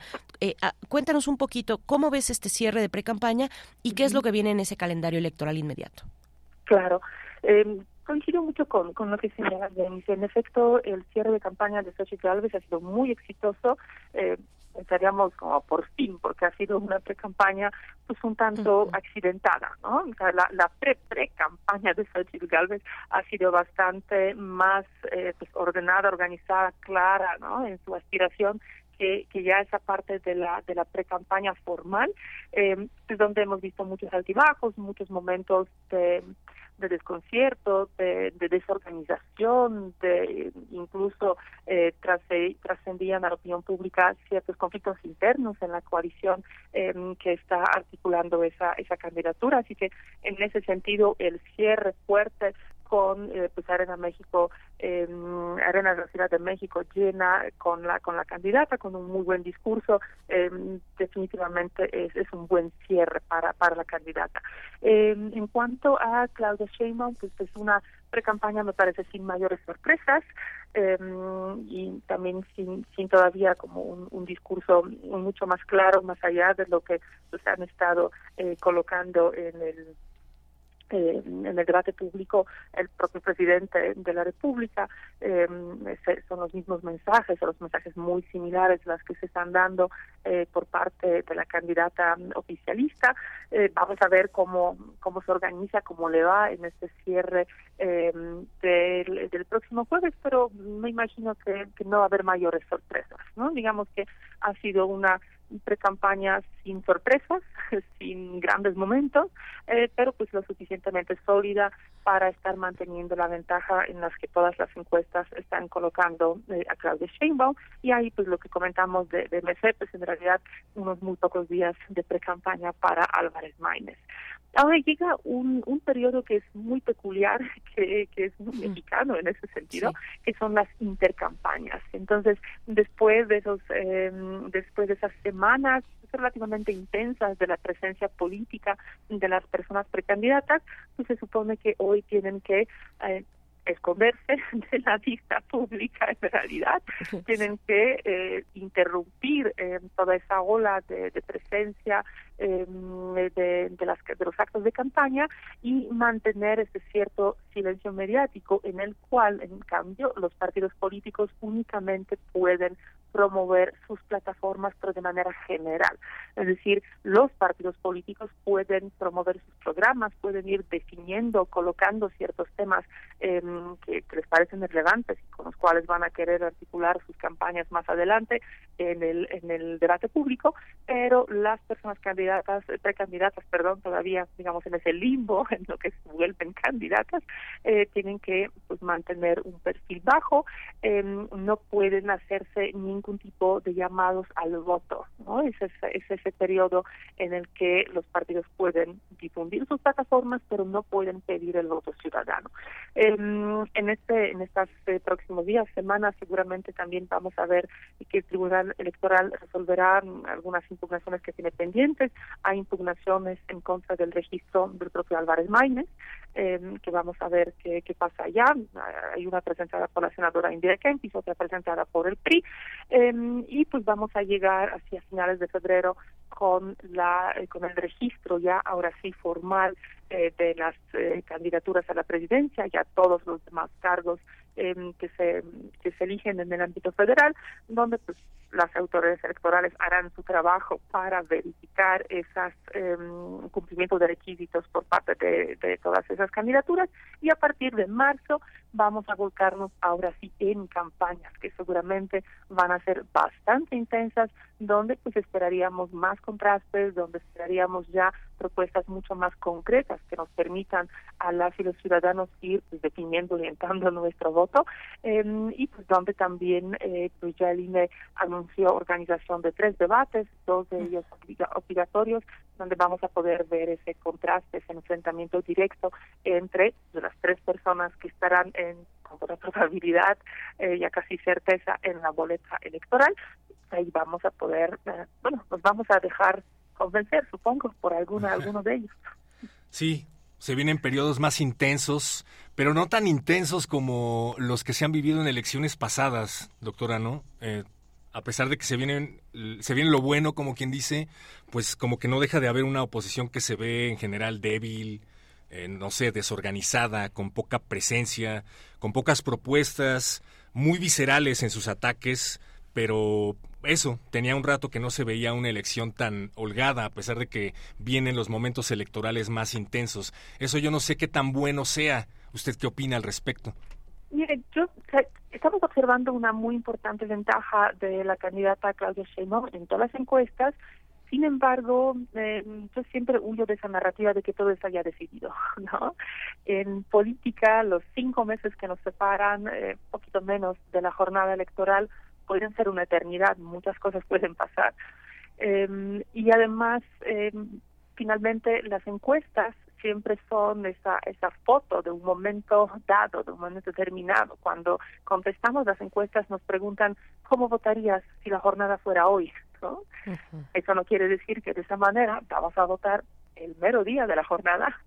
[SPEAKER 1] Ah, cuéntanos un poquito cómo ves este cierre de precampaña y qué es lo que viene en ese calendario electoral inmediato.
[SPEAKER 21] Claro. Eh, coincido mucho con, con lo que señala Denis. En efecto, el cierre de campaña de Xochitl Galvez ha sido muy exitoso. Eh, pensaríamos como por fin, porque ha sido una pre-campaña pues un tanto accidentada, ¿no? O sea, la, la pre-pre-campaña de Xochitl Galvez ha sido bastante más eh, pues ordenada, organizada, clara, ¿no? En su aspiración que, que ya esa parte de la de la pre-campaña formal, eh, es donde hemos visto muchos altibajos, muchos momentos de, de desconcierto, de, de, desorganización, de incluso eh, trascendían a la opinión pública ciertos conflictos internos en la coalición eh, que está articulando esa esa candidatura. Así que en ese sentido el cierre fuerte con eh, pues Arena México, eh, Arena de la Ciudad de México llena con la con la candidata, con un muy buen discurso, eh, definitivamente es, es un buen cierre para para la candidata. Eh, en cuanto a Claudia Sheinbaum, pues es una pre-campaña me parece sin mayores sorpresas eh, y también sin, sin todavía como un, un, discurso mucho más claro, más allá de lo que pues, han estado eh, colocando en el eh, en el debate público el propio presidente de la República eh, son los mismos mensajes o los mensajes muy similares los que se están dando eh, por parte de la candidata oficialista. Eh, vamos a ver cómo cómo se organiza cómo le va en este cierre eh, del, del, próximo jueves pero me imagino que, que no va a haber mayores sorpresas no digamos que ha sido una pre-campaña sin sorpresas, (laughs) sin grandes momentos, eh, pero pues lo suficientemente sólida para estar manteniendo la ventaja en las que todas las encuestas están colocando eh, a Claudia Sheinbaum y ahí pues lo que comentamos de, de pues en realidad unos muy pocos días de pre-campaña para Álvarez Maínez. Ahora llega un, un periodo que es muy peculiar, (laughs) que, que es muy mexicano en ese sentido, que son las intercampañas. Entonces, después de esos, eh, después de esas semanas relativamente intensas de la presencia política de las personas precandidatas, pues se supone que hoy tienen que eh, esconderse (laughs) de la vista pública en realidad, tienen que eh, interrumpir eh, toda esa ola de, de presencia eh, de, de, las, de los actos de campaña y mantener ese cierto silencio mediático en el cual, en cambio, los partidos políticos únicamente pueden promover sus plataformas, pero de manera general. Es decir, los partidos políticos pueden promover sus programas, pueden ir definiendo, colocando ciertos temas eh, que, que, les parecen relevantes y con los cuales van a querer articular sus campañas más adelante en el, en el debate público, pero las personas candidatas, precandidatas, perdón, todavía, digamos, en ese limbo, (laughs) en lo que se vuelven candidatas, eh, tienen que pues, mantener un perfil bajo, eh, no pueden hacerse ningún tipo de llamados al voto, ¿no? Es ese, es ese periodo en el que los partidos pueden difundir sus plataformas, pero no pueden pedir el voto ciudadano. Eh, en este en estos eh, próximos días, semanas, seguramente también vamos a ver que el Tribunal Electoral resolverá algunas impugnaciones que tiene pendientes. Hay impugnaciones en contra del registro del propio Álvarez Maínez, eh, que vamos a ver qué, pasa allá. Hay una presentada por la senadora Indira Kempis, otra presentada por el PRI, eh, y pues vamos a llegar hacia finales de febrero con la eh, con el registro ya ahora sí formal eh, de las eh, candidaturas a la presidencia, ya todos los demás cargos eh, que se que se eligen en el ámbito federal, donde pues las autoridades electorales harán su trabajo para verificar esos eh, cumplimientos de requisitos por parte de, de todas esas candidaturas. Y a partir de marzo vamos a volcarnos ahora sí en campañas que seguramente van a ser bastante intensas, donde pues esperaríamos más contrastes, donde esperaríamos ya propuestas mucho más concretas que nos permitan a las y los ciudadanos ir pues, definiendo, orientando (laughs) nuestro voto, eh, y pues donde también eh, pues ya el INE anunció organización de tres debates, dos de ellos obligatorios, donde vamos a poder ver ese contraste, ese enfrentamiento directo entre las tres personas que estarán en con toda probabilidad, eh, ya casi certeza, en la boleta electoral. Ahí vamos a poder, eh, bueno, nos vamos a dejar convencer, supongo, por alguna, alguno de ellos.
[SPEAKER 2] Sí, se vienen periodos más intensos, pero no tan intensos como los que se han vivido en elecciones pasadas, doctora, ¿no? Eh, a pesar de que se vienen se viene lo bueno como quien dice pues como que no deja de haber una oposición que se ve en general débil eh, no sé desorganizada con poca presencia con pocas propuestas muy viscerales en sus ataques pero eso tenía un rato que no se veía una elección tan holgada a pesar de que vienen los momentos electorales más intensos. Eso yo no sé qué tan bueno sea. Usted qué opina al respecto
[SPEAKER 21] Mire, yo estamos observando una muy importante ventaja de la candidata Claudia Sheinbaum en todas las encuestas. Sin embargo, eh, yo siempre huyo de esa narrativa de que todo está ya decidido, (laughs) ¿no? En política, los cinco meses que nos separan, eh, poquito menos de la jornada electoral, pueden ser una eternidad, muchas cosas pueden pasar. Eh, y además, eh, finalmente, las encuestas siempre son esa, esa foto de un momento dado, de un momento determinado. Cuando contestamos las encuestas nos preguntan cómo votarías si la jornada fuera hoy. ¿no? Uh -huh. Eso no quiere decir que de esa manera vamos a votar el mero día de la jornada,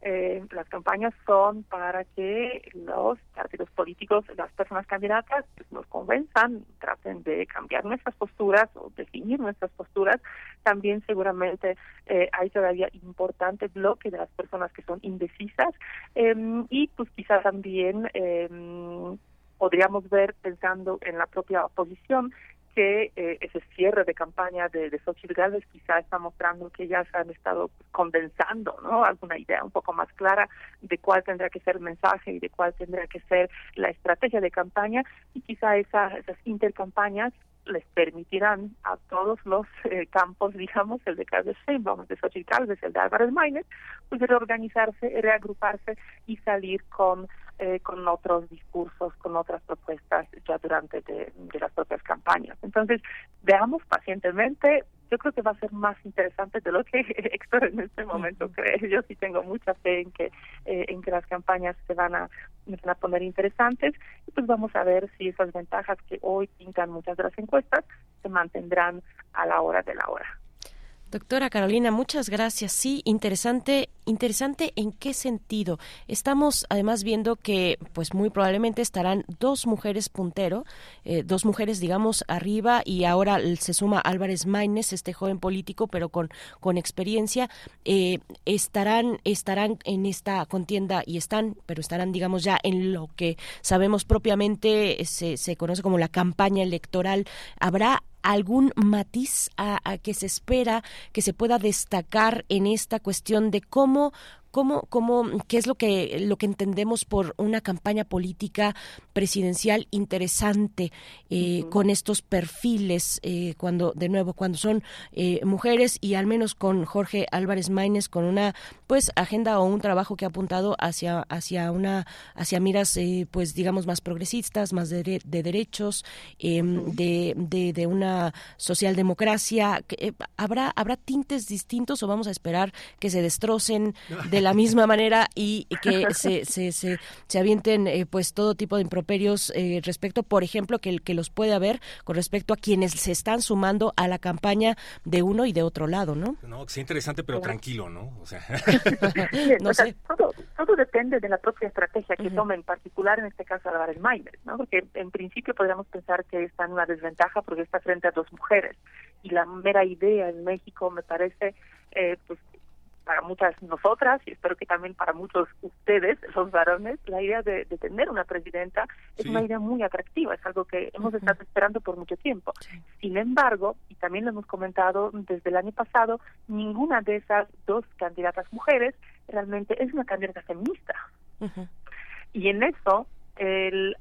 [SPEAKER 21] eh, las campañas son para que los partidos políticos, las personas candidatas, pues, nos convenzan, traten de cambiar nuestras posturas o definir nuestras posturas. También seguramente eh, hay todavía importante bloque de las personas que son indecisas em, y pues quizás también em, podríamos ver pensando en la propia oposición que eh, ese cierre de campaña de, de Xochitl Gálvez quizá está mostrando que ya se han estado condensando no alguna idea un poco más clara de cuál tendrá que ser el mensaje y de cuál tendrá que ser la estrategia de campaña y quizá esa, esas intercampañas les permitirán a todos los eh, campos, digamos, el de Carlos Sheinbaum, el de Xochitl el de Álvarez Maínez, pues reorganizarse, reagruparse y salir con eh, con otros discursos, con otras propuestas ya durante de, las propias campañas. Entonces, veamos pacientemente. Yo creo que va a ser más interesante de lo que (laughs) Héctor en este momento cree. Yo sí tengo mucha fe en que eh, en que las campañas se van a van a poner interesantes y pues vamos a ver si esas ventajas que hoy pintan muchas de las encuestas se mantendrán a la hora de la hora.
[SPEAKER 1] Doctora Carolina, muchas gracias. Sí, interesante, interesante en qué sentido. Estamos además viendo que, pues muy probablemente estarán dos mujeres puntero, eh, dos mujeres, digamos, arriba y ahora se suma Álvarez Maínez, este joven político, pero con con experiencia. Eh, estarán estarán en esta contienda y están, pero estarán, digamos, ya en lo que sabemos propiamente se, se conoce como la campaña electoral. Habrá algún matiz a, que se espera que se pueda destacar en esta cuestión de cómo ¿Cómo, cómo, ¿Qué es lo que, lo que entendemos por una campaña política presidencial interesante eh, con estos perfiles, eh, cuando, de nuevo, cuando son eh, mujeres y al menos con Jorge Álvarez Maínez, con una pues agenda o un trabajo que ha apuntado hacia, hacia una, hacia miras, pues digamos, más progresistas, más de, de derechos, em, de, de, de, una socialdemocracia? ¿Habrá, ¿Habrá tintes distintos o vamos a esperar que se destrocen de la misma (laughs) manera y, que se, se, se, se avienten eh, pues todo tipo de improperios eh, respecto, por ejemplo, que, que los puede haber con respecto a quienes se están sumando a la campaña de uno y de otro lado, ¿no?
[SPEAKER 2] No, que sea interesante, pero tranquilo, ¿no? O sea, (laughs) (laughs)
[SPEAKER 21] no sé. todo, todo depende de la propia estrategia que tome, en particular en este caso Álvarez Maínez, ¿no? Porque en principio podríamos pensar que está en una desventaja porque está frente a dos mujeres y la mera idea en México me parece eh, pues para muchas nosotras y espero que también para muchos ustedes, los varones, la idea de, tener una presidenta es una idea muy atractiva, es algo que hemos estado esperando por mucho tiempo. Sin embargo, y también lo hemos comentado desde el año pasado, ninguna de esas dos candidatas mujeres realmente es una candidata feminista. Y en eso, el,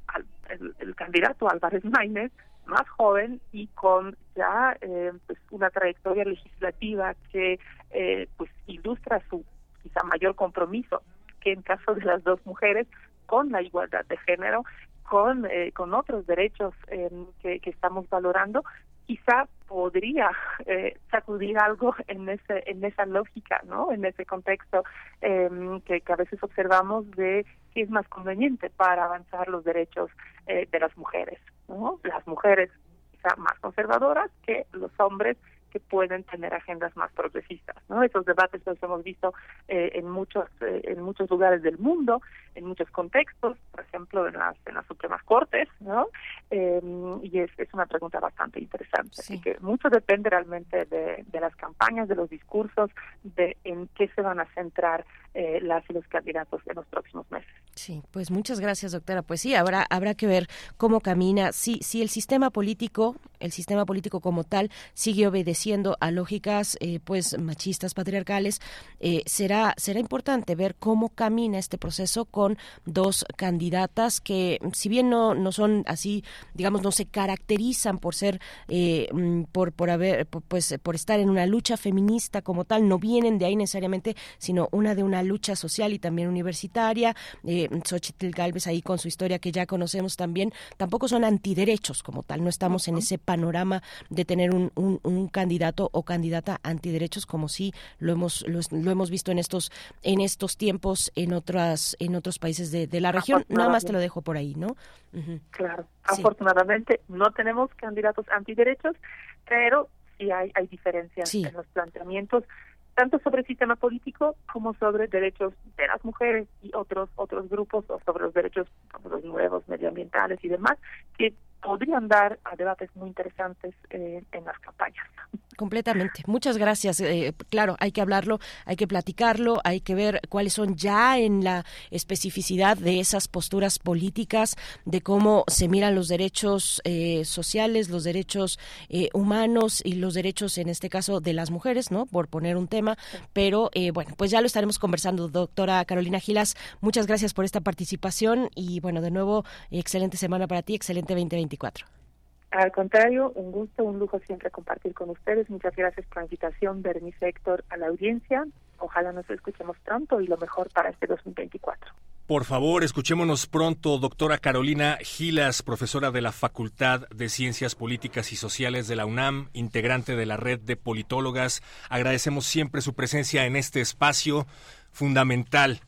[SPEAKER 21] el, el candidato Álvarez Maínez más joven y con ya eh, pues una trayectoria legislativa que eh, pues ilustra su quizá mayor compromiso que en caso de las dos mujeres con la igualdad de género con eh, con otros derechos que, que estamos valorando. Quizá podría eh, sacudir algo en ese en esa lógica no en ese contexto eh, que, que, a veces observamos de que es más conveniente para avanzar los derechos eh, de las mujeres no las mujeres quizá más conservadoras que los hombres que pueden tener agendas más progresistas no esos debates los hemos visto eh, en muchos eh, en muchos lugares del mundo en muchos contextos por ejemplo en las en las supremas cortes no eh, y es, es una pregunta bastante interesante. Así que mucho depende realmente de, de las campañas de los discursos de en qué se van a centrar eh, las los candidatos en los próximos meses.
[SPEAKER 1] Sí pues muchas gracias doctora. Pues sí habrá habrá que ver cómo camina. Si si el sistema político el sistema político como tal sigue obedeciendo a lógicas eh, pues machistas patriarcales eh, será será importante ver cómo camina este proceso con dos candidatas que si bien no no son así digamos no se caracterizan por ser eh, mm, por por haber pues por estar en una lucha feminista como tal no vienen de ahí necesariamente sino una de una lucha social y también universitaria. Eh, Xochitl Galvez ahí con su historia que ya conocemos también. Tampoco son antiderechos como tal no estamos en ese panorama de tener un, un, un candidato o candidata antiderechos como si lo hemos lo, lo, hemos visto en estos en estos tiempos en otras en otros países de, de la región. Nada más te lo dejo por ahí no uh -huh.
[SPEAKER 21] claro sí. afortunadamente no tenemos candidatos antiderechos pero sí hay hay diferencias sí. en los planteamientos tanto sobre el sistema político como sobre derechos de las mujeres y otros otros grupos o sobre los derechos los nuevos medioambientales y demás que podrían dar a debates muy interesantes eh, en las campañas.
[SPEAKER 1] Completamente. Muchas gracias. Eh, claro, hay que hablarlo, hay que platicarlo, hay que ver cuáles son ya en la especificidad de esas posturas políticas, de cómo se miran los derechos eh, sociales, los derechos eh, humanos y los derechos, en este caso, de las mujeres, ¿no? Por poner un tema. Pero bueno, pues ya lo estaremos conversando, doctora Carolina Gilas. Muchas gracias por esta participación y bueno, de nuevo, excelente semana para ti, excelente 2024.
[SPEAKER 21] Al contrario, un gusto, un lujo siempre compartir con ustedes. Muchas gracias por la invitación, Bernice Héctor, a la audiencia. Ojalá nos escuchemos pronto y lo mejor para este 2024.
[SPEAKER 2] Por favor, escuchémonos pronto, doctora Carolina Gilas, profesora de la Facultad de Ciencias Políticas y Sociales de la UNAM, integrante de la red de politólogas. Agradecemos siempre su presencia en este espacio fundamental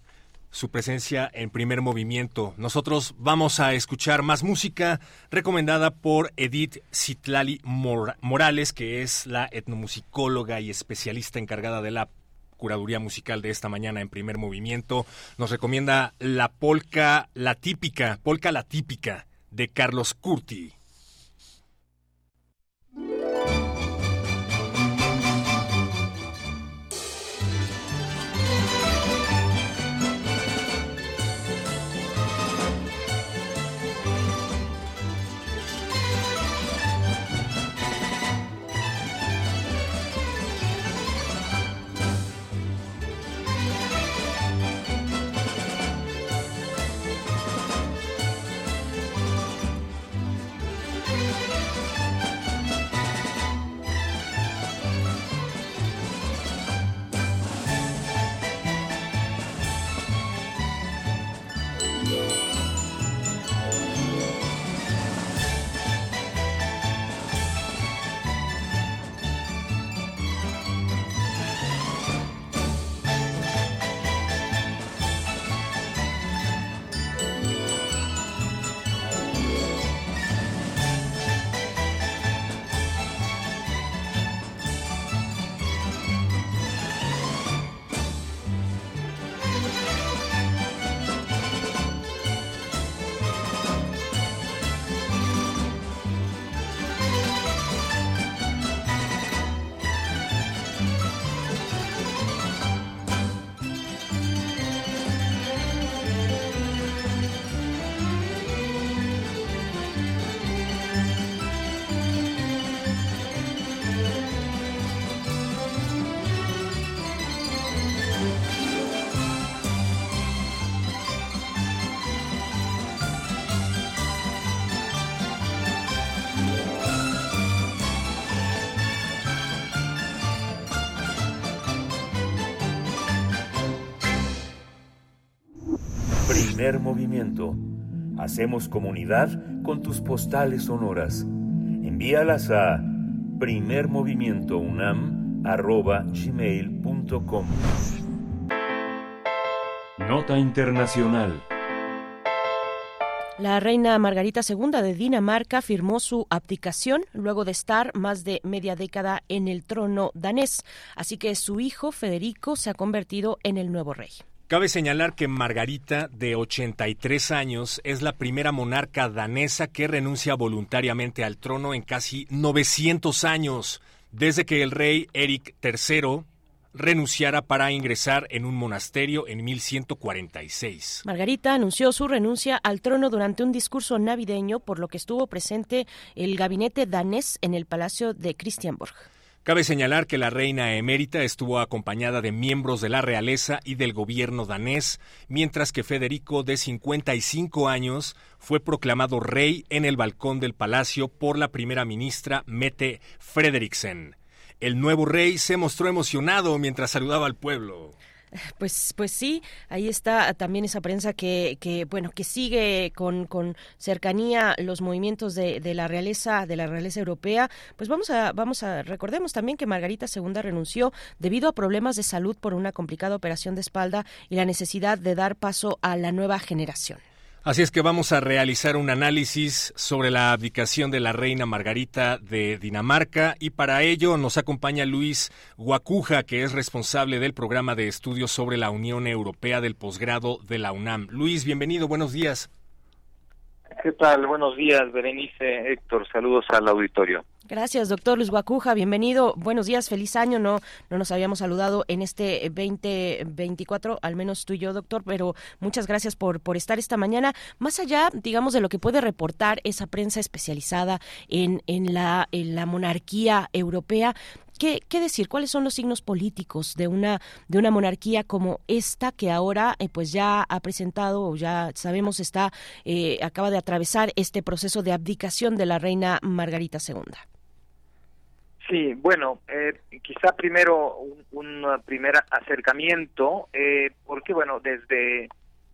[SPEAKER 2] su presencia en primer movimiento. Nosotros vamos a escuchar más música recomendada por Edith Citlali Morales, que es la etnomusicóloga y especialista encargada de la curaduría musical de esta mañana en primer movimiento. Nos recomienda la polca la típica, polca la típica de Carlos Curti.
[SPEAKER 3] Movimiento. Hacemos comunidad con tus postales sonoras. Envíalas a primermovimientounam.gmail.com Nota Internacional
[SPEAKER 1] la reina Margarita II de Dinamarca firmó su abdicación luego de estar más de media década en el trono danés, así que su hijo Federico se ha convertido en el nuevo rey.
[SPEAKER 2] Cabe señalar que Margarita, de 83 años, es la primera monarca danesa que renuncia voluntariamente al trono en casi 900 años, desde que el rey Eric III renunciara para ingresar en un monasterio en 1146.
[SPEAKER 1] Margarita anunció su renuncia al trono durante un discurso navideño, por lo que estuvo presente el gabinete danés en el Palacio de Christianborg.
[SPEAKER 2] Cabe señalar que la reina emérita estuvo acompañada de miembros de la realeza y del gobierno danés, mientras que Federico, de 55 años, fue proclamado rey en el balcón del palacio por la primera ministra Mette Frederiksen. El nuevo rey se mostró emocionado mientras saludaba al pueblo.
[SPEAKER 1] Pues, pues sí, ahí está también esa prensa que, que bueno, que sigue con, con cercanía los movimientos de, de, la realeza, de la realeza europea. Pues vamos a, vamos a, recordemos también que Margarita II renunció debido a problemas de salud por una complicada operación de espalda y la necesidad de dar paso a la nueva generación.
[SPEAKER 2] Así es que vamos a realizar un análisis sobre la abdicación de la reina Margarita de Dinamarca y para ello nos acompaña Luis Guacuja, que es responsable del programa de estudios sobre la Unión Europea del posgrado de la UNAM. Luis, bienvenido, buenos días.
[SPEAKER 22] ¿Qué tal? Buenos días, Berenice, Héctor, saludos al auditorio.
[SPEAKER 1] Gracias, doctor Luis Guacuja. Bienvenido. Buenos días, feliz año. No, no nos habíamos saludado en este 2024, al menos tú y yo, doctor, pero muchas gracias por, por estar esta mañana. Más allá, digamos, de lo que puede reportar esa prensa especializada en, en, la, en la monarquía europea, ¿Qué, ¿Qué, decir? ¿Cuáles son los signos políticos de una de una monarquía como esta que ahora eh, pues ya ha presentado o ya sabemos está eh, acaba de atravesar este proceso de abdicación de la reina Margarita II?
[SPEAKER 22] Sí, bueno, eh, quizá primero un, primer acercamiento, eh, porque bueno, desde,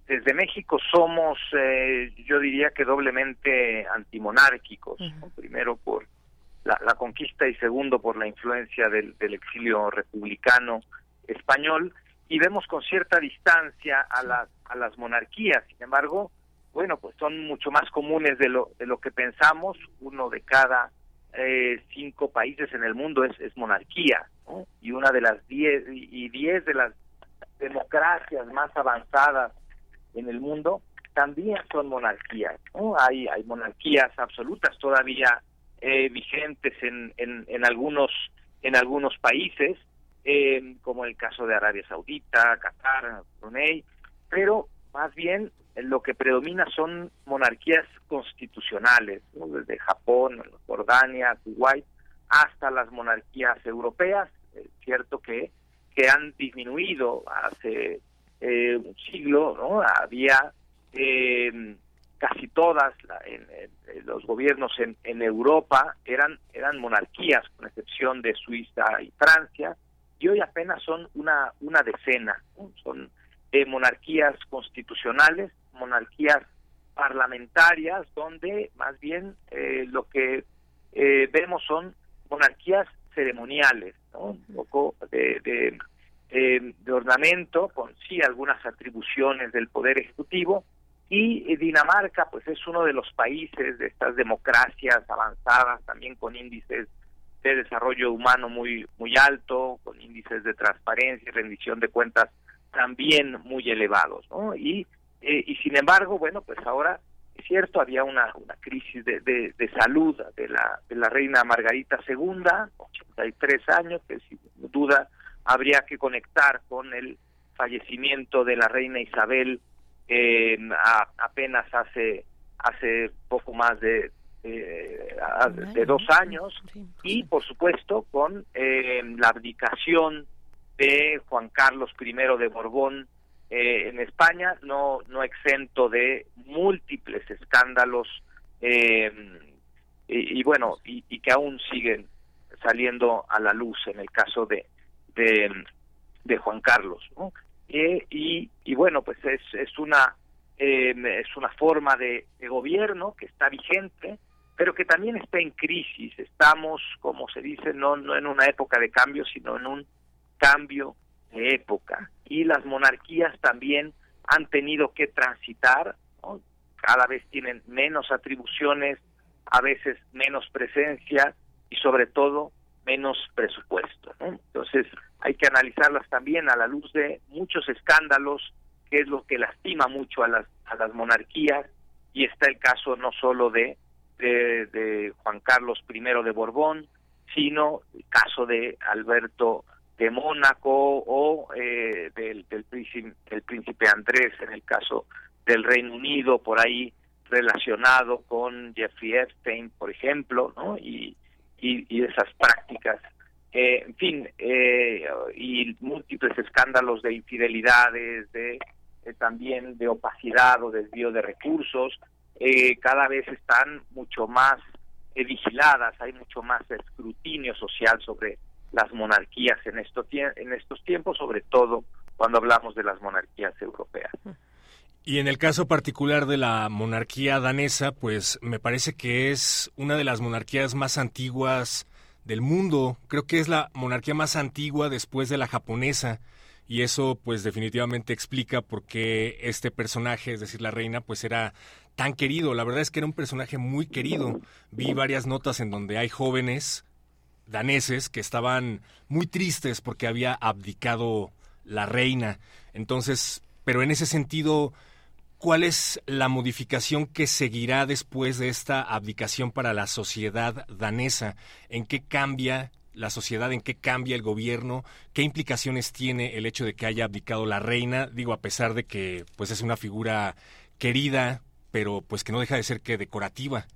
[SPEAKER 22] desde México somos, eh, yo diría que doblemente antimonárquicos, primero por la, la, conquista y segundo por la influencia del, del, exilio republicano español, y vemos con cierta distancia a las, a las monarquías, sin embargo, bueno, pues son mucho más comunes de lo, de lo que pensamos, uno de cada eh, cinco países en el mundo es, es monarquía, y una de las diez, y diez de las democracias más avanzadas en el mundo también son monarquías. Hay, hay monarquías absolutas todavía eh, vigentes en, en, en, algunos, en algunos países, eh, como el caso de Arabia Saudita, Qatar, Brunei, pero más bien lo que predomina son monarquías constitucionales, desde Japón, Jordania, Kuwait, hasta las monarquías europeas, es cierto que, que han disminuido hace eh, un siglo, ¿no? Había eh, casi todas en, los gobiernos en, en, Europa eran eran monarquías, con excepción de Suiza y Francia, y hoy apenas son una una decena, son eh, monarquías constitucionales monarquías parlamentarias donde más bien eh, lo que eh, vemos son monarquías ceremoniales, un poco de, de, eh, de, ornamento, con sí algunas atribuciones del poder ejecutivo, y Dinamarca pues es uno de los países de estas democracias avanzadas, también con índices de desarrollo humano muy, muy alto, con índices de transparencia y rendición de cuentas también muy elevados, ¿no? Y eh, y sin embargo, bueno, pues ahora es cierto, había una, una crisis de, de, salud de la, de la reina Margarita II, 83 años, que sin duda habría que conectar con el fallecimiento de la reina Isabel eh, apenas hace hace poco más de de dos años. y por supuesto con eh, la abdicación de Juan Carlos I de Borbón eh, en España, no, no exento de múltiples escándalos eh, y, bueno, y, que aún siguen saliendo a la luz en el caso de, de, Juan Carlos. Eh, y, y bueno, pues es, es, una, es una forma de, de gobierno que está vigente, pero que también está en crisis. Estamos, como se dice, no, no en una época de cambio, sino en un cambio época y las monarquías también han tenido que transitar, cada vez tienen menos atribuciones, a veces menos presencia y sobre todo menos presupuesto. Entonces hay que analizarlas también a la luz de muchos escándalos, que es lo que lastima mucho a las, a las monarquías y está el caso no solo de, de, Juan Carlos I de Borbón, sino el caso de Alberto de Mónaco o eh, del, del, príncipe, príncipe Andrés en el caso del Reino Unido, por ahí relacionado con Jeffrey Epstein, por ejemplo, ¿no? Y, y, esas prácticas, eh, en fin, eh, y múltiples escándalos de infidelidades, de también de opacidad o desvío de recursos, cada vez están mucho más vigiladas, hay mucho más escrutinio social sobre las monarquías en, esto, en estos tiempos, sobre todo cuando hablamos de las monarquías europeas.
[SPEAKER 2] Y en el caso particular de la monarquía danesa, pues me parece que es una de las monarquías más antiguas del mundo. Creo que es la monarquía más antigua después de la japonesa. y eso pues definitivamente explica por qué este personaje, es decir, la reina, pues era tan querido. La verdad es que era un personaje muy querido. Vi varias notas en donde hay jóvenes daneses que estaban muy tristes porque había abdicado la reina. Entonces, pero en ese sentido, ¿cuál es la modificación que seguirá después de esta abdicación para la sociedad danesa? ¿En qué cambia la sociedad, en qué cambia el gobierno, qué implicaciones tiene el hecho de que haya abdicado la reina, digo, a pesar de que pues es una figura querida, pero pues que no deja de ser que decorativa.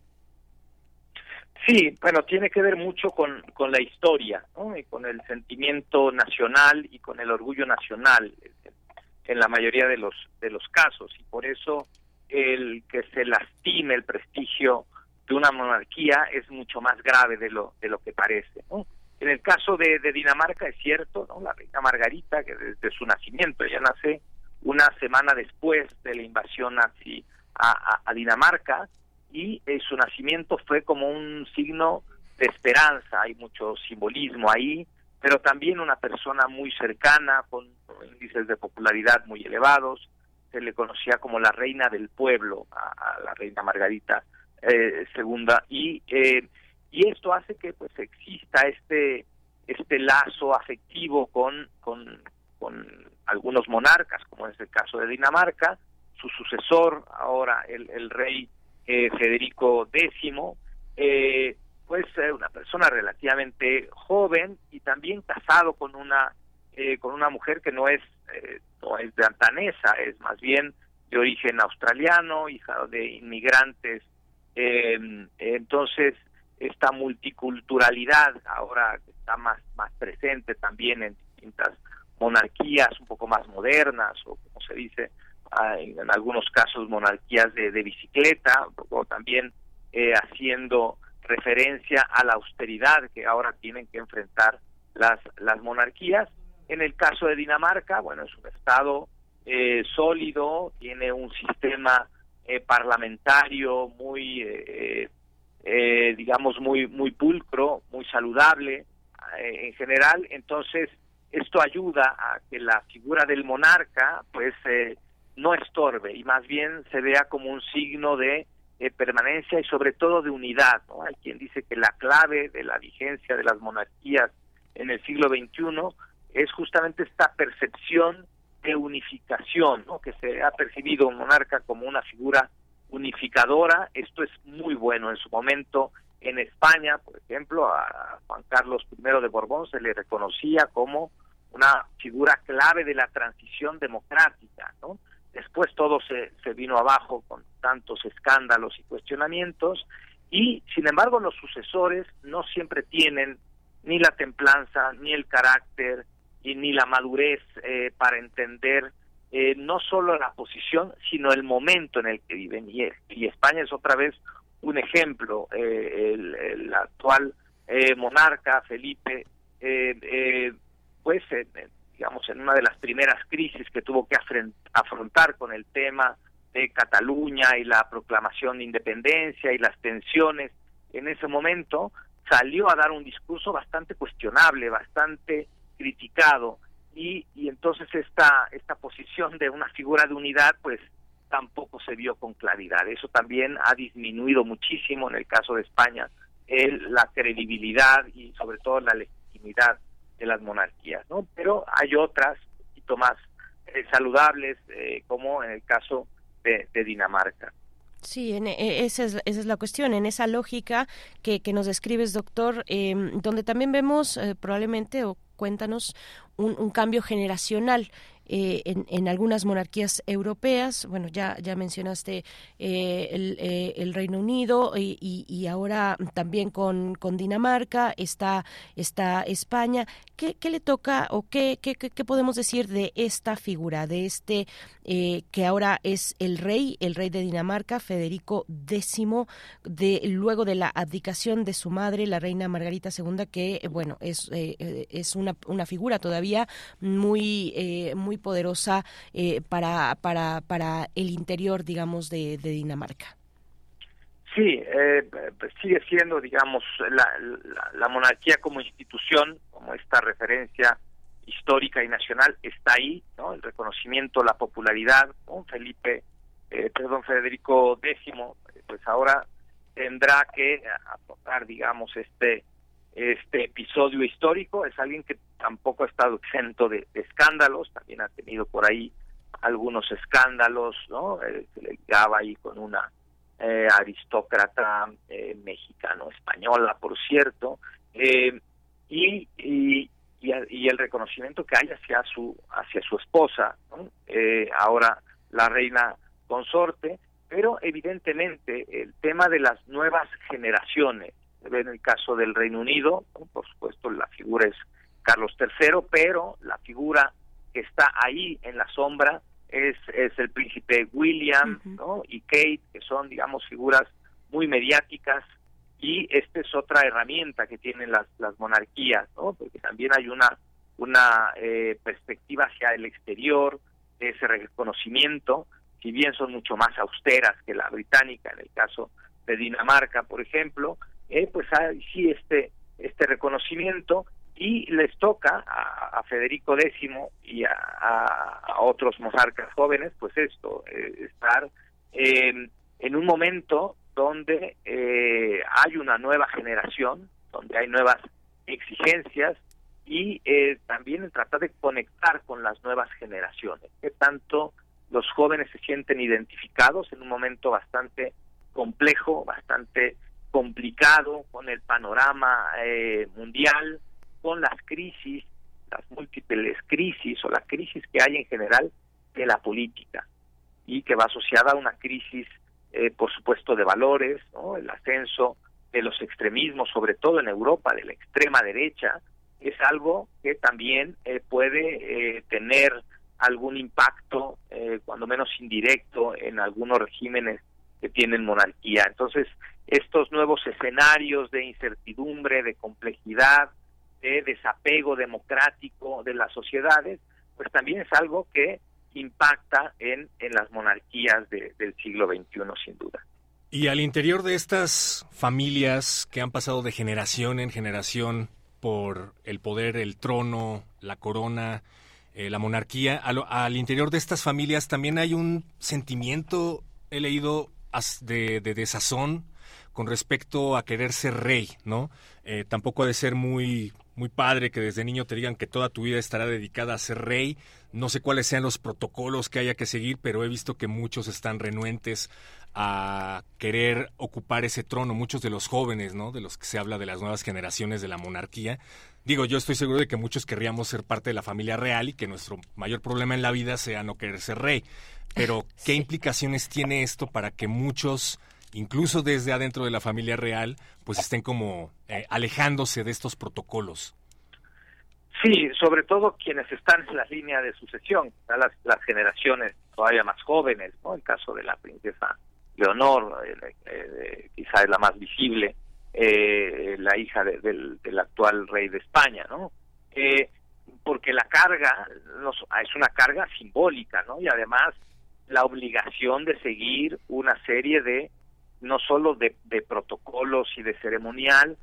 [SPEAKER 22] Sí, bueno, tiene que ver mucho con, con la historia, ¿no? y con el sentimiento nacional y con el orgullo nacional en la mayoría de los de los casos y por eso el que se lastime el prestigio de una monarquía es mucho más grave de lo de lo que parece. ¿no? En el caso de, Dinamarca es cierto, ¿no? La reina Margarita, que desde su nacimiento, ella nace una semana después de la invasión nazi a, Dinamarca, y eh, su nacimiento fue como un signo de esperanza, hay mucho simbolismo ahí, pero también una persona muy cercana, con índices de popularidad muy elevados, se le conocía como la reina del pueblo, a, la reina Margarita eh, segunda, y eh, y esto hace que pues exista este este lazo afectivo con, con, con algunos monarcas, como es el caso de Dinamarca, su sucesor, ahora el, el rey eh, Federico X, pues eh, una persona relativamente joven y también casado con una eh, con una mujer que no es eh, no es de antanesa, es más bien de origen australiano, hija de inmigrantes. entonces esta multiculturalidad ahora está más, más presente también en distintas monarquías un poco más modernas o como se dice ah, en, algunos casos monarquías de, bicicleta o también eh, haciendo referencia a la austeridad que ahora tienen que enfrentar las, las monarquías. En el caso de Dinamarca, bueno, es un estado eh, sólido, tiene un sistema eh, parlamentario muy eh, eh, digamos, muy, muy pulcro, muy saludable eh, en general. Entonces, esto ayuda a que la figura del monarca, pues, eh, no estorbe y más bien se vea como un signo de permanencia y sobre todo de unidad. ¿no? Hay quien dice que la clave de la vigencia de las monarquías en el siglo XXI es justamente esta percepción de unificación, ¿no? que se ha percibido un monarca como una figura unificadora. Esto es muy bueno. En su momento, en España, por ejemplo, a Juan Carlos I de Borbón se le reconocía como una figura clave de la transición democrática, ¿no? Después todo se, se vino abajo con tantos escándalos y cuestionamientos y, sin embargo, los sucesores no siempre tienen ni la templanza, ni el carácter, y ni la madurez eh, para entender eh, no solo la posición, sino el momento en el que viven. Y, España es otra vez un ejemplo. Eh, el, actual eh, monarca, Felipe, pues, digamos, en una de las primeras crisis que tuvo que afrontar con el tema de Cataluña y la proclamación de independencia y las tensiones en ese momento, salió a dar un discurso bastante cuestionable, bastante criticado y, y entonces esta, esta posición de una figura de unidad pues tampoco se vio con claridad. Eso también ha disminuido muchísimo en el caso de España el, la credibilidad y sobre todo la legitimidad de las monarquías, ¿no? Pero hay otras un poquito más eh, saludables, eh, como en el caso de, Dinamarca.
[SPEAKER 1] Sí, en, e, esa, es, esa es la cuestión, en esa lógica que, nos describes, doctor, eh, donde también vemos probablemente o cuéntanos un, cambio generacional eh, en, algunas monarquías europeas. Bueno, ya, ya mencionaste eh, eh, el, Reino Unido y, ahora también con, con, Dinamarca, está, está España. ¿Qué, le toca o qué, qué, podemos decir de esta figura, de este que ahora es el rey, el rey de Dinamarca, Federico X, de, luego de la abdicación de su madre, la reina Margarita II, que, bueno, es, es una, una figura todavía muy, muy poderosa eh, para, para, para el interior, digamos, de, Dinamarca.
[SPEAKER 22] Sí, eh, pues sigue siendo, digamos, la, la, monarquía como institución, como esta referencia histórica y nacional está ahí, ¿no? El reconocimiento, la popularidad, ¿no? Felipe, eh, perdón, Federico X, pues ahora tendrá que afrontar, digamos, este este episodio histórico. Es alguien que tampoco ha estado exento de, escándalos, también ha tenido por ahí algunos escándalos, ¿no? Eh, se le ligaba ahí con una eh, aristócrata eh, mexicano-española, por cierto, y, y, y, y, el reconocimiento que hay hacia su, hacia su esposa, ahora la reina consorte, pero evidentemente el tema de las nuevas generaciones, en el caso del Reino Unido, por supuesto la figura es Carlos III, pero la figura que está ahí en la sombra es, es el príncipe William ¿no? y Kate, que son, digamos, figuras muy mediáticas, y esta es otra herramienta que tienen las, las monarquías, ¿no? porque también hay una, una eh, perspectiva hacia el exterior, de ese reconocimiento, si bien son mucho más austeras que la británica, en el caso de Dinamarca, por ejemplo, eh, pues hay sí este, este reconocimiento y les toca a, Federico X y a, otros monarcas jóvenes, pues esto, eh, estar en un momento donde eh, hay una nueva generación, donde hay nuevas exigencias y eh, también tratar de conectar con las nuevas generaciones, que tanto los jóvenes se sienten identificados en un momento bastante complejo, bastante complicado con el panorama eh, mundial, con las crisis, las múltiples crisis o la crisis que hay en general de la política y que va asociada a una crisis, eh, por supuesto, de valores, el ascenso de los extremismos, sobre todo en Europa, de la extrema derecha, es algo que también eh, puede tener algún impacto, cuando menos indirecto, en algunos regímenes que tienen monarquía. Entonces, estos nuevos escenarios de incertidumbre, de complejidad, de desapego democrático de las sociedades, pues también es algo que impacta en, en las monarquías del siglo XXI, sin duda.
[SPEAKER 2] Y al interior de estas familias que han pasado de generación en generación por el poder, el trono, la corona, eh, la monarquía, al, al, interior de estas familias también hay un sentimiento, he leído, de, de desazón, con respecto a querer ser rey, ¿no? Eh, tampoco ha de ser muy, muy padre que desde niño te digan que toda tu vida estará dedicada a ser rey. No sé cuáles sean los protocolos que haya que seguir, pero he visto que muchos están renuentes a querer ocupar ese trono, muchos de los jóvenes, ¿no? De los que se habla de las nuevas generaciones de la monarquía. Digo, yo estoy seguro de que muchos querríamos ser parte de la familia real y que nuestro mayor problema en la vida sea no querer ser rey. Pero, (laughs) ¿qué implicaciones tiene esto para que muchos incluso desde adentro de la familia real, pues estén como eh, alejándose de estos protocolos.
[SPEAKER 22] Sí, sobre todo quienes están en la línea de sucesión, las, las generaciones todavía más jóvenes, ¿no? El caso de la princesa Leonor, eh, eh, quizá es la más visible, la hija del, del, actual rey de España, ¿no? porque la carga es una carga simbólica, ¿no? Y además la obligación de seguir una serie de no solo de, protocolos y de ceremonial,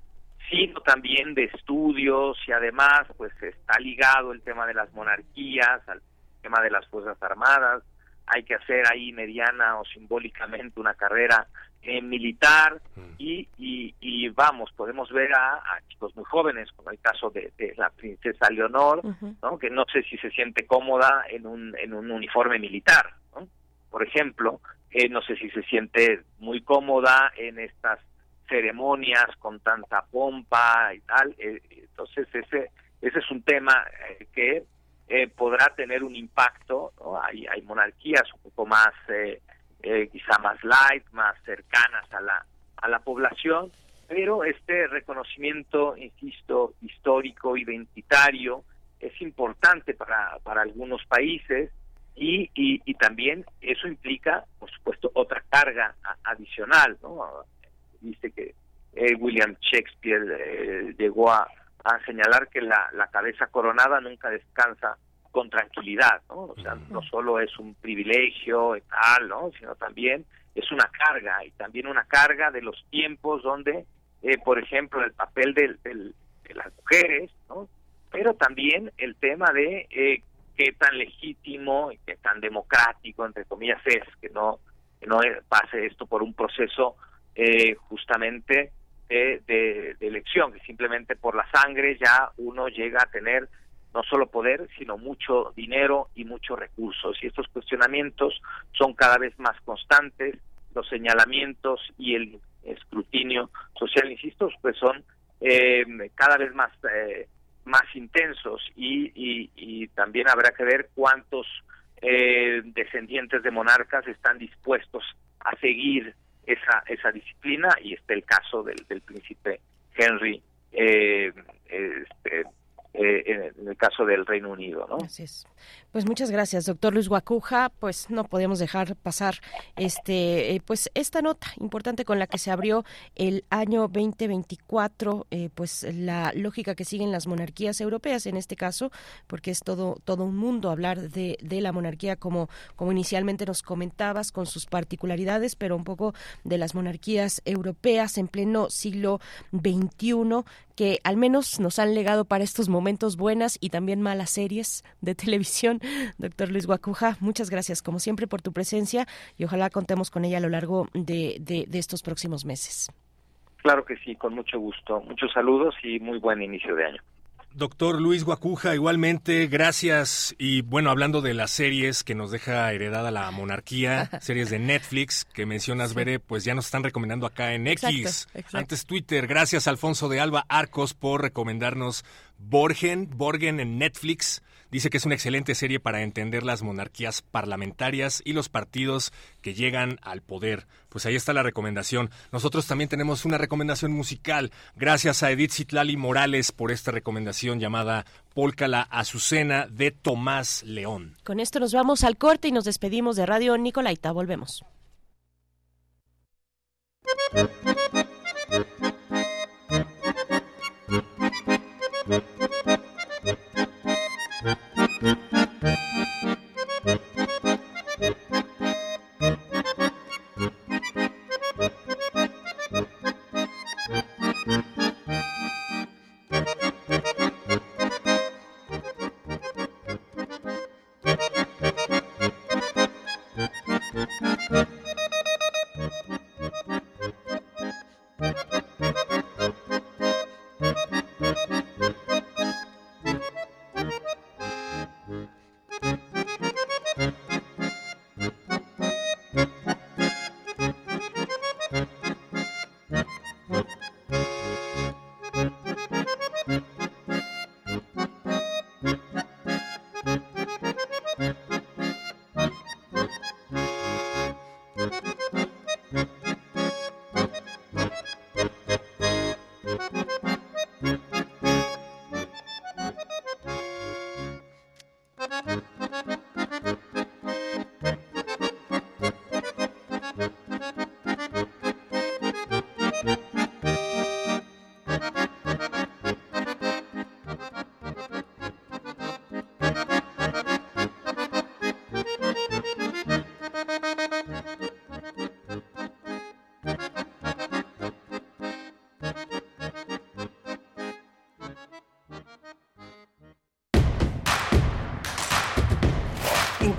[SPEAKER 22] sino también de estudios y además pues está ligado el tema de las monarquías, al tema de las Fuerzas Armadas, hay que hacer ahí mediana o simbólicamente una carrera eh, militar mm. y, y, vamos, podemos ver a, chicos muy jóvenes, como el caso de, la princesa Leonor, ¿no? que no sé si se siente cómoda en un, en un uniforme militar, ¿no? por ejemplo, eh, no sé si se siente muy cómoda en estas ceremonias con tanta pompa y tal. Eh, entonces ese ese es un tema eh, podrá tener un impacto. Hay, hay monarquías un poco más, quizá más light, más cercanas a la a la población, pero este reconocimiento, insisto, histórico, identitario, es importante para, para algunos países y, y, también eso implica, por supuesto, otra carga adicional, ¿no? Dice que eh, William Shakespeare eh, llegó a, a, señalar que la, la cabeza coronada nunca descansa con tranquilidad, ¿no? O sea, no solo es un privilegio y tal, ¿no? Sino también es una carga y también una carga de los tiempos donde, eh, por ejemplo, el papel del, de las mujeres, ¿no? pero también el tema de eh, qué tan legítimo y qué tan democrático, entre comillas, es que no, que no pase esto por un proceso eh, justamente de, de, elección, que simplemente por la sangre ya uno llega a tener no solo poder, sino mucho dinero y muchos recursos. Y estos cuestionamientos son cada vez más constantes, los señalamientos y el escrutinio social, insisto, pues son eh, cada vez más eh, más intensos y, y, también habrá que ver cuántos eh, descendientes de monarcas están dispuestos a seguir esa esa disciplina y está el caso del, del príncipe Henry eh, este, eh, en el caso del Reino Unido. ¿no?
[SPEAKER 1] Así es. Pues muchas gracias, doctor Luis Guacuja. Pues no podemos dejar pasar este, eh, pues esta nota importante con la que se abrió el año 2024, eh, pues la lógica que siguen las monarquías europeas en este caso, porque es todo todo un mundo hablar de, de la monarquía como como inicialmente nos comentabas con sus particularidades, pero un poco de las monarquías europeas en pleno siglo XXI que al menos nos han legado para estos momentos buenas y también malas series de televisión. Doctor Luis Guacuja, muchas gracias como siempre por tu presencia y ojalá contemos con ella a lo largo de, de, estos próximos meses.
[SPEAKER 22] Claro que sí, con mucho gusto. Muchos saludos y muy buen inicio de año.
[SPEAKER 2] Doctor Luis Guacuja, igualmente, gracias. Y bueno, hablando de las series que nos deja heredada la monarquía, (laughs) series de Netflix que mencionas, Bere, pues ya nos están recomendando acá en X, antes Twitter. Gracias, Alfonso de Alba Arcos, por recomendarnos Borgen, Borgen en Netflix. Dice que es una excelente serie para entender las monarquías parlamentarias y los partidos que llegan al poder. Pues ahí está la recomendación. Nosotros también tenemos una recomendación musical. Gracias a Edith Citlali Morales por esta recomendación llamada Pólcala Azucena de Tomás León.
[SPEAKER 1] Con esto nos vamos al corte y nos despedimos de Radio Nicolaita. Volvemos.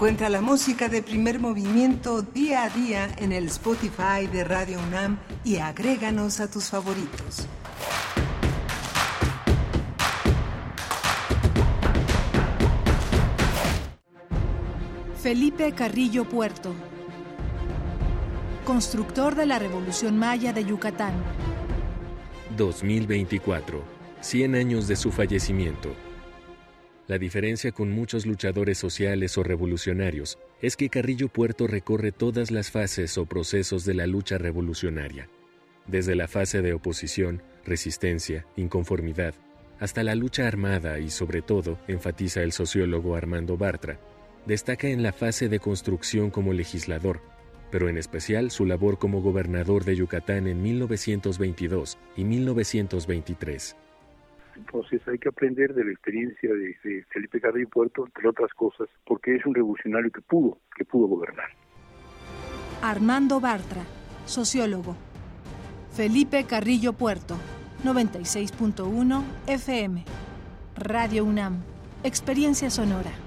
[SPEAKER 6] Encuentra la música de primer movimiento día a día en el Spotify de Radio UNAM y agréganos a tus favoritos.
[SPEAKER 23] Felipe Carrillo Puerto, constructor de la Revolución Maya de Yucatán.
[SPEAKER 24] 2024, 100 años de su fallecimiento. La diferencia con muchos luchadores sociales o revolucionarios es que Carrillo Puerto recorre todas las fases o procesos de la lucha revolucionaria, desde la fase de oposición, resistencia, inconformidad, hasta la lucha armada y sobre todo, enfatiza el sociólogo Armando Bartra, destaca en la fase de construcción como legislador, pero en especial su labor como gobernador de Yucatán en 1922 y 1923.
[SPEAKER 25] Entonces hay que aprender de la experiencia de, Felipe Carrillo Puerto, entre otras cosas, porque es un revolucionario que pudo, que pudo gobernar.
[SPEAKER 23] Armando Bartra, sociólogo. Felipe Carrillo Puerto, 96.1 FM. Radio UNAM, Experiencia Sonora.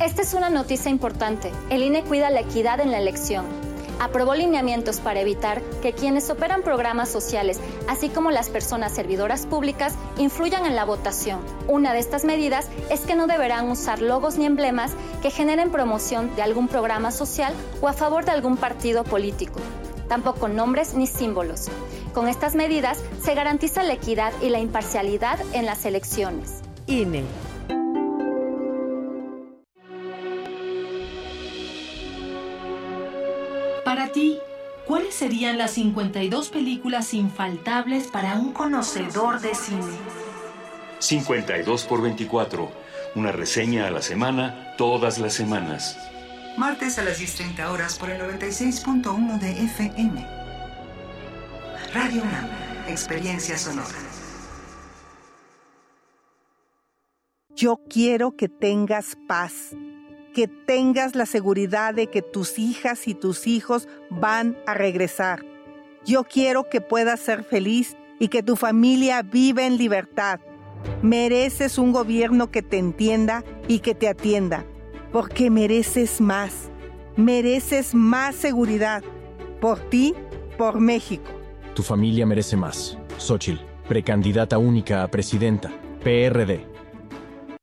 [SPEAKER 26] Esta es una noticia importante. El INE cuida la equidad en la elección. Aprobó lineamientos para evitar que quienes operan programas sociales, así como las personas servidoras públicas, influyan en la votación. Una de estas medidas es que no deberán usar logos ni emblemas que generen promoción de algún programa social o a favor de algún partido político. Tampoco nombres ni símbolos. Con estas medidas se garantiza la equidad y la imparcialidad en las elecciones.
[SPEAKER 1] INE.
[SPEAKER 8] Para ti, ¿cuáles serían las 52 películas infaltables para un conocedor de cine?
[SPEAKER 3] 52 por 24. Una reseña a la semana, todas las semanas.
[SPEAKER 6] Martes a las 10.30 horas por el 96.1 de FM. Radio UNAM, Experiencia Sonora.
[SPEAKER 17] Yo quiero que tengas paz, que tengas la seguridad de que tus hijas y tus hijos van a regresar. Yo quiero que puedas ser feliz y que tu familia viva en libertad. Mereces un gobierno que te entienda y que te atienda, porque mereces más. Mereces más seguridad. Por ti, por México.
[SPEAKER 16] Tu familia merece más. Xochitl, precandidata única a presidenta. PRD.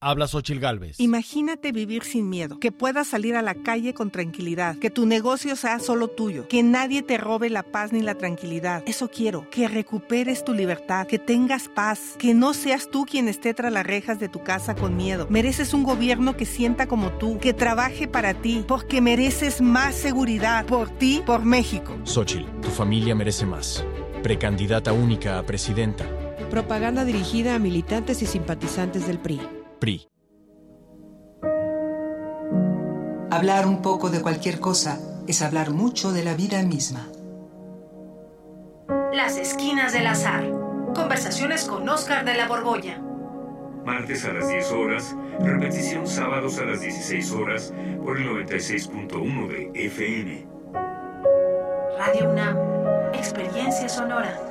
[SPEAKER 18] Habla Xochil Gálvez.
[SPEAKER 17] Imagínate vivir sin miedo, que puedas salir a la calle con tranquilidad, que tu negocio sea solo tuyo, que nadie te robe la paz ni la tranquilidad. Eso quiero, que recuperes tu libertad, que tengas paz, que no seas tú quien esté tras las rejas de tu casa con miedo. Mereces un gobierno que sienta como tú, que trabaje para ti, porque mereces más seguridad por ti, por México.
[SPEAKER 16] Xochitl, tu familia merece más. Precandidata única a presidenta.
[SPEAKER 27] Propaganda dirigida a militantes y simpatizantes del PRI.
[SPEAKER 16] PRI.
[SPEAKER 6] Hablar un poco de cualquier cosa es hablar mucho de la vida misma.
[SPEAKER 8] Las esquinas del azar. Conversaciones con Oscar de la Borbolla.
[SPEAKER 3] Martes a las 10 horas, repetición sábados a las 16 horas por el 96.1 de FM.
[SPEAKER 8] Radio UNAM. Experiencia sonora.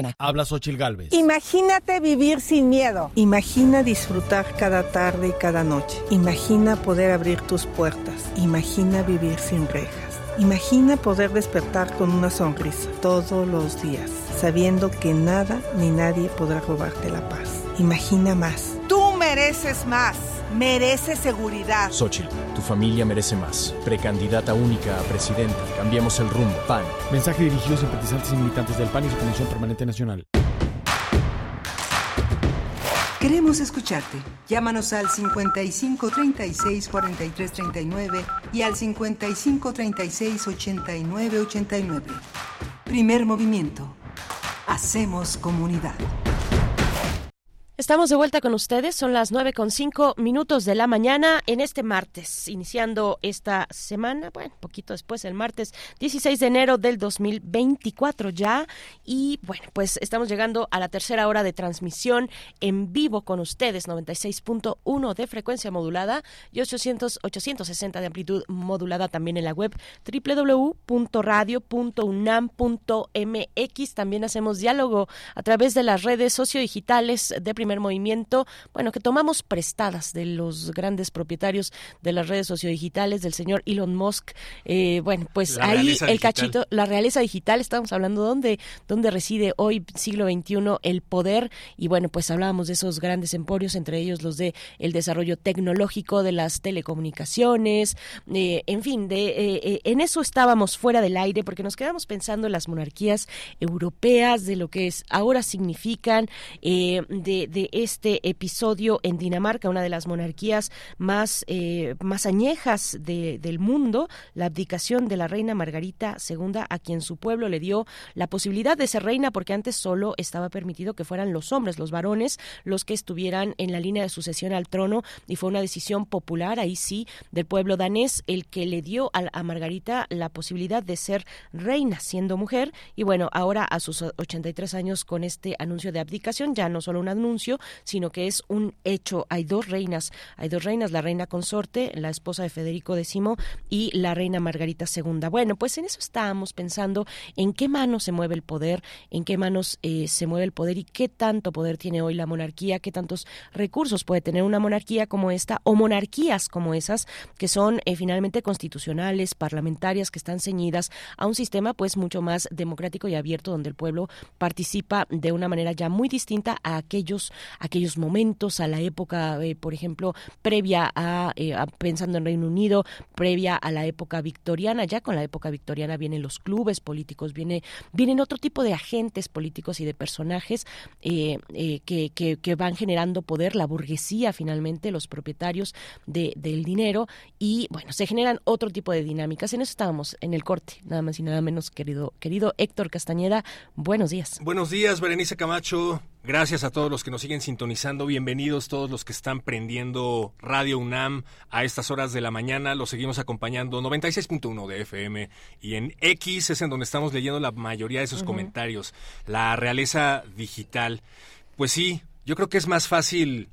[SPEAKER 18] Habla Xochil Gálvez.
[SPEAKER 17] Imagínate vivir sin miedo. Imagina disfrutar cada tarde y cada noche. Imagina poder abrir tus puertas. Imagina vivir sin rejas. Imagina poder despertar con una sonrisa todos los días, sabiendo que nada ni nadie podrá robarte la paz. Imagina más. Tú mereces más. Mereces seguridad.
[SPEAKER 16] Xochitl, tu familia merece más. Precandidata única a presidenta. Cambiemos el rumbo. PAN.
[SPEAKER 18] Mensaje dirigido a simpatizantes y militantes del PAN y su Comisión Permanente Nacional.
[SPEAKER 6] Queremos escucharte. Llámanos al 55 36 43 39 y al 55 36 89 89. Primer movimiento. Hacemos comunidad.
[SPEAKER 1] Estamos de vuelta con ustedes, son las nueve con cinco minutos de la mañana en este martes, iniciando esta semana, bueno, poquito después, el martes 16 de enero del 2024 ya, y bueno, pues estamos llegando a la tercera hora de transmisión en vivo con ustedes, 96.1 de frecuencia modulada y 800, 860 de amplitud modulada también en la web www.radio.unam.mx, también hacemos diálogo a través de las redes sociodigitales de primer movimiento, bueno, que tomamos prestadas de los grandes propietarios de las redes sociodigitales, del señor Elon Musk. Eh, bueno, pues ahí el cachito, la realeza digital, estamos hablando dónde, dónde reside hoy, siglo XXI, el poder. Y bueno, pues hablábamos de esos grandes emporios, entre ellos los de el desarrollo tecnológico de las telecomunicaciones, eh, en fin, de, eh, en eso estábamos fuera del aire porque nos quedamos pensando en las monarquías europeas, de lo que es, ahora significan, de, de este episodio en Dinamarca, una de las monarquías más, eh, más añejas del mundo, la abdicación de la reina Margarita II, a quien su pueblo le dio la posibilidad de ser reina, porque antes solo estaba permitido que fueran los hombres, los varones, los que estuvieran en la línea de sucesión al trono, y fue una decisión popular, ahí sí, del pueblo danés, el que le dio a Margarita la posibilidad de ser reina, siendo mujer, y bueno, ahora a sus 83 años con este anuncio de abdicación, ya no solo un anuncio, sino que es un hecho. Hay dos reinas, hay dos reinas, la reina consorte, la esposa de Federico X y la reina Margarita II. Bueno, pues en eso estábamos pensando en qué manos se mueve el poder, en qué manos eh, se mueve el poder y qué tanto poder tiene hoy la monarquía, qué tantos recursos puede tener una monarquía como esta o monarquías como esas que son eh, finalmente constitucionales, parlamentarias, que están ceñidas a un sistema pues mucho más democrático y abierto donde el pueblo participa de una manera ya muy distinta a aquellos, aquellos momentos, a la época, eh, por ejemplo, previa eh, a, pensando en Reino Unido, previa a la época victoriana. Ya con la época victoriana vienen los clubes políticos, viene, vienen otro tipo de agentes políticos y de personajes eh, que, que, van generando poder, la burguesía finalmente, los propietarios de, del dinero y bueno, se generan otro tipo de dinámicas. En eso estábamos en el corte, nada más y nada menos, querido, querido Héctor Castañeda. Buenos días.
[SPEAKER 2] Buenos días, Berenice Camacho. Gracias a todos los que nos siguen sintonizando. Bienvenidos todos los que están prendiendo Radio UNAM a estas horas de la mañana. Los seguimos acompañando 96.1 de FM y en X es en donde estamos leyendo la mayoría de sus comentarios. La realeza digital. Pues sí, yo creo que es más fácil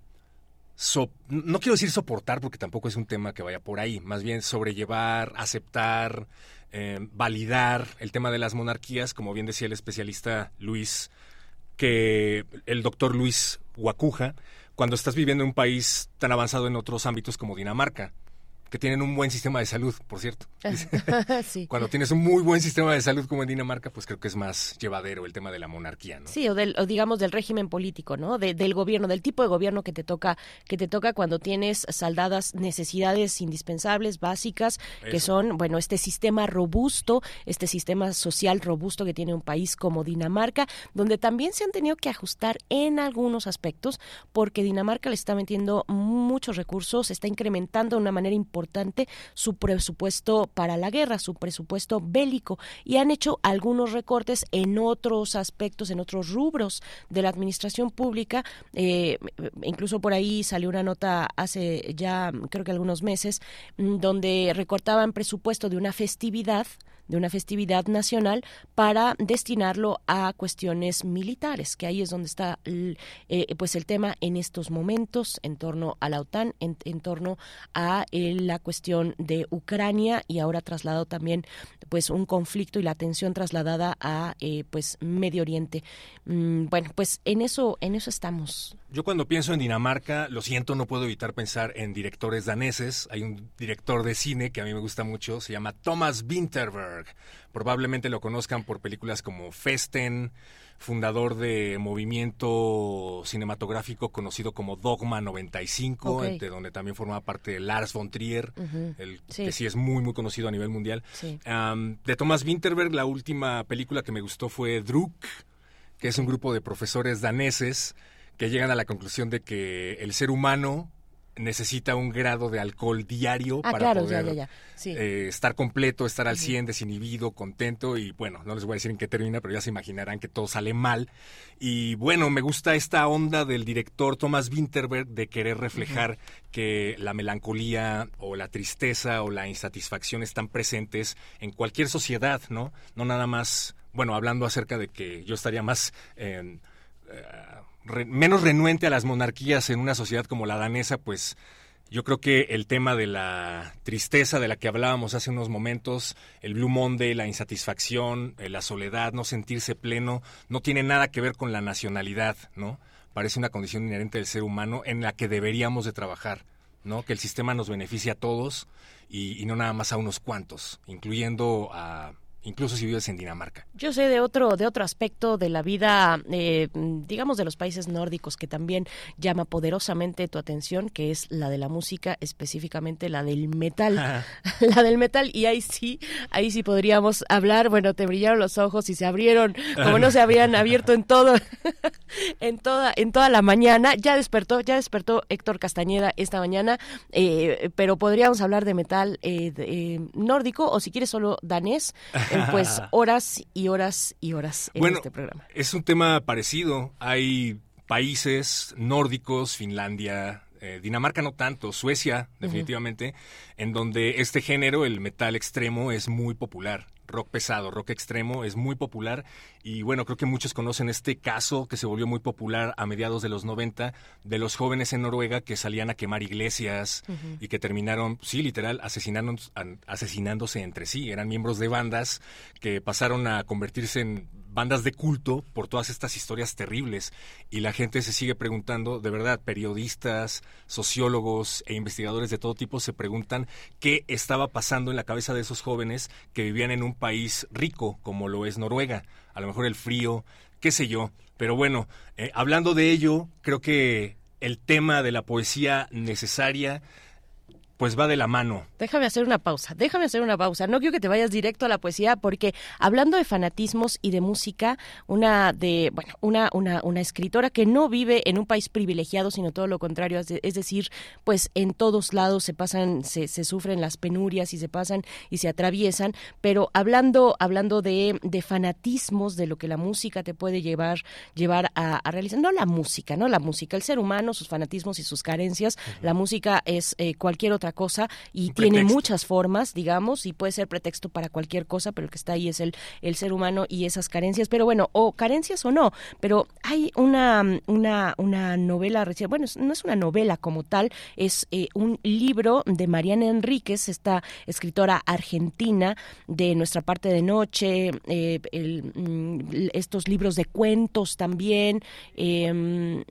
[SPEAKER 2] no quiero decir soportar porque tampoco es un tema que vaya por ahí, más bien sobrellevar, aceptar, eh, validar el tema de las monarquías, como bien decía el especialista Luis que el doctor Luis Guacuja cuando estás viviendo en un país tan avanzado en otros ámbitos como Dinamarca que tienen un buen sistema de salud, por cierto. (laughs) (laughs) Cuando tienes un muy buen sistema de salud como en Dinamarca, pues creo que es más llevadero el tema de la monarquía, ¿no?
[SPEAKER 1] Sí, o, del, digamos del régimen político, ¿no? del gobierno, del tipo de gobierno que te toca, que te toca cuando tienes saldadas necesidades indispensables, básicas, que son, bueno, este sistema robusto, este sistema social robusto que tiene un país como Dinamarca, donde también se han tenido que ajustar en algunos aspectos, porque Dinamarca le está metiendo muchos recursos, está incrementando de una manera importante importante su presupuesto para la guerra, su presupuesto bélico, y han hecho algunos recortes en otros aspectos, en otros rubros de la administración pública. Eh, incluso por ahí salió una nota hace ya creo que algunos meses mm, donde recortaban presupuesto de una festividad de una festividad nacional para destinarlo a cuestiones militares, que ahí es donde está eh, pues el tema en estos momentos en torno a la OTAN, en, torno a eh, la cuestión de Ucrania y ahora trasladado también pues un conflicto y la atención trasladada a eh, pues Medio Oriente. Mm, bueno, pues en eso en eso estamos.
[SPEAKER 2] Yo cuando pienso en Dinamarca, lo siento, no puedo evitar pensar en directores daneses. Hay un director de cine que a mí me gusta mucho, se llama Thomas Winterberg. Probablemente lo conozcan por películas como Festen, fundador de movimiento cinematográfico conocido como Dogma 95, de donde también formaba parte Lars von Trier, el, que sí es muy, muy conocido a nivel mundial. de Thomas Winterberg, la última película que me gustó fue Druk, que es un grupo de profesores daneses que llegan a la conclusión de que el ser humano necesita un grado de alcohol diario
[SPEAKER 1] ah,
[SPEAKER 2] para
[SPEAKER 1] poder
[SPEAKER 2] eh, estar completo, estar al 100, desinhibido, contento y bueno, no les voy a decir en qué termina, pero ya se imaginarán que todo sale mal. Y bueno, me gusta esta onda del director Thomas Winterberg de querer reflejar que la melancolía o la tristeza o la insatisfacción están presentes en cualquier sociedad, ¿no? No nada más, bueno, hablando acerca de que yo estaría más... Eh, menos renuente a las monarquías en una sociedad como la danesa, pues yo creo que el tema de la tristeza de la que hablábamos hace unos momentos, el Blue Monday, la insatisfacción, eh, la soledad, no sentirse pleno, no tiene nada que ver con la nacionalidad, ¿no? parece una condición inherente del ser humano en la que deberíamos de trabajar, ¿no? Que el sistema nos beneficie a todos y, y no nada más a unos cuantos, incluyendo a incluso si vives en Dinamarca.
[SPEAKER 1] Yo sé de otro, de otro aspecto de la vida, eh, digamos, de los países nórdicos que también llama poderosamente tu atención, que es la de la música, específicamente la del metal. (laughs) la del metal, y ahí sí, ahí sí podríamos hablar, bueno, te brillaron los ojos y se abrieron, como no se habían abierto en todo, (laughs) en toda, en toda la mañana. Ya despertó, ya despertó Héctor Castañeda esta mañana, eh, pero podríamos hablar de metal eh, nórdico, o si quieres solo danés pues (laughs) horas y horas y horas en este programa.
[SPEAKER 2] Es un tema parecido. Hay países nórdicos, Finlandia, eh, Dinamarca no tanto, Suecia definitivamente, en donde este género, el metal extremo, es muy popular rock pesado, rock extremo, es muy popular y bueno, creo que muchos conocen este caso que se volvió muy popular a mediados de los 90 de los jóvenes en Noruega que salían a quemar iglesias y que terminaron, sí, literal, asesinándose entre sí. Eran miembros de bandas que pasaron a convertirse en bandas de culto por todas estas historias terribles. Y la gente se sigue preguntando, de verdad, periodistas, sociólogos e investigadores de todo tipo se preguntan qué estaba pasando en la cabeza de esos jóvenes que vivían en un país rico como lo es Noruega, a lo mejor el frío, qué sé yo, pero bueno, eh, hablando de ello, creo que el tema de la poesía necesaria pues va de la mano.
[SPEAKER 1] Déjame hacer una pausa, déjame hacer una pausa. No quiero que te vayas directo a la poesía porque hablando de fanatismos y de música, una de, bueno, una, una, una escritora que no vive en un país privilegiado, sino todo lo contrario, es, decir, pues en todos lados se pasan, se, se, sufren las penurias y se pasan y se atraviesan, pero hablando, hablando de, de fanatismos, de lo que la música te puede llevar, llevar a, realizar, no la música, no la música, el ser humano, sus fanatismos y sus carencias, la música es eh, cualquier otra cosa y tiene muchas formas, digamos, y puede ser pretexto para cualquier cosa, pero el que está ahí es el, el ser humano y esas carencias. Pero bueno, o carencias o no, pero hay una, una, una novela recién, bueno, no es una novela como tal, es eh, un libro de Mariana Enríquez, esta escritora argentina de Nuestra parte de noche, eh, mm, estos libros de cuentos también. Em,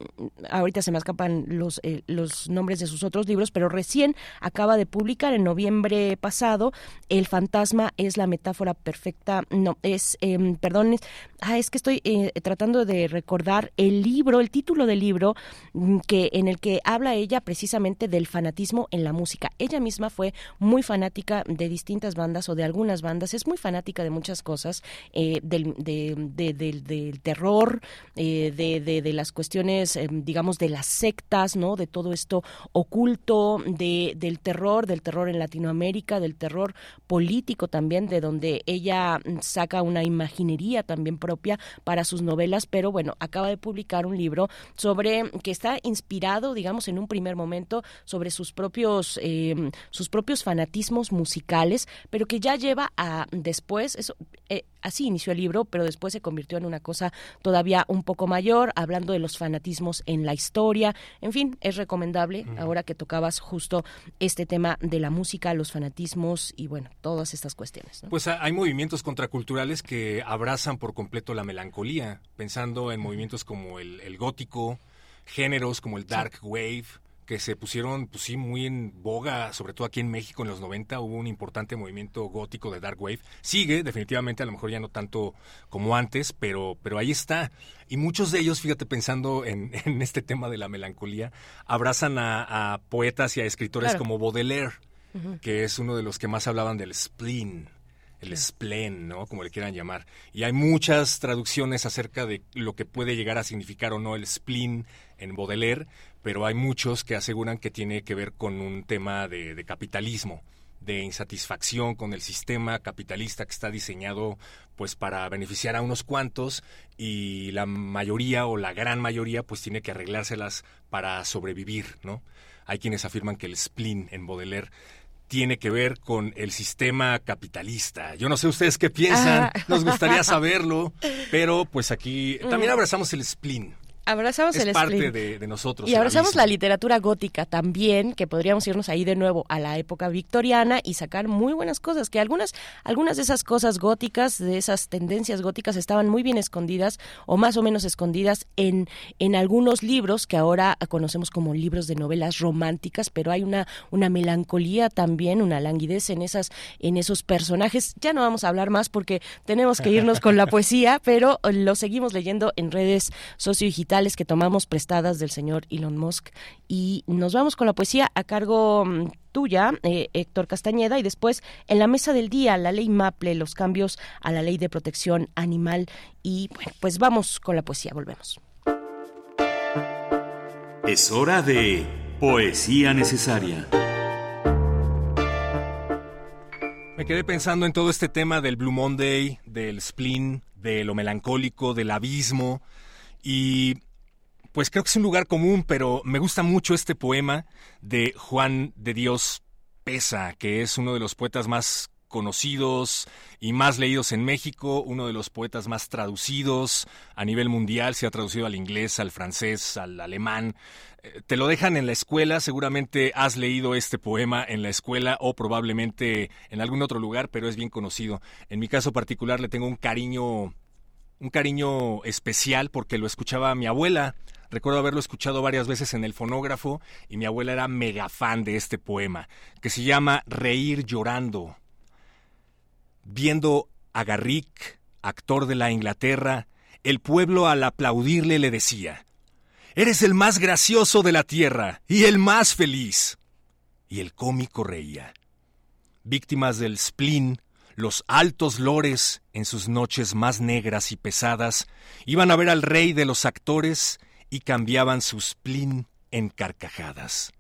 [SPEAKER 1] ahorita se me escapan los, eh, los nombres de sus otros libros, pero recién acaba de publicar en noviembre pasado. El fantasma es la metáfora perfecta. No, es, eh, perdón, es, ah, es que estoy eh, tratando de recordar el libro, el título del libro mm, que en el que habla ella precisamente del fanatismo en la música. Ella misma fue muy fanática de distintas bandas o de algunas bandas. Es muy fanática de muchas cosas, eh, del, del, terror, eh, de, de, las cuestiones, em, digamos, de las sectas, ¿no? De todo esto oculto, de, del terror, del terror en Latinoamérica, del terror político también, de donde ella saca una imaginería también propia para sus novelas, pero bueno, acaba de publicar un libro sobre que está inspirado, digamos, en un primer momento sobre sus propios em, sus propios fanatismos musicales, pero que ya lleva a después eso eh, así inició el libro, pero después se convirtió en una cosa todavía un poco mayor, hablando de los fanatismos en la historia. En fin, es recomendable ahora que tocabas justo este tema de la música, los fanatismos y bueno, todas estas cuestiones.
[SPEAKER 2] Pues hay movimientos contraculturales que abrazan por completo la melancolía, pensando en movimientos como el, gótico, géneros como el dark wave, que se pusieron, pues sí, muy en boga, sobre todo aquí en México en los 90 hubo un importante movimiento gótico de Dark Wave. Sigue, definitivamente, a lo mejor ya no tanto como antes, pero, pero ahí está. Y muchos de ellos, fíjate, pensando en, (laughs) este tema de la melancolía, abrazan a, poetas y a escritores como Baudelaire, que es uno de los que más hablaban del spleen el spleen, ¿no? Como le quieran llamar. Y hay muchas traducciones acerca de lo que puede llegar a significar o no el spleen en Baudelaire, pero hay muchos que aseguran que tiene que ver con un tema de, capitalismo de insatisfacción con el sistema capitalista que está diseñado pues para beneficiar a unos cuantos y la mayoría o la gran mayoría pues tiene que arreglárselas para sobrevivir, ¿no? Hay quienes afirman que el spleen en Baudelaire tiene que ver con el sistema capitalista. Yo no sé ustedes qué piensan, ah. nos gustaría (laughs) saberlo, pero pues aquí también abrazamos el spleen.
[SPEAKER 1] Abrazamos
[SPEAKER 2] es
[SPEAKER 1] el
[SPEAKER 2] parte de, de, nosotros.
[SPEAKER 1] Y abrazamos la literatura gótica también, que podríamos irnos ahí de nuevo a la época victoriana y sacar muy buenas cosas, que algunas, algunas de esas cosas góticas, de esas tendencias góticas estaban muy bien escondidas o más o menos escondidas en, en algunos libros que ahora conocemos como libros de novelas románticas, pero hay una, una melancolía también, una languidez en esas, en esos personajes. Ya no vamos a hablar más porque tenemos que irnos con la (laughs) poesía, pero lo seguimos leyendo en redes sociodigitales que tomamos prestadas del señor Elon Musk. Y nos vamos con la poesía a cargo mm, tuya, eh, Héctor Castañeda, y después en la mesa del día, la ley Maple, los cambios a la ley de protección animal. Y bueno, pues vamos con la poesía, volvemos.
[SPEAKER 3] Es hora de poesía necesaria.
[SPEAKER 2] Me quedé pensando en todo este tema del Blue Monday, del spleen, de lo melancólico, del abismo, y pues creo que es un lugar común, pero me gusta mucho este poema de Juan de Dios Pesa, que es uno de los poetas más conocidos y más leídos en México, uno de los poetas más traducidos a nivel mundial, se ha traducido al inglés, al francés, al alemán. Eh, te lo dejan en la escuela, seguramente has leído este poema en la escuela o probablemente en algún otro lugar, pero es bien conocido. En mi caso particular le tengo un cariño un cariño especial porque lo escuchaba mi abuela Recuerdo haberlo escuchado varias veces en el fonógrafo y mi abuela era mega fan de este poema, que se llama Reír llorando. Viendo a Garrick, actor de la Inglaterra, el pueblo al aplaudirle le decía, Eres el más gracioso de la tierra y el más feliz. Y el cómico reía. Víctimas del spleen, los altos lores, en sus noches más negras y pesadas, iban a ver al rey de los actores y cambiaban su spleen en carcajadas.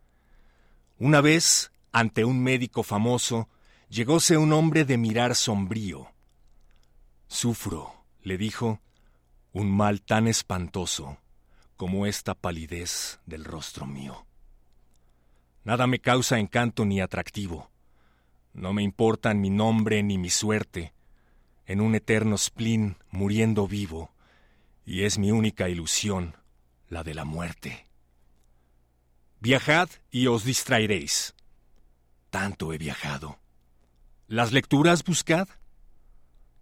[SPEAKER 2] Una vez, ante un médico famoso, llegóse un hombre de mirar sombrío. Sufro, le dijo, un mal tan espantoso como esta palidez del rostro mío. Nada me causa encanto ni atractivo. No me importan mi nombre ni mi suerte. En un eterno spleen muriendo vivo, y es mi única ilusión la de la muerte. Viajad y os distraeréis. Tanto he viajado. ¿Las lecturas buscad?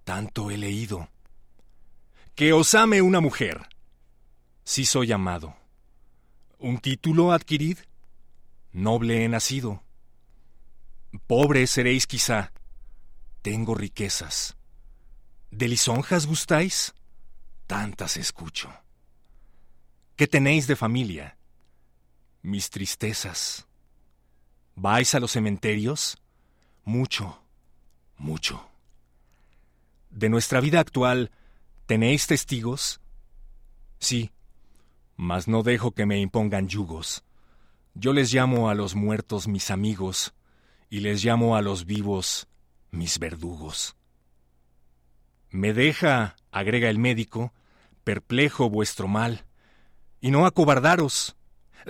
[SPEAKER 2] Tanto he leído. Que os ame una mujer. Sí soy amado. ¿Un título adquirid? Noble he nacido. Pobre seréis quizá. Tengo riquezas. ¿De lisonjas gustáis? Tantas escucho. ¿Qué tenéis de familia? Mis tristezas. ¿Vais a los cementerios? Mucho, mucho. ¿De nuestra vida actual tenéis testigos? Sí, mas no dejo que me impongan yugos. Yo les llamo a los muertos mis amigos y les llamo a los vivos mis verdugos. Me deja, agrega el médico, perplejo vuestro mal y no acobardaros.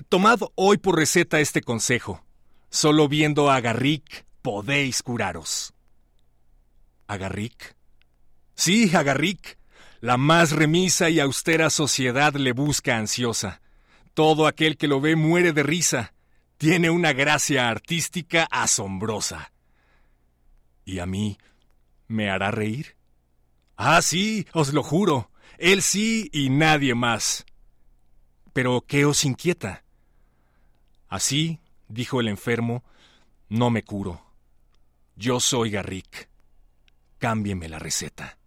[SPEAKER 2] Tomad hoy por receta este consejo. Solo viendo a Garrick podéis curaros. ¿A Garrick? Sí, a Garrick. La más remisa y austera sociedad le busca ansiosa. Todo aquel que lo ve muere de risa. Tiene una gracia artística asombrosa. ¿Y a mí me hará reír? Ah, sí, os lo juro. Él sí y nadie más. Pero ¿qué os inquieta? Así, dijo el enfermo, no me curo. Yo soy Garrick. Cámbieme la receta.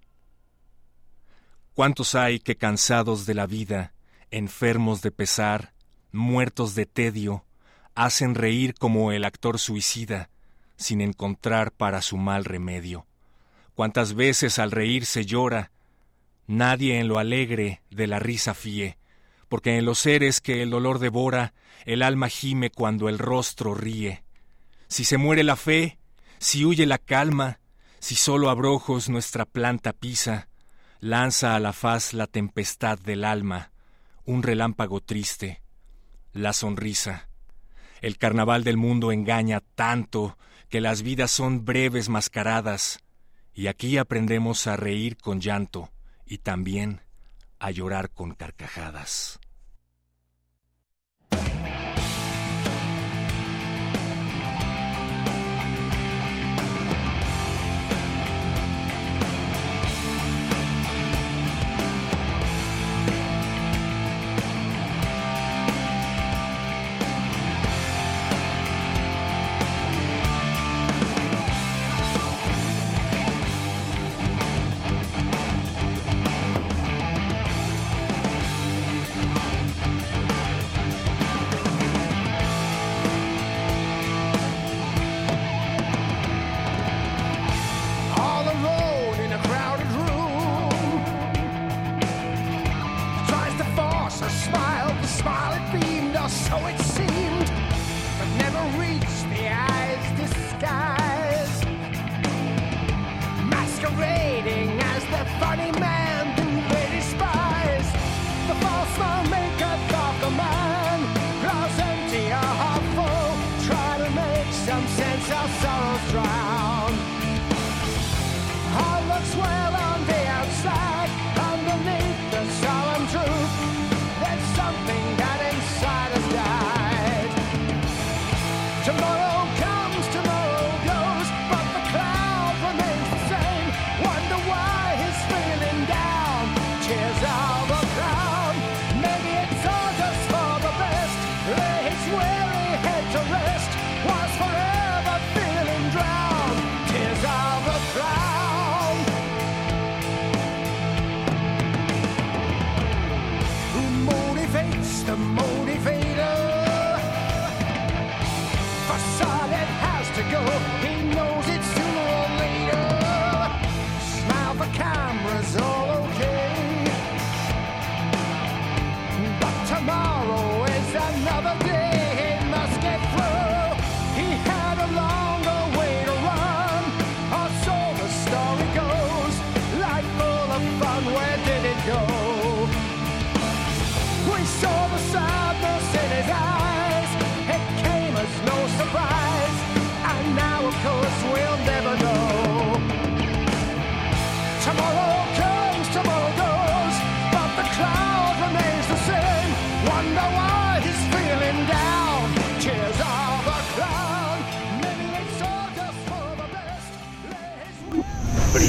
[SPEAKER 2] ¿Cuántos hay que cansados de la vida, enfermos de pesar, muertos de tedio, hacen reír como el actor suicida, sin encontrar para su mal remedio? ¿Cuántas veces al reír se llora? Nadie en lo alegre de la risa fíe, porque en los seres que el dolor devora, el alma gime cuando el rostro ríe. Si se muere la fe, si huye la calma, si solo abrojos nuestra planta pisa, lanza a la faz la tempestad del alma, un relámpago triste, la sonrisa. El carnaval del mundo engaña tanto que las vidas son breves mascaradas, y aquí aprendemos a reír con llanto y también a llorar con carcajadas.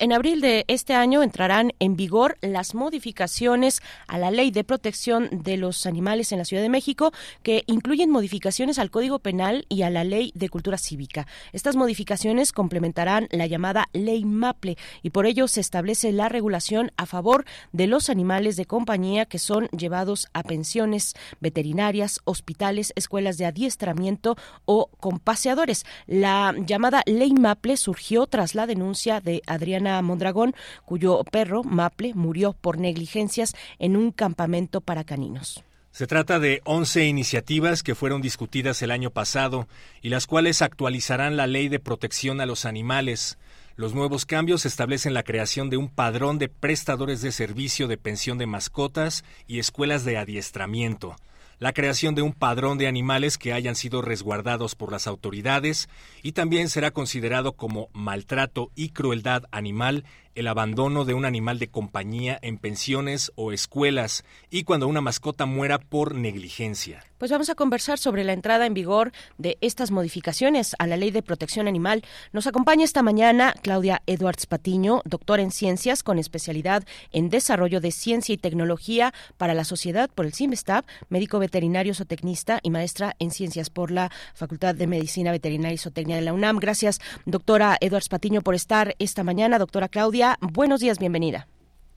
[SPEAKER 1] En abril de este año entrarán en vigor las modificaciones a la Ley de Protección de los Animales en la Ciudad de México, que incluyen modificaciones al Código Penal y a la Ley de Cultura Cívica. Estas modificaciones complementarán la llamada Ley Maple y por ello se establece la regulación a favor de los animales de compañía que son llevados a pensiones veterinarias, hospitales, escuelas de adiestramiento o compaseadores. La llamada Ley Maple surgió tras la denuncia de Adriana Mondragón, cuyo perro, Maple, murió por negligencias en un campamento para caninos.
[SPEAKER 2] Se trata de 11 iniciativas que fueron discutidas el año pasado y las cuales actualizarán la ley de protección a los animales. Los nuevos cambios establecen la creación de un padrón de prestadores de servicio de pensión de mascotas y escuelas de adiestramiento la creación de un padrón de animales que hayan sido resguardados por las autoridades y también será considerado como maltrato y crueldad animal el abandono de un animal de compañía en pensiones o escuelas y cuando una mascota muera por negligencia.
[SPEAKER 1] Pues vamos a conversar sobre la entrada en vigor de estas modificaciones a la Ley de Protección Animal. Nos acompaña esta mañana Claudia Edwards Patiño, doctora en ciencias con especialidad en desarrollo de ciencia y tecnología para la sociedad por el CIMSTAB, médico veterinario zootecnista y maestra en ciencias por la Facultad de Medicina Veterinaria y Zootecnia de la UNAM. Gracias, doctora Edwards Patiño, por estar esta mañana. Doctora Claudia, buenos días, bienvenida.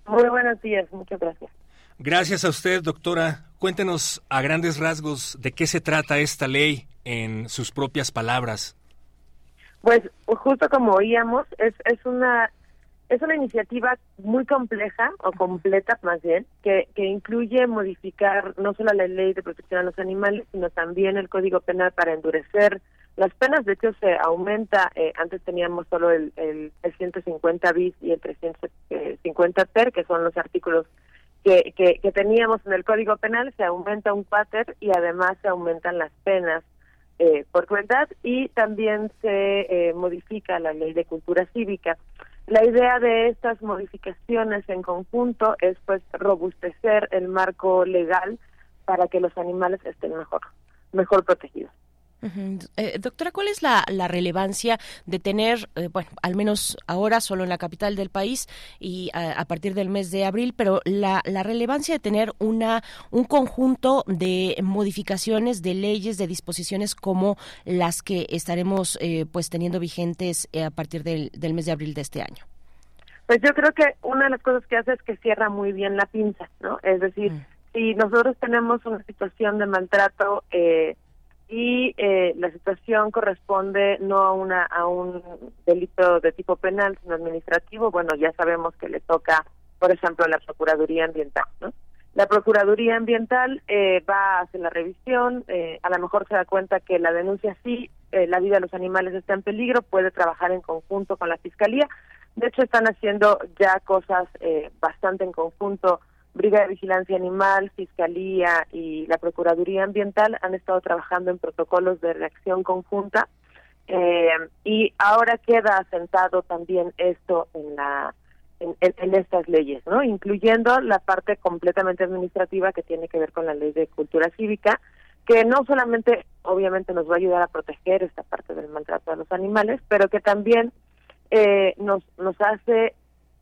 [SPEAKER 28] Muy buenos días, muchas gracias.
[SPEAKER 2] Gracias a usted, doctora. Cuéntenos a grandes rasgos de qué se trata esta ley en sus propias palabras.
[SPEAKER 28] Pues justo como oíamos, es, es una es una iniciativa muy compleja o completa más bien que, que incluye modificar no solo la ley de protección a los animales sino también el código penal para endurecer las penas de hecho se aumenta eh, antes teníamos solo el, el, el 150 bis y el 350 ter que son los artículos que, que, teníamos en el código penal se aumenta un pater y además se aumentan las penas eh, por crueldad y también se eh, modifica la ley de cultura cívica la idea de estas modificaciones en conjunto es pues robustecer el marco legal para que los animales estén mejor, mejor protegidos.
[SPEAKER 1] Uh -huh. eh, doctora, ¿cuál es la, la relevancia de tener, eh, bueno, al menos ahora solo en la capital del país y a, a partir del mes de abril, pero la, la, relevancia de tener una un conjunto de modificaciones de leyes, de disposiciones como las que estaremos eh, pues teniendo vigentes eh, a partir del, del mes de abril de este año?
[SPEAKER 28] Pues yo creo que una de las cosas que hace es que cierra muy bien la pinza, ¿no? Es decir, si nosotros tenemos una situación de maltrato eh, y eh, la situación corresponde no a una a un delito de tipo penal, sino administrativo, bueno, ya sabemos que le toca, por ejemplo, la Procuraduría Ambiental, ¿no? La Procuraduría Ambiental eh, va a hacer la revisión, eh, a lo mejor se da cuenta que la denuncia sí, eh, la vida de los animales está en peligro, puede trabajar en conjunto con la Fiscalía. De hecho, están haciendo ya cosas eh, bastante en conjunto. Brigada de Vigilancia Animal, Fiscalía y la Procuraduría Ambiental han estado trabajando en protocolos de reacción conjunta eh, y ahora queda asentado también esto en la en, estas leyes, ¿no? Incluyendo la parte completamente administrativa que tiene que ver con la ley de cultura cívica, que no solamente obviamente nos va a ayudar a proteger esta parte del maltrato a los animales, pero que también eh, nos nos hace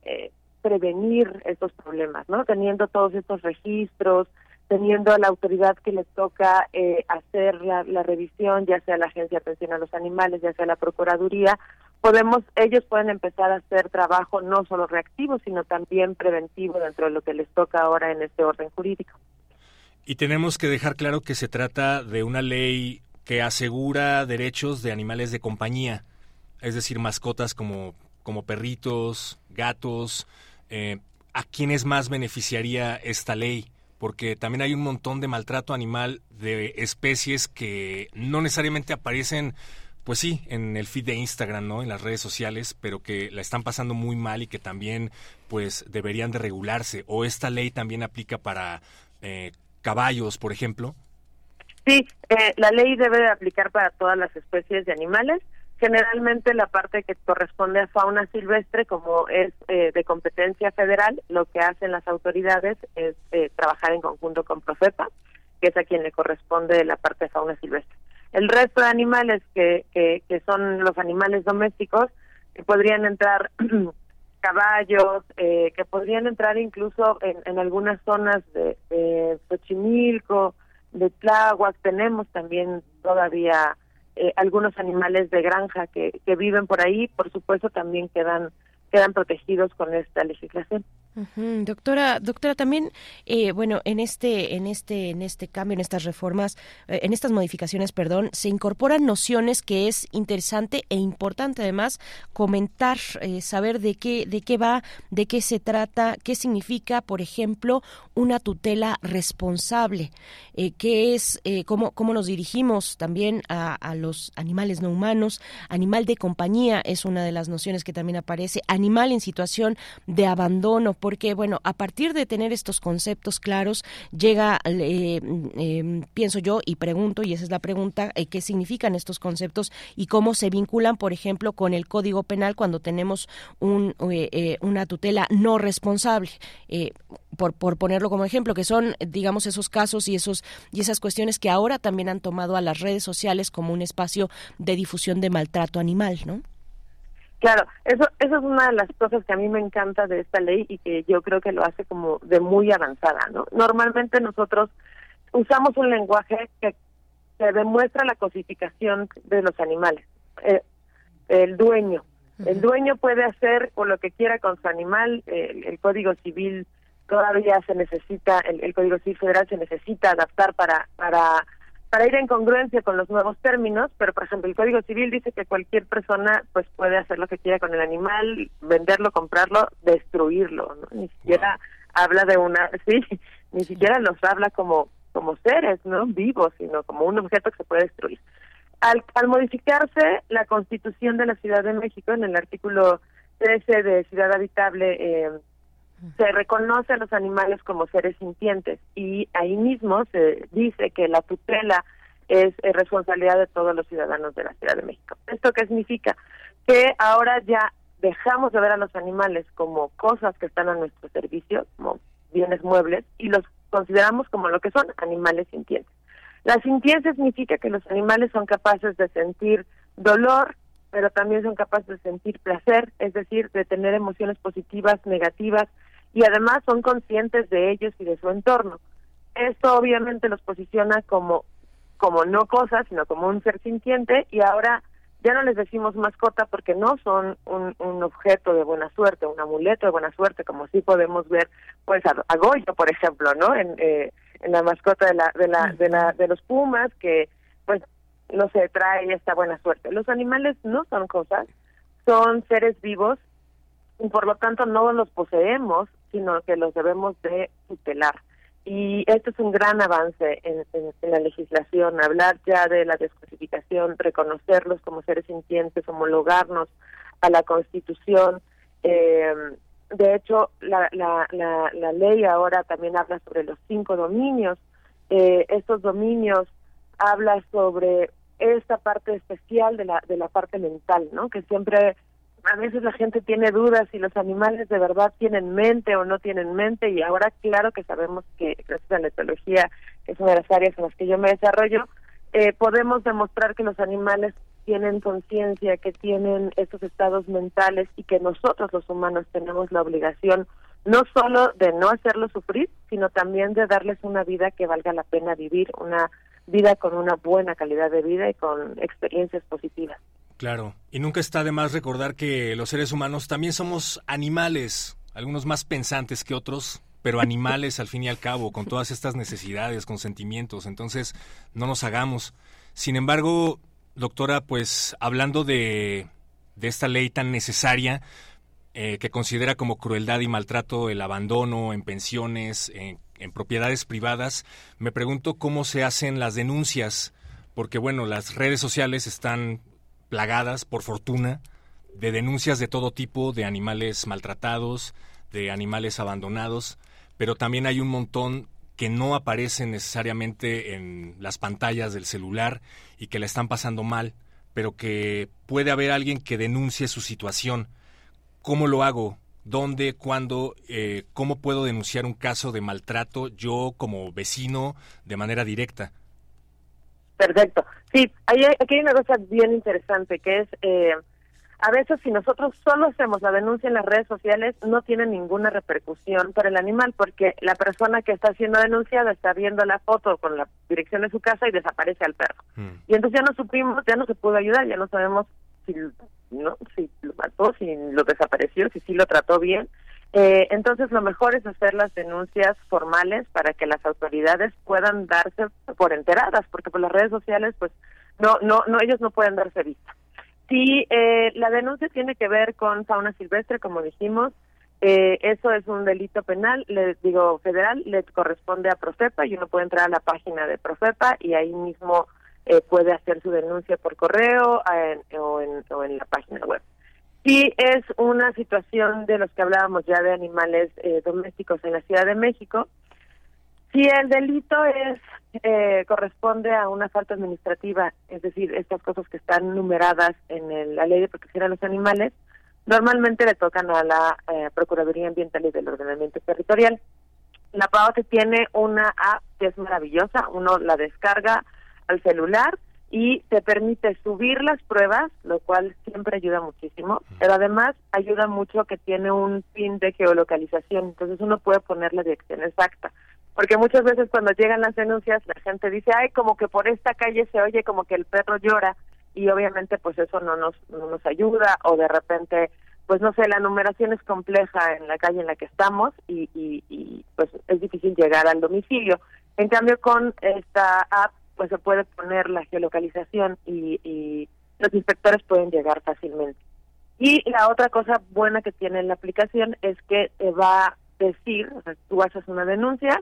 [SPEAKER 28] eh, prevenir estos problemas, ¿no? Teniendo todos estos registros, teniendo a la autoridad que le toca eh, hacer la, la revisión, ya sea la Agencia de Atención a los Animales, ya sea la Procuraduría, podemos, ellos pueden empezar a hacer trabajo no solo reactivo, sino también preventivo dentro de lo que les toca ahora en este orden jurídico.
[SPEAKER 2] Y tenemos que dejar claro que se trata de una ley que asegura derechos de animales de compañía, es decir, mascotas como, como perritos, gatos. Eh, ¿A quiénes más beneficiaría esta ley? Porque también hay un montón de maltrato animal de especies que no necesariamente aparecen, pues sí, en el feed de Instagram, ¿no? En las redes sociales, pero que la están pasando muy mal y que también, pues, deberían de regularse. O esta ley también aplica para eh, caballos, por ejemplo.
[SPEAKER 28] Sí, eh, la ley debe de aplicar para todas las especies de animales. Generalmente la parte que corresponde a fauna silvestre, como es eh, de competencia federal, lo que hacen las autoridades es eh, trabajar en conjunto con Profepa, que es a quien le corresponde la parte de fauna silvestre. El resto de animales que, que, que son los animales domésticos, que podrían entrar (clears throat) caballos, eh, que podrían entrar incluso en, en algunas zonas de, de Xochimilco, de Tláhuac, tenemos también todavía eh, algunos animales de granja que, que viven por ahí, por supuesto también quedan quedan protegidos con esta legislación.
[SPEAKER 1] Doctora, doctora, también, eh, bueno, en este, en este, en este cambio, en estas reformas, eh, en estas modificaciones, perdón, se incorporan nociones que es interesante e importante además comentar, eh, saber de qué, de qué va, de qué se trata, qué significa, por ejemplo, una tutela responsable, eh, qué es, eh, cómo, cómo nos dirigimos también a, a los animales no humanos, animal de compañía es una de las nociones que también aparece, animal en situación de abandono, porque bueno, a partir de tener estos conceptos claros, llega, eh, eh, pienso yo y pregunto, y esa es la pregunta, eh, qué significan estos conceptos y cómo se vinculan, por ejemplo, con el Código Penal cuando tenemos un, eh, una tutela no responsable. Por, por ponerlo como ejemplo, que son, digamos, esos casos y esos y esas cuestiones que ahora también han tomado a las redes sociales como un espacio de difusión de maltrato animal, ¿no?
[SPEAKER 28] Claro, eso, eso es una de las cosas que a mí me encanta de esta ley y que yo creo que lo hace como de muy avanzada, ¿no? Normalmente nosotros usamos un lenguaje que, que demuestra la cosificación de los animales. Eh, el dueño, el dueño puede hacer o lo que quiera con su animal, el, el Código Civil todavía se necesita, el, el Código Civil Federal se necesita adaptar para, para para ir en congruencia con los nuevos términos, pero por ejemplo el Código Civil dice que cualquier persona pues puede hacer lo que quiera con el animal, venderlo, comprarlo, destruirlo, ¿no? Ni siquiera habla de una, (laughs) sí, ni siquiera los habla como como seres, ¿no? Vivos, sino como un objeto que se puede destruir. Al, al modificarse la Constitución de la Ciudad de México en el artículo 13 de Ciudad Habitable eh, se reconoce a los animales como seres sintientes y ahí mismo se dice que la tutela es eh, responsabilidad de todos los ciudadanos de la Ciudad de México. ¿Esto qué significa? Que ahora ya dejamos de ver a los animales como cosas que están a nuestro servicio, como bienes muebles, y los consideramos como lo que son animales sintientes. La sintiencia significa que los animales son capaces de sentir dolor, pero también son capaces de sentir placer, es decir, de tener emociones positivas, negativas, y además son conscientes de ellos y de su entorno. Esto obviamente los posiciona como como no cosas, sino como un ser sintiente y ahora ya no les decimos mascota porque no son un, un objeto de buena suerte, un amuleto de buena suerte, como sí podemos ver, pues a, a Goyo, por ejemplo, ¿no? En, eh, en la mascota de la, de la, de la, de los pumas, que pues no se trae esta buena suerte. Los animales no son cosas, son seres vivos y por lo tanto no los poseemos, sino que los debemos de tutelar. Y esto es un gran avance en, en- la legislación, hablar ya de la desclasificación, reconocerlos como seres sintientes, homologarnos a la Constitución. Eh, de hecho, la, la, la, la ley ahora también habla sobre los cinco dominios. Eh, estos dominios habla sobre esta parte especial de la, de la parte mental, ¿no? Que siempre a veces la gente tiene dudas si los animales de verdad tienen mente o no tienen mente y ahora claro que sabemos que gracias a la etología, es una de las áreas en las que yo me desarrollo, eh, podemos demostrar que los animales tienen conciencia, que tienen estos estados mentales y que nosotros los humanos tenemos la obligación no solo de no hacerlos sufrir, sino también de darles una vida que valga la pena vivir, una vida con una buena calidad de vida y con experiencias positivas.
[SPEAKER 2] Claro, y nunca está de más recordar que los seres humanos también somos animales, algunos más pensantes que otros, pero animales al fin y al cabo, con todas estas necesidades, con sentimientos, entonces no nos hagamos. Sin embargo, doctora, pues hablando de, de esta ley tan necesaria, eh, que considera como crueldad y maltrato el abandono en pensiones, en, en propiedades privadas, me pregunto cómo se hacen las denuncias, porque bueno, las redes sociales están plagadas, por fortuna, de denuncias de todo tipo, de animales maltratados, de animales abandonados, pero también hay un montón que no aparecen necesariamente en las pantallas del celular y que la están pasando mal, pero que puede haber alguien que denuncie su situación. ¿Cómo lo hago? ¿Dónde? ¿Cuándo? Eh, ¿Cómo puedo denunciar un caso de maltrato yo como vecino de manera directa?
[SPEAKER 28] Perfecto. Sí, hay, aquí hay una cosa bien interesante que es, eh, a veces si nosotros solo hacemos la denuncia en las redes sociales, no tiene ninguna repercusión para el animal, porque la persona que está siendo denunciada está viendo la foto con la dirección de su casa y desaparece al perro. Y entonces ya no supimos, ya no se pudo ayudar, ya no sabemos si, no, si lo mató, si lo desapareció, si sí lo trató bien. Eh, entonces lo mejor es hacer las denuncias formales para que las autoridades puedan darse por enteradas, porque por las redes sociales pues no, no, no ellos no pueden darse vista. Si eh, la denuncia tiene que ver con fauna silvestre, como dijimos, eh, eso es un delito penal, le digo federal, le corresponde a Profepa y uno puede entrar a la página de Profepa y ahí mismo eh, puede hacer su denuncia por correo o, en, o en la página web. Si es una situación de los que hablábamos ya de animales eh, domésticos en la Ciudad de México, si el delito es eh, corresponde a una falta administrativa, es decir, estas cosas que están numeradas en el- la Ley de Protección a los Animales, normalmente le tocan a la eh, Procuraduría Ambiental y del Ordenamiento Territorial. La PAOT tiene una app que es maravillosa, uno la descarga al celular y te permite subir las pruebas, lo cual siempre ayuda muchísimo, pero además ayuda mucho que tiene un pin de geolocalización, entonces uno puede poner la dirección exacta. Porque muchas veces cuando llegan las denuncias la gente dice, ay, como que por esta calle se oye como que el perro llora y obviamente pues eso no nos, no nos ayuda o de repente, pues no sé, la numeración es compleja en la calle en la que estamos y, y, y pues es difícil llegar al domicilio. En cambio con esta app pues se puede poner la geolocalización y, y los inspectores pueden llegar fácilmente. Y la otra cosa buena que tiene la aplicación es que te va a decir, o sea, tú haces una denuncia,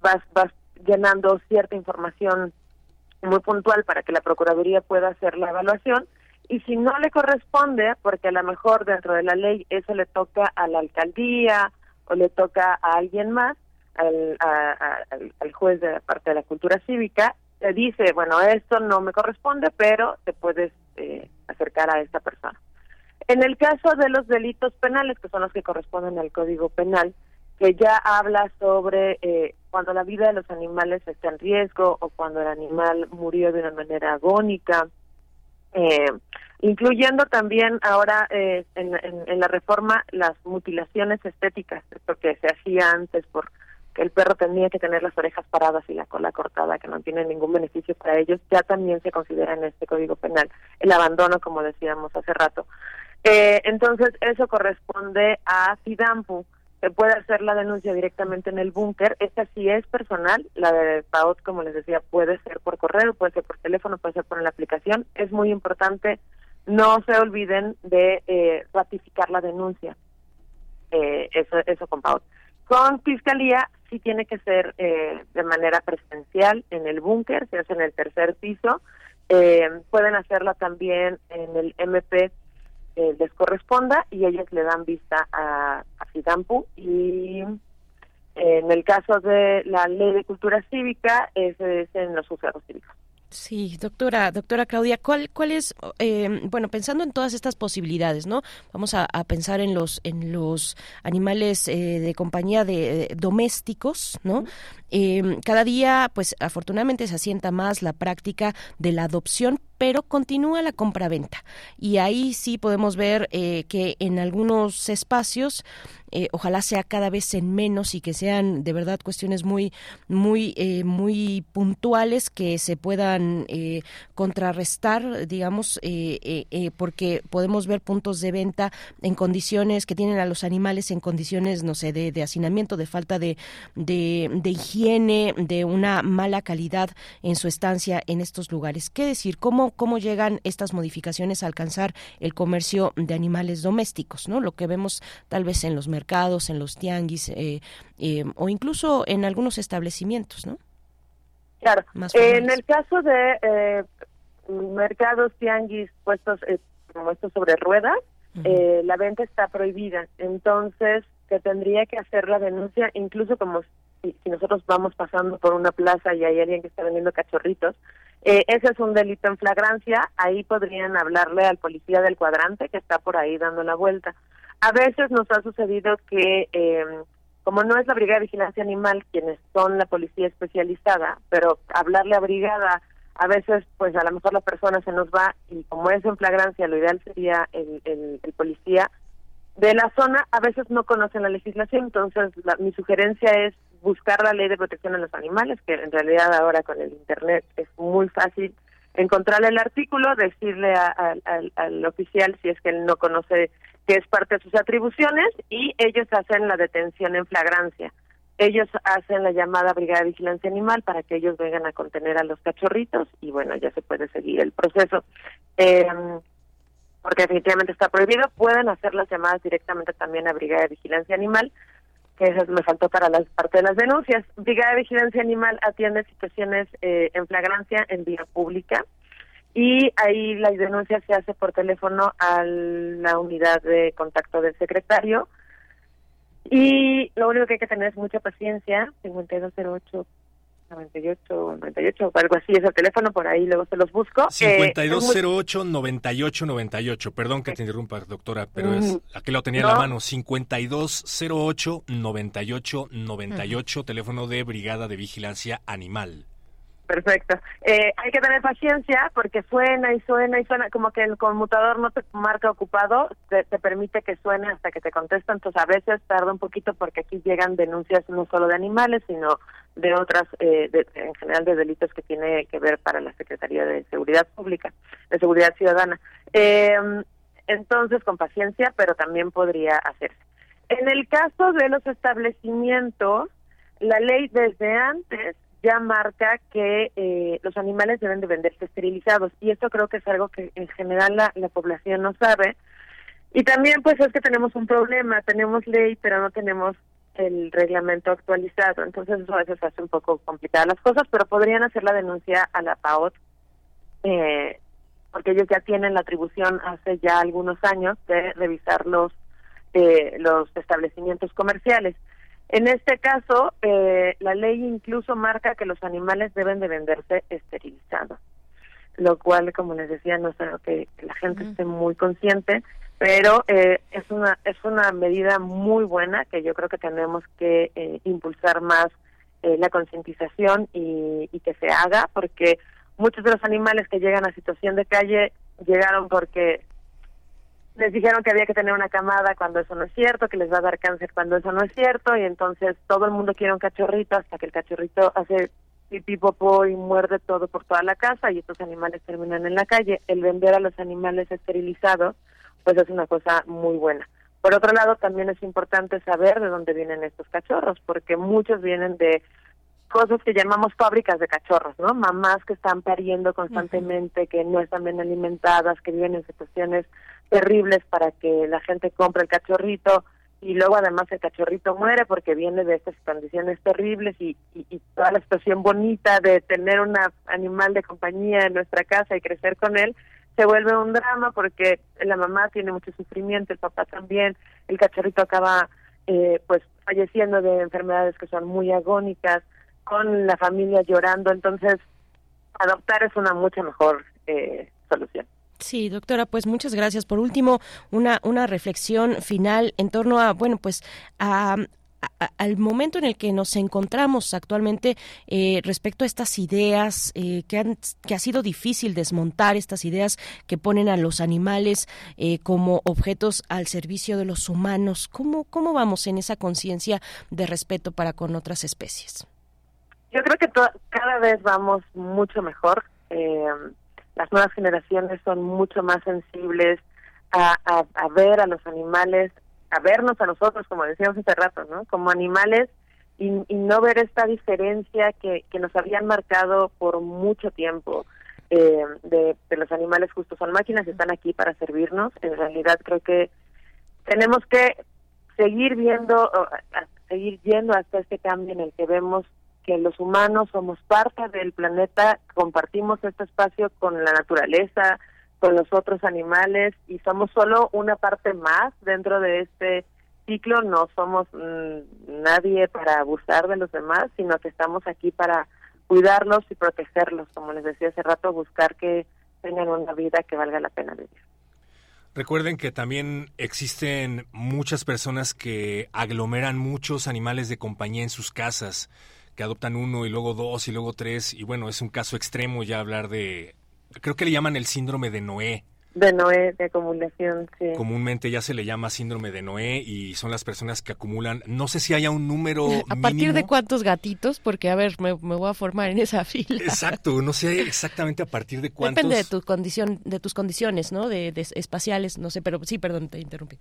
[SPEAKER 28] vas, vas llenando cierta información muy puntual para que la Procuraduría pueda hacer la evaluación y si no le corresponde, porque a lo mejor dentro de la ley eso le toca a la alcaldía o le toca a alguien más, al, a- al juez de la parte de la cultura cívica, te dice, bueno, esto no me corresponde, pero te puedes eh, acercar a esta persona. En el caso de los delitos penales, que son los que corresponden al Código Penal, que ya habla sobre eh, cuando la vida de los animales está en riesgo o cuando el animal murió de una manera agónica, eh, incluyendo también ahora eh, en, en- en la reforma las mutilaciones estéticas, esto que se hacía antes por el perro tenía que tener las orejas paradas y la cola cortada, que no tiene ningún beneficio para ellos, ya también se considera en este Código Penal el abandono, como decíamos hace rato. Eh, entonces, eso corresponde a Fidampu, se puede hacer la denuncia directamente en el búnker. Esta sí es personal, la de PAOT, como les decía, puede ser por correo, puede ser por teléfono, puede ser por la aplicación. Es muy importante, no se olviden de eh, ratificar la denuncia. Eh, eso, eso con PAOT. Con Fiscalía sí tiene que ser eh, de manera presencial en el búnker, se hace en el tercer piso. Eh, pueden hacerla también en el MP eh, les corresponda y ellos le dan vista a, a Fidampu y en el caso de la ley de cultura cívica ese es en los juzgados cívicos.
[SPEAKER 1] Sí, doctora, doctora Claudia, ¿cuál, cuál es, eh, bueno, pensando en todas estas posibilidades, ¿no? Vamos a, pensar en los, en los animales eh, de compañía de, domésticos, ¿no? Eh, cada día, pues afortunadamente se asienta más la práctica de la adopción, pero continúa la compraventa. Y ahí sí podemos ver eh, que en algunos espacios, eh, ojalá sea cada vez en menos y que sean de verdad cuestiones muy, muy, eh, muy puntuales que se puedan eh, contrarrestar, digamos, eh, porque podemos ver puntos de venta en condiciones que tienen a los animales en condiciones, no sé, de, de hacinamiento, de falta de, de, de higiene, de una mala calidad en su estancia en estos lugares. ¿Qué decir? ¿Cómo, cómo llegan estas modificaciones a alcanzar el comercio de animales domésticos? ¿no? Lo que vemos tal vez en los mercados, en los tianguis eh, eh, o incluso en algunos establecimientos, ¿no?
[SPEAKER 28] Claro.
[SPEAKER 1] Más
[SPEAKER 28] Eh, en el caso de eh, mercados tianguis puestos eh, como estos sobre ruedas, eh, la venta está prohibida. Entonces, se tendría que hacer la denuncia, incluso como si, si nosotros vamos pasando por una plaza y hay alguien que está vendiendo cachorritos. Eh, ese es un delito en flagrancia. Ahí podrían hablarle al policía del cuadrante que está por ahí dando la vuelta. A veces nos ha sucedido que, eh, como no es la Brigada de Vigilancia Animal quienes son la policía especializada, pero hablarle a brigada, a veces pues a lo mejor la persona se nos va y como es en flagrancia, lo ideal sería el, el, el policía de la zona, a veces no conocen la legislación, entonces la- mi sugerencia es buscar la ley de protección de los animales, que en realidad ahora con el Internet es muy fácil encontrar el artículo, decirle a- a- al- al oficial si es que él no conoce que es parte de sus atribuciones y ellos hacen la detención en flagrancia. Ellos hacen la llamada Brigada de Vigilancia Animal para que ellos vengan a contener a los cachorritos y bueno, ya se puede seguir el proceso. Eh, porque definitivamente está prohibido, pueden hacer las llamadas directamente también a Brigada de Vigilancia Animal, que me faltó para la parte de las denuncias. Brigada de Vigilancia Animal atiende situaciones eh, en flagrancia en vía pública y ahí la denuncia se hace por teléfono a la unidad de contacto del secretario y lo único que hay que tener es mucha paciencia, 5208 98 98 o algo así es el teléfono, por ahí luego se los busco. Eh, es muy-
[SPEAKER 2] 5208-9898. Perdón que te interrumpa, doctora, pero es,
[SPEAKER 28] Mm,
[SPEAKER 2] aquí lo tenía en la mano. 5208-9898, teléfono de Brigada de Vigilancia Animal.
[SPEAKER 28] Perfecto. Eh, hay que tener paciencia porque suena y suena y suena, como que el conmutador no te marca ocupado, te, te permite que suene hasta que te contesta, entonces a veces tarda un poquito porque aquí llegan denuncias no solo de animales, sino de otras, eh, de- en general de delitos que tiene que ver para la Secretaría de Seguridad Pública, de Seguridad Ciudadana. Eh, entonces, con paciencia, pero también podría hacerse. En el caso de los establecimientos, la ley desde antes ya marca que eh, los animales deben de venderse esterilizados y esto creo que es algo que en general la, la población no sabe y también pues es que tenemos un problema tenemos ley pero no tenemos el reglamento actualizado. Entonces eso a veces hace un poco complicadas las cosas pero podrían hacer la denuncia a la PAOT eh, porque ellos ya tienen la atribución hace ya algunos años de revisar los eh, los establecimientos comerciales. En este caso, eh, la ley incluso marca que los animales deben de venderse esterilizados, lo cual, como les decía, no es algo que, que la gente esté muy consciente, pero eh, es una es una medida muy buena que yo creo que tenemos que eh, impulsar más eh, la concientización y, y que se haga, porque muchos de los animales que llegan a situación de calle llegaron porque les dijeron que había que tener una camada cuando eso no es cierto, que les va a dar cáncer cuando eso no es cierto, y entonces todo el mundo quiere un cachorrito hasta que el cachorrito hace pipí, popó y muerde todo por toda la casa y estos animales terminan en la calle. El vender a los animales esterilizados, pues es una cosa muy buena. Por otro lado, también es importante saber de dónde vienen estos cachorros, porque muchos vienen de cosas que llamamos fábricas de cachorros, ¿no? Mamás que están pariendo constantemente, que no están bien alimentadas, que viven en situaciones terribles para que la gente compre el cachorrito y luego además el cachorrito muere porque viene de estas condiciones terribles y, y, y toda la situación bonita de tener un animal de compañía en nuestra casa y crecer con él se vuelve un drama porque la mamá tiene mucho sufrimiento, el papá también, el cachorrito acaba eh, pues falleciendo de enfermedades que son muy agónicas, con la familia llorando, entonces adoptar es una mucha mejor eh, solución.
[SPEAKER 1] Sí, doctora, pues muchas gracias. Por último, una, una reflexión final en torno a, bueno, pues a, al momento en el que nos encontramos actualmente eh, respecto a estas ideas eh, que, han, que ha sido difícil desmontar, estas ideas que ponen a los animales eh, como objetos al servicio de los humanos. ¿Cómo, cómo vamos en esa conciencia de respeto para con otras especies?
[SPEAKER 28] Yo creo que cada vez vamos mucho mejor. las nuevas generaciones son mucho más sensibles a ver a los animales, a vernos a nosotros, como decíamos hace rato, ¿no? Como animales y, no ver esta diferencia que, nos habían marcado por mucho tiempo eh, de, de los animales justos son máquinas, están aquí para servirnos. En realidad creo que tenemos que seguir viendo, seguir yendo hasta este cambio en el que vemos que los humanos somos parte del planeta, compartimos este espacio con la naturaleza, con los otros animales y somos solo una parte más dentro de este ciclo, no somos mm, nadie para abusar de los demás, sino que estamos aquí para cuidarlos y protegerlos, como les decía hace rato, buscar que tengan una vida que valga la pena vivir.
[SPEAKER 2] Recuerden que también existen muchas personas que aglomeran muchos animales de compañía en sus casas, que adoptan uno y luego dos y luego tres, y bueno, es un caso extremo ya hablar de creo que le llaman el síndrome de Noé.
[SPEAKER 28] De Noé, de acumulación, sí.
[SPEAKER 2] Comúnmente ya se le llama síndrome de Noé y son las personas que acumulan, no sé si haya un número (laughs)
[SPEAKER 1] ¿A partir de cuántos gatitos? Porque, a ver, me, voy a formar en esa (laughs) fila.
[SPEAKER 2] Exacto, no sé exactamente a partir de cuántos.
[SPEAKER 1] Depende de tu condición, de tus condiciones, ¿no? De, espaciales, no sé, pero sí, perdón, te interrumpí.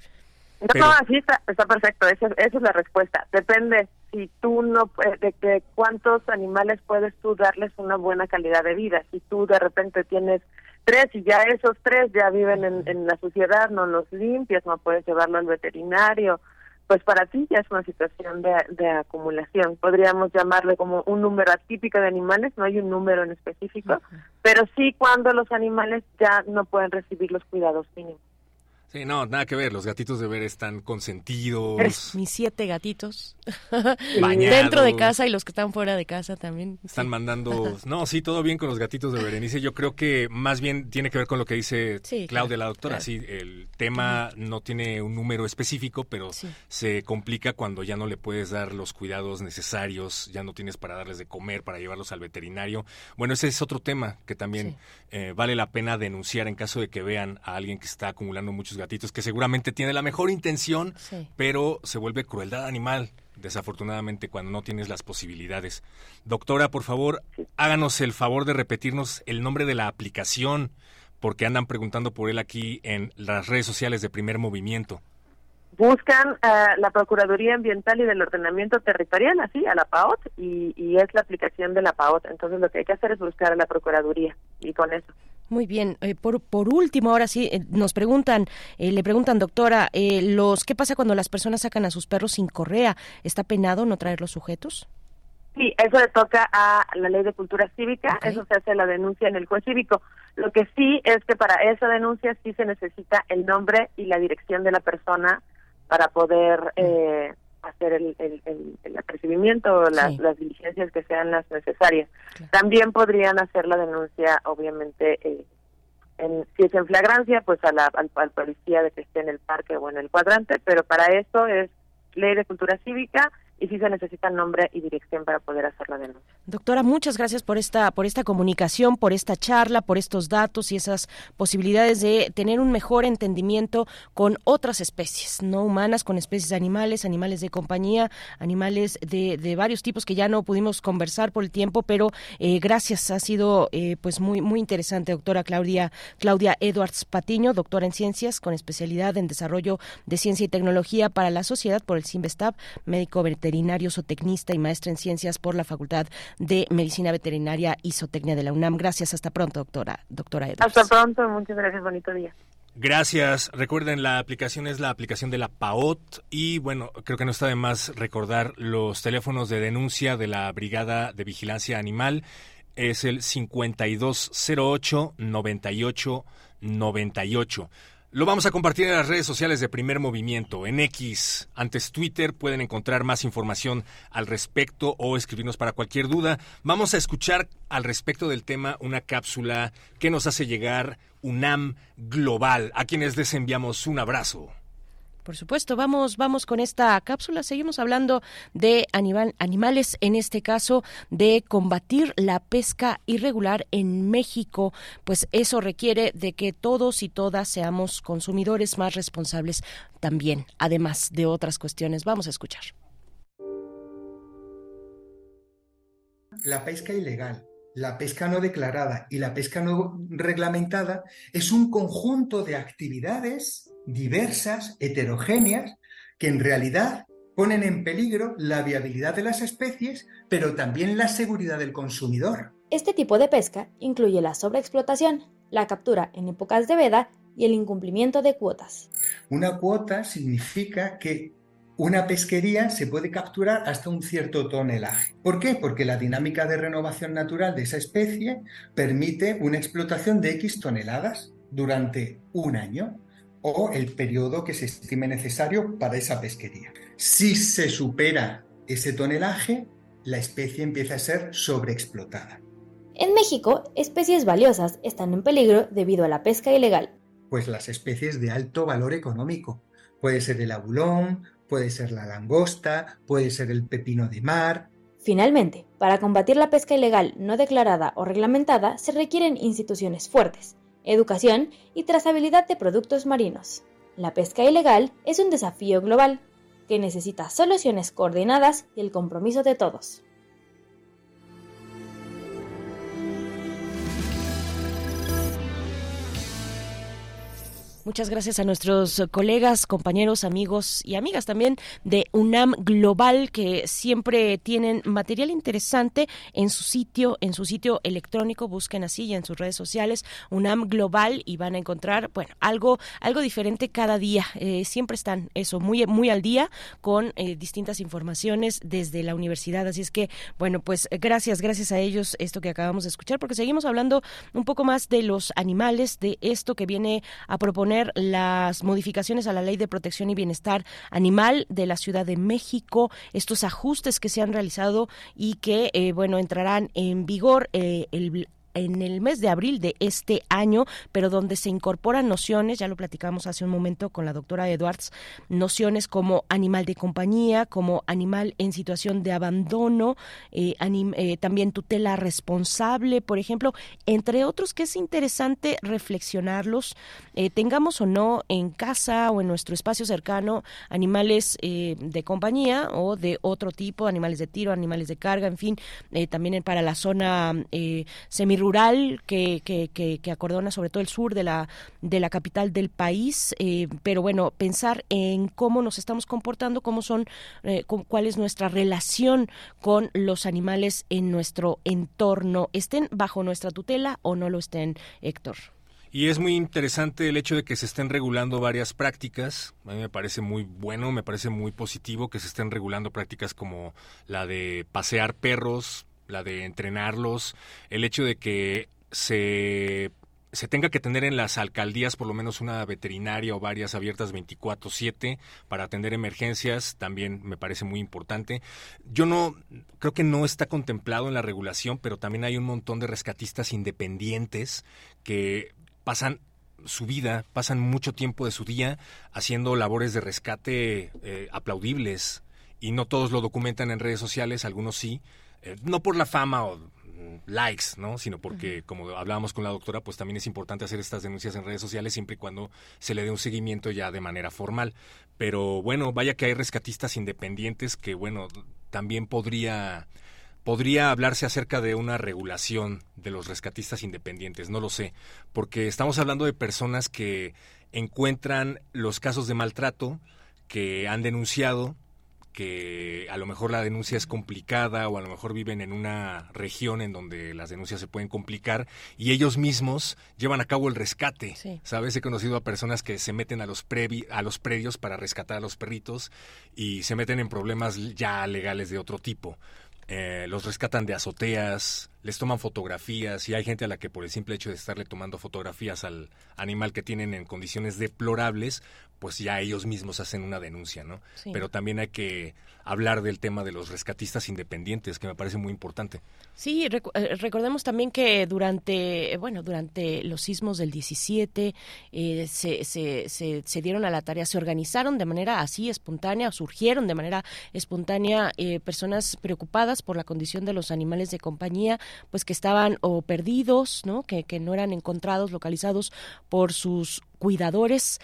[SPEAKER 28] No, así está, está perfecto, esa, esa es la respuesta. Depende si tú no de que cuántos animales puedes tú darles una buena calidad de vida. Si tú de repente tienes tres y ya esos tres ya viven en, la sociedad, no los limpias, no puedes llevarlo al veterinario, pues para ti ya es una situación de, acumulación. Podríamos llamarle como un número atípico de animales, no hay un número en específico, pero sí cuando los animales ya no pueden recibir los cuidados mínimos.
[SPEAKER 2] Sí, no, nada que ver. Los gatitos de ver están consentidos.
[SPEAKER 1] Mis siete gatitos. (laughs) Dentro de casa y los que están fuera de casa también.
[SPEAKER 2] Están mandando. (laughs) No, sí, todo bien con los gatitos de Berenice. Yo creo que más bien tiene que ver con lo que dice Claudia, la doctora. Sí, el tema no tiene un número específico, pero se complica cuando ya no le puedes dar los cuidados necesarios, ya no tienes para darles de comer, para llevarlos al veterinario. Bueno, ese es otro tema que también eh, vale la pena denunciar en caso de que vean a alguien que está acumulando muchos gatitos que seguramente tiene la mejor intención, pero se vuelve crueldad animal, desafortunadamente, cuando no tienes las posibilidades. Doctora, por favor, háganos el favor de repetirnos el nombre de la aplicación, porque andan preguntando por él aquí en las redes sociales de Primer Movimiento.
[SPEAKER 28] Buscan a la Procuraduría Ambiental y del Ordenamiento Territorial, así, a la PAOT, y, y es la aplicación de la PAOT. Entonces lo que hay que hacer es buscar a la Procuraduría, y con eso.
[SPEAKER 1] Muy bien. Eh, por, por último, ahora sí, eh, nos preguntan, eh, le preguntan, doctora, los ¿qué pasa cuando las personas sacan a sus perros sin correa? ¿Está penado no traer los sujetos?
[SPEAKER 28] Sí, eso le toca a la ley de cultura cívica, eso se hace la denuncia en el juez cívico. Lo que sí es que para esa denuncia sí se necesita el nombre y la dirección de la persona para poder eh, hacer el, el, el, apercibimiento o las, las, diligencias que sean las necesarias. También podrían hacer la denuncia, obviamente, eh, en, si es en flagrancia, pues a la, al, policía de que esté en el parque o en el cuadrante, pero para eso es ley de cultura cívica y sí se necesita nombre y dirección para poder hacer la denuncia.
[SPEAKER 1] Doctora, muchas gracias por esta, por esta comunicación, por esta charla, por estos datos y esas posibilidades de tener un mejor entendimiento con otras especies, no humanas, con especies animales, animales de compañía, animales de, de varios tipos que ya no pudimos conversar por el tiempo, pero eh, gracias, ha sido eh, pues muy, muy interesante, doctora Claudia, Claudia Edwards Patiño, doctora en ciencias con especialidad en desarrollo de ciencia y tecnología para la sociedad por el CIMBESTAB, médico veterinario, zootecnista y maestra en ciencias por la Facultad de Medicina Veterinaria y Zootecnia de la UNAM. Gracias, hasta pronto, doctora, doctora Edwards.
[SPEAKER 21] Hasta pronto, muchas gracias, bonito día.
[SPEAKER 2] Gracias. Recuerden, la aplicación es la aplicación de la PAOT y bueno, creo que no está de más recordar los teléfonos de denuncia de la Brigada de Vigilancia Animal. Es el 5208 98 98. Lo vamos a compartir en las redes sociales de Primer Movimiento, en X, antes Twitter, pueden encontrar más información al respecto o escribirnos para cualquier duda. Vamos a escuchar al respecto del tema una cápsula que nos hace llegar UNAM Global, a quienes les enviamos un abrazo.
[SPEAKER 1] Por supuesto, vamos, vamos con esta cápsula. Seguimos hablando de animal, animales, en este caso de combatir la pesca irregular en México. Pues eso requiere de que todos y todas seamos consumidores más responsables también, además de otras cuestiones. Vamos a escuchar.
[SPEAKER 29] La pesca ilegal, la pesca no declarada y la pesca no reglamentada es un conjunto de actividades diversas, heterogéneas, que en realidad ponen en peligro la viabilidad de las especies, pero también la seguridad del consumidor.
[SPEAKER 30] Este tipo de pesca incluye la sobreexplotación, la captura en épocas de veda y el incumplimiento de cuotas.
[SPEAKER 29] Una cuota significa que una pesquería se puede capturar hasta un cierto tonelaje. ¿Por qué? Porque la dinámica de renovación natural de esa especie permite una explotación de X toneladas durante un año o el periodo que se estime necesario para esa pesquería. Si se supera ese tonelaje, la especie empieza a ser sobreexplotada.
[SPEAKER 30] En México, especies valiosas están en peligro debido a la pesca ilegal.
[SPEAKER 29] Pues las especies de alto valor económico. Puede ser el abulón, puede ser la langosta, puede ser el pepino de mar.
[SPEAKER 30] Finalmente, para combatir la pesca ilegal no declarada o reglamentada se requieren instituciones fuertes, educación y trazabilidad de productos marinos. La pesca ilegal es un desafío global que necesita soluciones coordinadas y el compromiso de todos.
[SPEAKER 1] Muchas gracias a nuestros colegas, compañeros, amigos y amigas también de UNAM Global que siempre tienen material interesante en su sitio, en su sitio electrónico, busquen así y en sus redes sociales UNAM Global y van a encontrar, bueno, algo algo diferente cada día. Eh, siempre están eso muy muy al día con eh, distintas informaciones desde la universidad, así es que bueno, pues gracias, gracias a ellos esto que acabamos de escuchar porque seguimos hablando un poco más de los animales, de esto que viene a proponer las modificaciones a la Ley de Protección y Bienestar Animal de la Ciudad de México, estos ajustes que se han realizado y que, eh, bueno, entrarán en vigor eh, el en el mes de abril de este año, pero donde se incorporan nociones, ya lo platicamos hace un momento con la doctora Edwards, nociones como animal de compañía, como animal en situación de abandono, eh, eh, también tutela responsable, por ejemplo, entre otros que es interesante reflexionarlos, eh, tengamos o no en casa o en nuestro espacio cercano animales de compañía o de otro tipo, animales de tiro, animales de carga, en fin, también para la zona eh, rural que, que, que, que, acordona sobre todo el sur de la, de la capital del país, eh, pero bueno, pensar en cómo nos estamos comportando, cómo son, eh, cuál es nuestra relación con los animales en nuestro entorno, estén bajo nuestra tutela o no lo estén, Héctor.
[SPEAKER 2] Y es muy interesante el hecho de que se estén regulando varias prácticas. A mí me parece muy bueno, me parece muy positivo que se estén regulando prácticas como la de pasear perros, la de entrenarlos, el hecho de que se se tenga que tener en las alcaldías por lo menos una veterinaria o varias abiertas 24/7 para atender emergencias también me parece muy importante. Yo no creo que no está contemplado en la regulación, pero también hay un montón de rescatistas independientes que pasan su vida, pasan mucho tiempo de su día haciendo labores de rescate eh, aplaudibles y no todos lo documentan en redes sociales, algunos sí, eh, no por la fama o likes, ¿no? Sino porque, como hablábamos con la doctora, pues también es importante hacer estas denuncias en redes sociales siempre y cuando se le dé un seguimiento ya de manera formal. Pero bueno, vaya que hay rescatistas independientes que, bueno, también podría podría hablarse acerca de una regulación de los rescatistas independientes, no lo sé, porque estamos hablando de personas que encuentran los casos de maltrato que han denunciado, que a lo mejor la denuncia es complicada o a lo mejor viven en una región en donde las denuncias se pueden complicar y ellos mismos llevan a cabo el rescate. ¿Sabes? He conocido a personas que se meten a los, previ a los predios para rescatar a los perritos y se meten en problemas ya legales de otro tipo. Eh, los rescatan de azoteas, les toman fotografías y hay gente a la que por el simple hecho de estarle tomando fotografías al animal que tienen en condiciones deplorables, pues ya ellos mismos hacen una denuncia, ¿no?
[SPEAKER 1] Sí.
[SPEAKER 2] Pero también hay que hablar del tema de los rescatistas independientes, que me parece muy importante.
[SPEAKER 1] Sí, recu- eh, recordemos también que durante, eh, bueno, durante los sismos del 17 eh, se, se, se, se dieron a la tarea, se organizaron de manera así espontánea, surgieron de manera espontánea eh, personas preocupadas por la condición de los animales de compañía, pues que estaban o perdidos, ¿no? Que, que no eran encontrados, localizados por sus cuidadores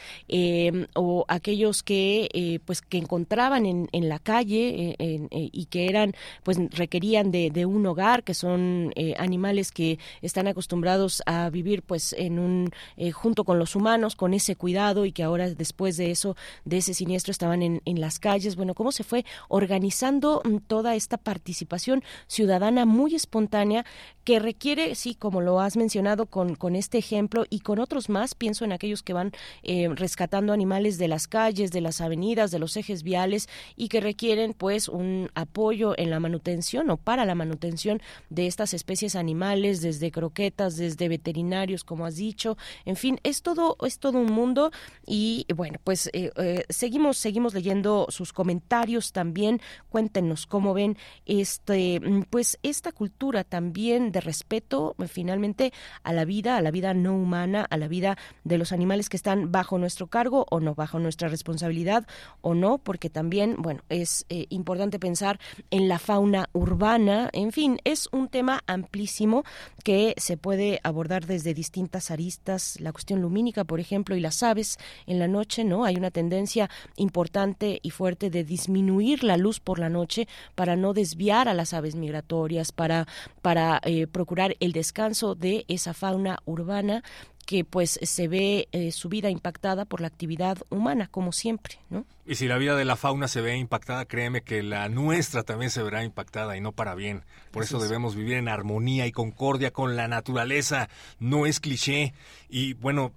[SPEAKER 1] o aquellos que pues que encontraban en, en la calle eh, eh, y que eran pues requerían de, un hogar que son eh, animales que están acostumbrados a vivir pues en un junto con los humanos con ese cuidado y que ahora después de eso de ese siniestro estaban en, en las calles. Bueno cómo se fue organizando mm, toda esta participación ciudadana muy espontánea que requiere sí como lo has mencionado con con este ejemplo y con otros más pienso en aquellos que van eh, rescatando animales de las calles, de las avenidas, de los ejes viales y que requieren pues un apoyo en la manutención o para la manutención de estas especies animales, desde croquetas, desde veterinarios, como has dicho, en fin, es todo es todo un mundo y bueno, pues eh, eh, seguimos seguimos leyendo sus comentarios también, cuéntenos cómo ven este mm, pues esta cultura también de respeto eh, finalmente a la vida, a la vida no humana, a la vida de los animales que están bajo nuestro cargo o no, bajo nuestra responsabilidad o no, porque también, bueno, es eh, importante pensar en la fauna urbana, en fin, es un tema amplísimo que se puede abordar desde distintas aristas, la cuestión lumínica, por ejemplo, y las aves en la noche, ¿no? Hay una tendencia importante y fuerte de disminuir la luz por la noche para no desviar a las aves migratorias, para, para eh, procurar el descanso de esa fauna urbana que pues se ve eh, su vida impactada por la actividad humana, como siempre, ¿no?
[SPEAKER 2] Y si la vida de la fauna se ve impactada, créeme que la nuestra también se verá impactada y no para bien. Por eso
[SPEAKER 1] es.
[SPEAKER 2] debemos vivir en armonía y concordia con la naturaleza. No es cliché. Y bueno,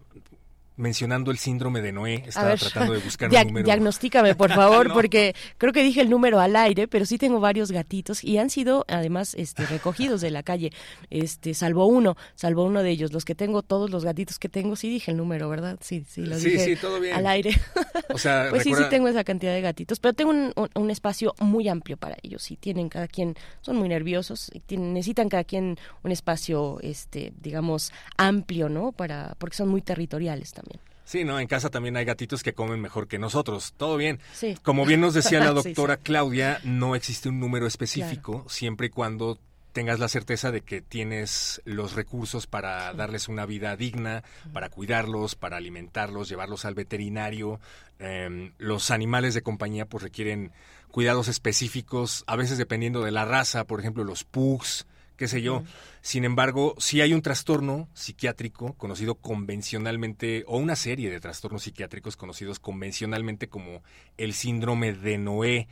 [SPEAKER 2] mencionando el síndrome de Noé, estaba
[SPEAKER 1] ver,
[SPEAKER 2] tratando de buscar un número.
[SPEAKER 1] Diagnostícame, por (laughs) favor,
[SPEAKER 2] No.
[SPEAKER 1] porque creo que dije el número al aire, pero sí tengo varios gatitos y han sido además este, recogidos de la calle, este, salvo uno, salvo uno de ellos. Los que tengo, todos los gatitos que tengo, sí dije el número, ¿verdad? Sí, sí, lo
[SPEAKER 2] Sí,
[SPEAKER 1] dije
[SPEAKER 2] sí, todo bien.
[SPEAKER 1] al aire.
[SPEAKER 2] O sea, (laughs)
[SPEAKER 1] pues sí, sí tengo esa cantidad de gatitos, pero tengo un, un- un espacio muy amplio para ellos y tienen cada quien, son muy nerviosos y tienen- necesitan cada quien un espacio, este, digamos, amplio, ¿no? Para, porque son muy territoriales también.
[SPEAKER 2] Sí, no, en casa también hay gatitos que comen mejor que nosotros. Todo bien.
[SPEAKER 1] Sí.
[SPEAKER 2] Como bien nos decía la (laughs)
[SPEAKER 1] Sí, sí.
[SPEAKER 2] doctora Claudia, no existe un número específico, siempre y cuando tengas la certeza de que tienes los recursos para darles una vida digna, para cuidarlos, para alimentarlos, llevarlos al veterinario. Em, los animales de compañía pues requieren cuidados específicos, a veces dependiendo de la raza, por ejemplo los pugs, qué sé yo. Sin embargo, sí hay un trastorno psiquiátrico conocido convencionalmente, o una serie de trastornos psiquiátricos conocidos convencionalmente como el síndrome de Noé.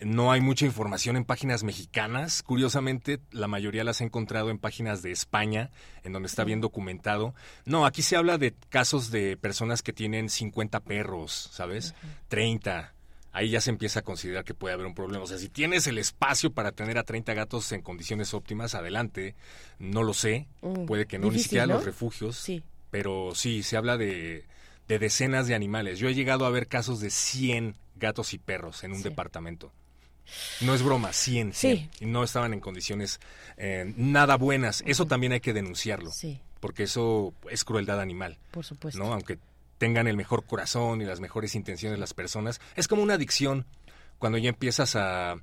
[SPEAKER 2] No hay mucha información en páginas mexicanas. Curiosamente, la mayoría las he encontrado en páginas de España, en donde está bien documentado. No, aquí se habla de casos de personas que tienen 50 perros, ¿sabes? 30. Ahí ya se empieza a considerar que puede haber un problema. O sea, si tienes el espacio para tener a 30 gatos en condiciones óptimas, adelante. No lo sé.
[SPEAKER 1] Mm,
[SPEAKER 2] Puede que no, ni
[SPEAKER 1] difícil,
[SPEAKER 2] siquiera
[SPEAKER 1] ¿no?
[SPEAKER 2] los refugios.
[SPEAKER 1] Sí.
[SPEAKER 2] Pero sí, se habla de, de decenas de animales. Yo he llegado a ver casos de 100 gatos y perros en un
[SPEAKER 1] Sí.
[SPEAKER 2] departamento. No es broma, 100,
[SPEAKER 1] Sí.
[SPEAKER 2] 100. Y no estaban en condiciones eh, nada buenas. Eso también hay que denunciarlo.
[SPEAKER 1] Sí.
[SPEAKER 2] Porque eso es crueldad animal.
[SPEAKER 1] Por supuesto.
[SPEAKER 2] ¿no? Aunque tengan el mejor corazón y las mejores intenciones las personas. Es como una adicción cuando ya empiezas a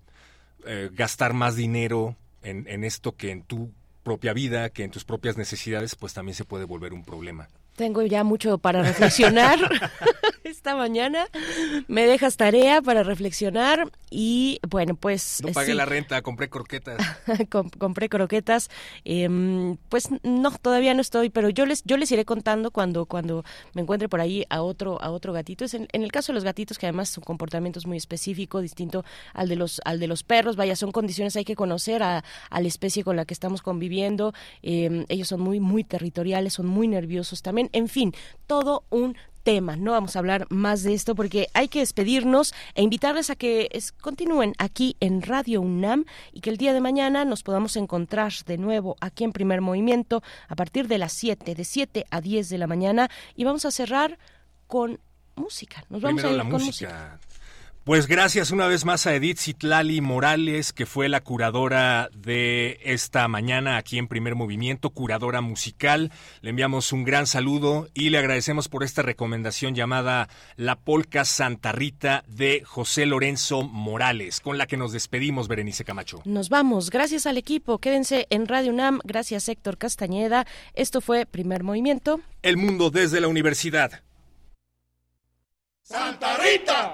[SPEAKER 2] eh, gastar más dinero en, en esto que en tu propia vida, que en tus propias necesidades, pues también se puede volver un problema.
[SPEAKER 1] Tengo ya mucho para reflexionar (laughs) esta mañana. Me dejas tarea para reflexionar y bueno, pues...
[SPEAKER 2] No pagué
[SPEAKER 1] sí.
[SPEAKER 2] la renta, compré croquetas. (laughs)
[SPEAKER 1] Com- compré croquetas. em, pues no, todavía no estoy, pero yo les yo les iré contando cuando cuando me encuentre por ahí a otro a otro gatito. Es en, en el caso de los gatitos que además su comportamiento es muy específico, distinto al de los al de los perros. Vaya, son condiciones hay que conocer a, a la especie con la que estamos conviviendo. em, ellos son muy muy territoriales, son muy nerviosos también. En fin, todo un tema. No vamos a hablar más de esto porque hay que despedirnos e invitarles a que es- continúen aquí en Radio UNAM y que el día de mañana nos podamos encontrar de nuevo aquí en Primer Movimiento a partir de las 7, de 7 a 10 de la mañana y vamos a cerrar con música. Nos vamos
[SPEAKER 2] Primero
[SPEAKER 1] a
[SPEAKER 2] la
[SPEAKER 1] ir con
[SPEAKER 2] música.
[SPEAKER 1] música.
[SPEAKER 2] Pues gracias una vez más a Edith Citlali Morales, que fue la curadora de esta mañana aquí en Primer Movimiento, curadora musical. Le enviamos un gran saludo y le agradecemos por esta recomendación llamada La Polca Santa Rita de José Lorenzo Morales, con la que nos despedimos, Berenice Camacho.
[SPEAKER 1] Nos vamos. Gracias al equipo. Quédense en Radio UNAM. Gracias Héctor Castañeda. Esto fue Primer Movimiento.
[SPEAKER 2] El mundo desde la universidad.
[SPEAKER 31] ¡Santa Rita!